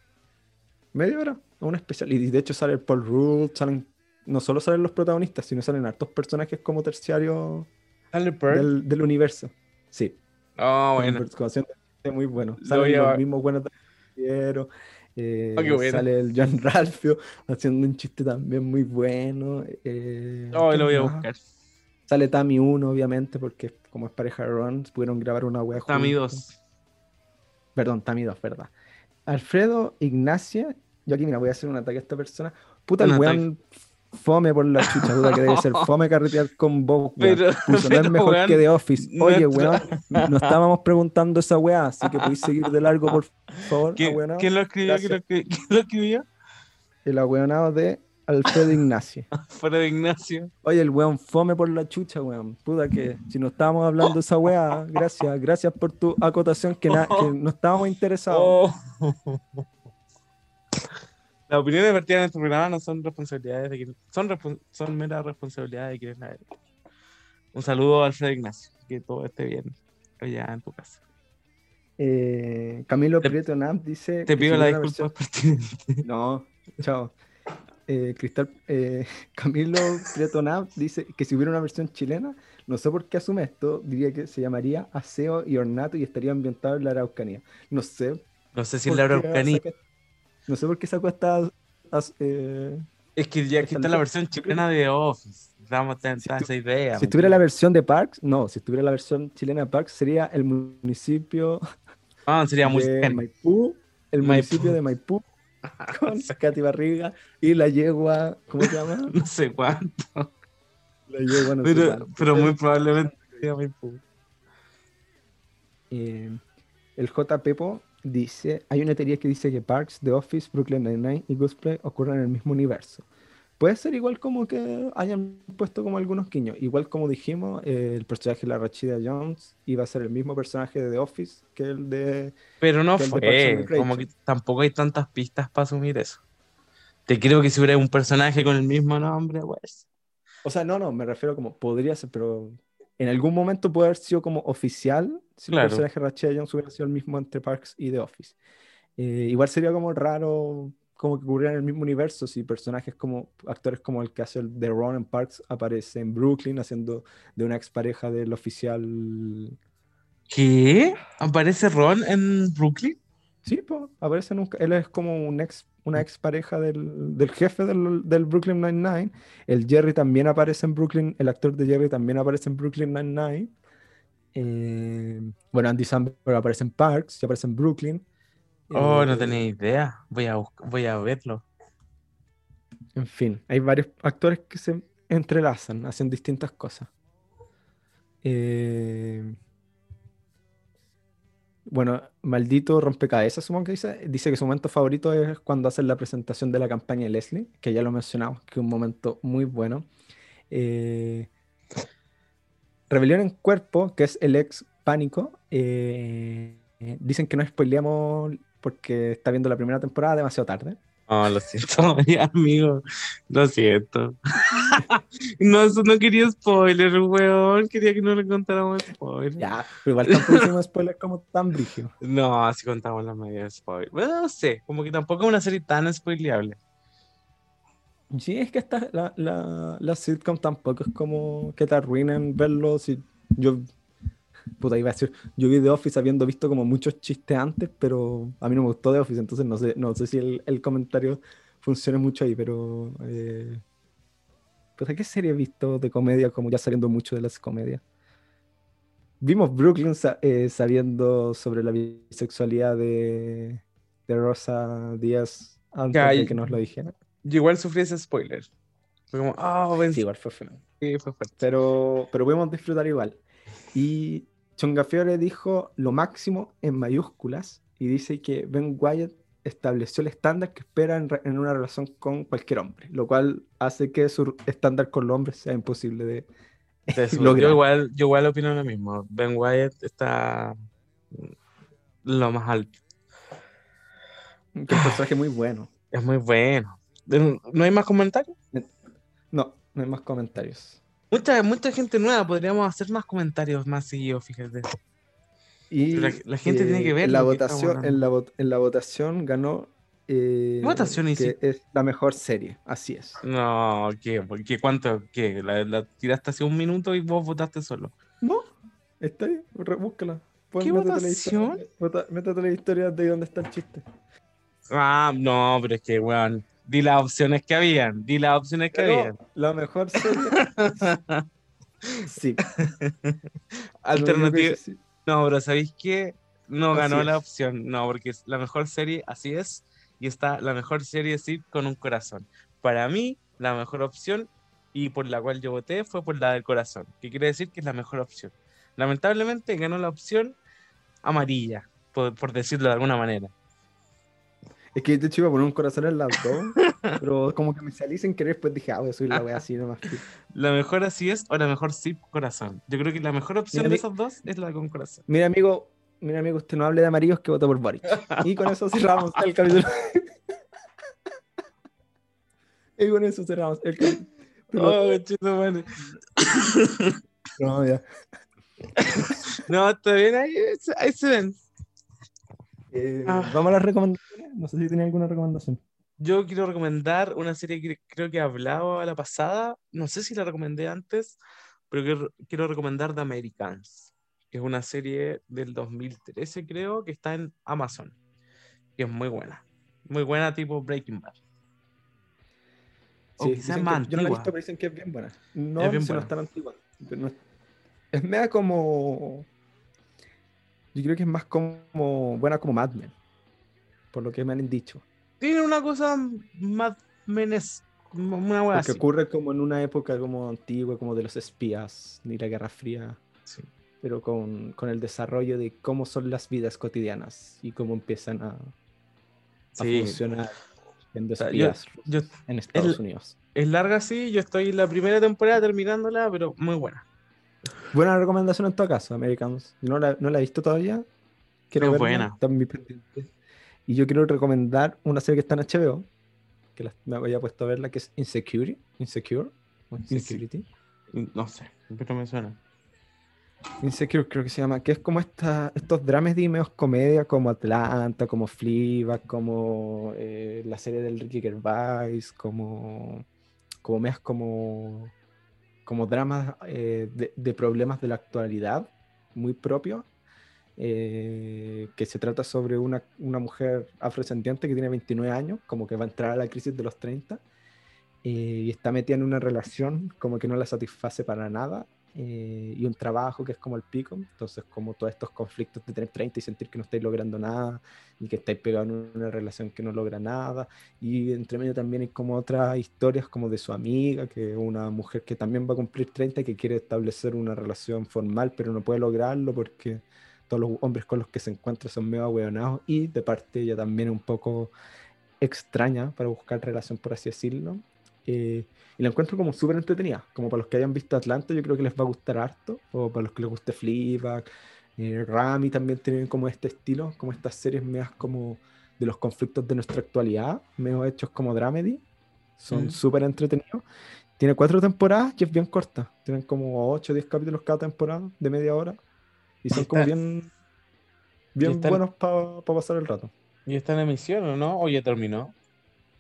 Media hora, un especial. Y de hecho sale el Paul Rudd, salen, no solo salen los protagonistas, sino salen hartos personajes como terciarios del, del universo. Sí, Oh, con bueno. muy bueno. Lo Salen a- los mismos buenos de Noticiero, eh, Oh. Sale el John Ralphio haciendo un chiste también muy bueno. eh, Oh, ¿quién lo voy a más? Sale Tammy 1, obviamente, porque como es pareja de Ron, pudieron grabar una wea juntos. 2. Perdón, Tami 2, verdad. Alfredo Ignacia, yo aquí mira, voy a hacer un ataque a esta persona. Puta, el weón fome por la chucha, puta, que debe ser fome carretear con vos, weón. Pero, Puso, no es pero, mejor que The Office. Oye, nuestro- weón, no estábamos preguntando esa weá, así que podéis seguir de largo, por favor. ¿Quién, quién lo escribió? ¿Quién lo, escri- quién lo escribió? El ahueonado de Alfredo Ignacia. Fuera de Ignacio. Oye, el weón fome por la chucha, weón. Puta que si no estábamos hablando de esa weá, gracias, gracias por tu acotación que, no estábamos interesados. Oh. Las opiniones vertidas en este programa no son responsabilidades de quien, son, respon- son meras responsabilidades de quienes la Un saludo a Alfredo Ignacio. Que todo esté bien allá en tu casa. Eh, Camilo Te- Prieto Nam dice. Te pido la disculpa versión-. No, chao. Eh, Cristal, eh, Camilo Prieto Nam dice que si hubiera una versión chilena, no sé por qué asume esto, diría que se llamaría Aseo y Ornato y estaría ambientado en la Araucanía. No sé. No sé si por la Araucanía. saca- No sé por qué sacó esta. as- eh, Es que ya aquí Esa está la versión chilena de Office. Damos Si esa tú- idea. Si ¿me estuviera la versión de Parks, no, si estuviera la versión chilena de Parks, sería el municipio Ah, sería muy. Maipú, el Maipú. municipio de Maipú, con Katy Barriga y la yegua, ¿cómo se llama? No sé cuánto. La yegua, no sé Pero, cuánto. pero muy probablemente. Eh, el J. Pepo dice, hay una teoría que dice que Parks, The Office, Brooklyn Nine-Nine y Ghostplay ocurren en el mismo universo. Puede ser igual como que hayan puesto como algunos guiños. Igual como dijimos, eh, el personaje de la Rachida Jones iba a ser el mismo personaje de The Office que el de... Pero no fue. Como que tampoco hay tantas pistas para asumir eso. Te creo que si hubiera un personaje con el mismo nombre, pues. O sea, no, no, me refiero como podría ser, pero en algún momento puede haber sido como oficial si Claro. el personaje de Rachida Jones hubiera sido el mismo entre Parks y The Office. Eh, igual sería como raro como que ocurriera en el mismo universo si personajes como actores como el que hace el de Ron en Parks aparece en Brooklyn haciendo de una expareja del oficial. ¿Qué? ¿Aparece Ron en Brooklyn? Sí, pues, aparece nunca. Él es como un ex, una expareja del, del jefe del, del Brooklyn Nine-Nine. El Jerry también aparece en Brooklyn, el actor de Jerry también aparece en Brooklyn Nine-Nine. Eh, bueno, Andy Samberg aparece en Parks y aparece en Brooklyn. Oh, no Eh, tenía idea. Voy a, voy a verlo. En fin, hay varios actores que se entrelazan, hacen distintas cosas. Eh, Bueno, maldito rompecabezas, supongo que dice. Dice que su momento favorito es cuando hacen la presentación de la campaña de Leslie, que ya lo mencionamos, que es un momento muy bueno. Eh, Rebelión en Cuerpo, que es el ex Pánico. eh, dicen que no spoileamos porque está viendo la primera temporada demasiado tarde. Oh, lo siento, amigo. Lo siento. no, eso no quería spoiler, weón. Quería que no le contáramos spoiler. Ya, pero igual tampoco hicimos spoilers como tan brígido. No, así contamos la media de spoiler. Bueno, no sé, como que tampoco es una serie tan spoileable. Sí, es que esta, la, la, la sitcom tampoco es como que te arruinen verlo. Si yo, puta, iba a decir, yo vi The Office habiendo visto como muchos chistes antes, pero a mí no me gustó The Office, entonces no sé, no sé si el, el comentario funciona mucho ahí, pero. Eh, puta, ¿qué serie he visto de comedia como ya saliendo mucho de las comedias? Vimos Brooklyn sa- eh, sabiendo sobre la bisexualidad de, de Rosa Díaz antes Ya, de que nos lo dijera. Yo igual sufrí ese spoiler. Fue como, ah, ven, Sí, igual fue feo. sí, fue fuerte. pero, pero podemos disfrutar igual. Y Chongafiore dijo lo máximo en mayúsculas y dice que Ben Wyatt estableció el estándar que espera en, una relación con cualquier hombre, lo cual hace que su estándar con los hombres sea imposible de lograr. yo, igual, yo igual opino lo mismo. Ben Wyatt está lo más alto. Que un personaje muy bueno. Es muy bueno. ¿No hay más comentarios? No, no hay más comentarios. Mucha, mucha gente nueva, podríamos hacer más comentarios más seguidos, fíjate. Y la- la gente tiene que ver en la votación, en la, en la votación ganó eh, votación que hiciste? es la mejor serie, así es. No, ¿qué? ¿Qué ¿Cuánto? ¿Qué? ¿La, la tiraste hace un minuto y vos votaste solo? No, está ahí, re- búscala. Pon- ¿Qué votación? Métete la historia de dónde está el chiste. Ah, no, pero es que, weón, di las opciones que habían, di las opciones que Pero habían. la mejor serie. sí. Alternativa. Sí. No, pero ¿sabéis qué? No Así ganó la opción. No, porque es la mejor serie, así es. Y está la mejor serie sí con un corazón. Para mí, la mejor opción y por la cual yo voté fue por la del corazón. Que quiere decir que es la mejor opción. Lamentablemente ganó la opción amarilla, por, por decirlo de alguna manera. Es que de hecho iba a poner un corazón en las dos, pero como que me salí sin querer, pues dije, ah, voy a subir la wea así nomás. La mejor así es o la mejor sí corazón. Yo creo que la mejor opción Mira, de esas dos es la con corazón. Mira, amigo, mira, amigo, usted no hable de amarillos que vota por Boric. Y con eso cerramos el capítulo. y con eso cerramos el capítulo. Oh, chito, madre. No, ya. No, está bien, ahí, ahí se ven. Eh, Ah. Vamos a las recomendaciones. No sé si tenía alguna recomendación. Yo quiero recomendar una serie que creo que hablaba la pasada, no sé si la recomendé antes, pero quiero, quiero recomendar The Americans, que es una serie del 2013 creo, que está en Amazon, que es muy buena, muy buena tipo Breaking Bad. O Sí, quizás dicen más que- yo no la he visto, pero dicen que es bien buena. No, Es bien si no buena. es tan antigua. pero no es, es media como. Yo creo que es más como. Buena como Mad Men. Por lo que me han dicho. Tiene una cosa más menes, una wea Porque así. ocurre como en una época como antigua, como de los espías, ni la Guerra Fría. Sí. Pero con, con el desarrollo de cómo son las vidas cotidianas y cómo empiezan a, a Sí. funcionar yo- espías yo- en Estados Unidos. es larga, sí, yo estoy en la primera temporada terminándola, pero muy buena. Buena recomendación en todo caso, Americans. No la, no la he visto todavía. Quiero Es buena. está pendiente. Y yo quiero recomendar una serie que está en HBO, que la- me había puesto a verla, que es Insecurity. Insecure. Insecurity. No sé, pero me suena. Insecure creo que se llama, que es como esta, estos dramas de medios comedia como Atlanta, como Fleabag, como eh, la serie del Ricky Gervais, como, como medias como, como dramas eh, de, problemas de la actualidad, muy propios, eh, que se trata sobre una, una mujer afrodescendiente que tiene 29 años, como que va a entrar a la crisis de los 30, eh, y está metida en una relación como que no la satisface para nada, eh, y un trabajo que es como el pico, entonces como todos estos conflictos de tener 30 y sentir que no estáis logrando nada, y que estáis pegados en una relación que no logra nada, y entre medio también hay como otras historias como de su amiga, que es una mujer que también va a cumplir 30 y que quiere establecer una relación formal, pero no puede lograrlo porque todos los hombres con los que se encuentra son medio ahueonados, y de parte ella también es un poco extraña para buscar relación, por así decirlo. Eh, y la encuentro como súper entretenida. Como para los que hayan visto Atlanta, yo creo que les va a gustar harto. O para los que les guste Fleabag. Eh, Rami también tienen como este estilo, como estas series medias como de los conflictos de nuestra actualidad, medio hechos como dramedy. Son Mm. súper entretenidos. Tiene cuatro temporadas y es bien corta. Tienen como 8 o 10 capítulos cada temporada, de media hora. Y son como bien, bien están- buenos para pasar el rato. ¿Y está en emisión o no? ¿O ya terminó?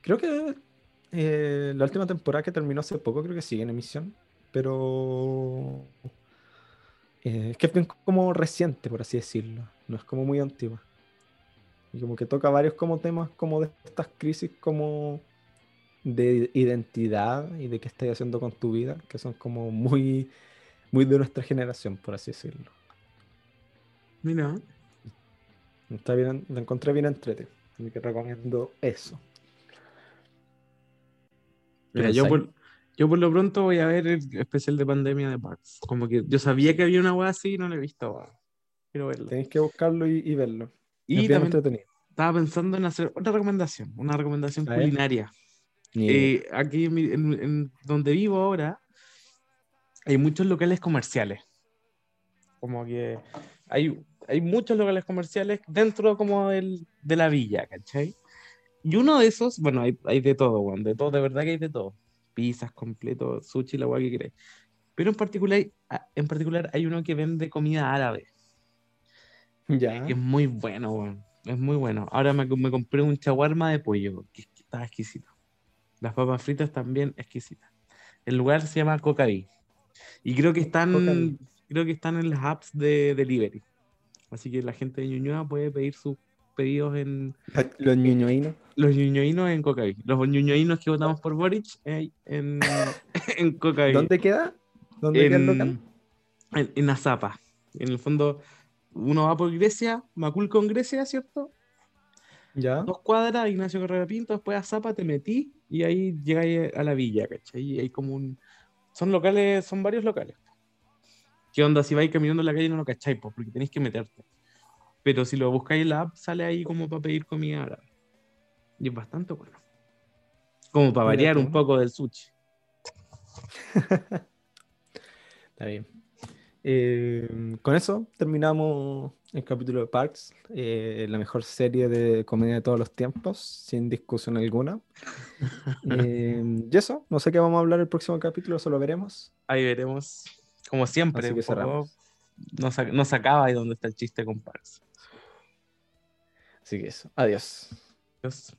Creo que eh, la última temporada que terminó hace poco, creo que sigue en emisión, pero eh, es que es bien como reciente, por así decirlo, no es como muy antigua. Y como que toca varios como temas como de estas crisis como de identidad y de qué estás haciendo con tu vida, que son como muy, muy de nuestra generación, por así decirlo. Mira. Está bien, la encontré bien entrete, así que recomiendo eso. Mira, ¿Qué yo por, yo por lo pronto voy a ver el especial de pandemia de Parks. Como que yo sabía que había una wea así y no la he visto. weón. Quiero verla. Tenéis que buscarlo y, y verlo. Y es bien también entretenido. estaba pensando en hacer otra recomendación, una recomendación culinaria. Eh, aquí en, en- en donde vivo ahora hay muchos locales comerciales. Como que hay, hay muchos locales comerciales dentro como del, de la villa, ¿cachai? Y uno de esos, bueno, hay, hay de todo, weón, de todo, de verdad que hay de todo. Pizzas completos, sushi, la weá que querés. Pero en particular, en particular hay uno que vende comida árabe. ya. que es muy bueno, weón. Es muy bueno. Ahora me, me compré un chaguarma de pollo, que que estaba exquisito. Las papas fritas también exquisitas. El lugar se llama Cocaví. Y creo que están, Cocaví. creo que están en las apps de delivery. Así que la gente de Ñuñoa puede pedir sus pedidos en Los ñuñoínos. los ñuñoínos en Cocaví. Los ñuñoínos que votamos por Boric eh, en, en Cocaví. ¿Dónde queda? ¿Dónde queda el local? en, en, en Azapa. En el fondo, uno va por Grecia, Macul con Grecia, ¿cierto? Ya. dos cuadras, Ignacio Carrera Pinto, después a Zapa te metí y ahí llegáis a la villa, ¿cachai? Y hay como un... Son locales, son varios locales. ¿Qué onda? Si vais caminando en la calle no lo cacháis, porque tenéis que meterte. Pero si lo buscáis en la app, sale ahí como para pedir comida árabe. Y es bastante bueno. Como para variar tú. un poco del sushi. Está bien. Eh, con eso terminamos el capítulo de Parks, eh, la mejor serie de comedia de todos los tiempos, sin discusión alguna. Eh, y eso, no sé qué vamos a hablar el próximo capítulo, eso lo veremos. Ahí veremos. Como siempre, Así que cerramos. no, sa- no sacaba ahí donde está el chiste con Parks. Así que eso. Adiós. Adiós.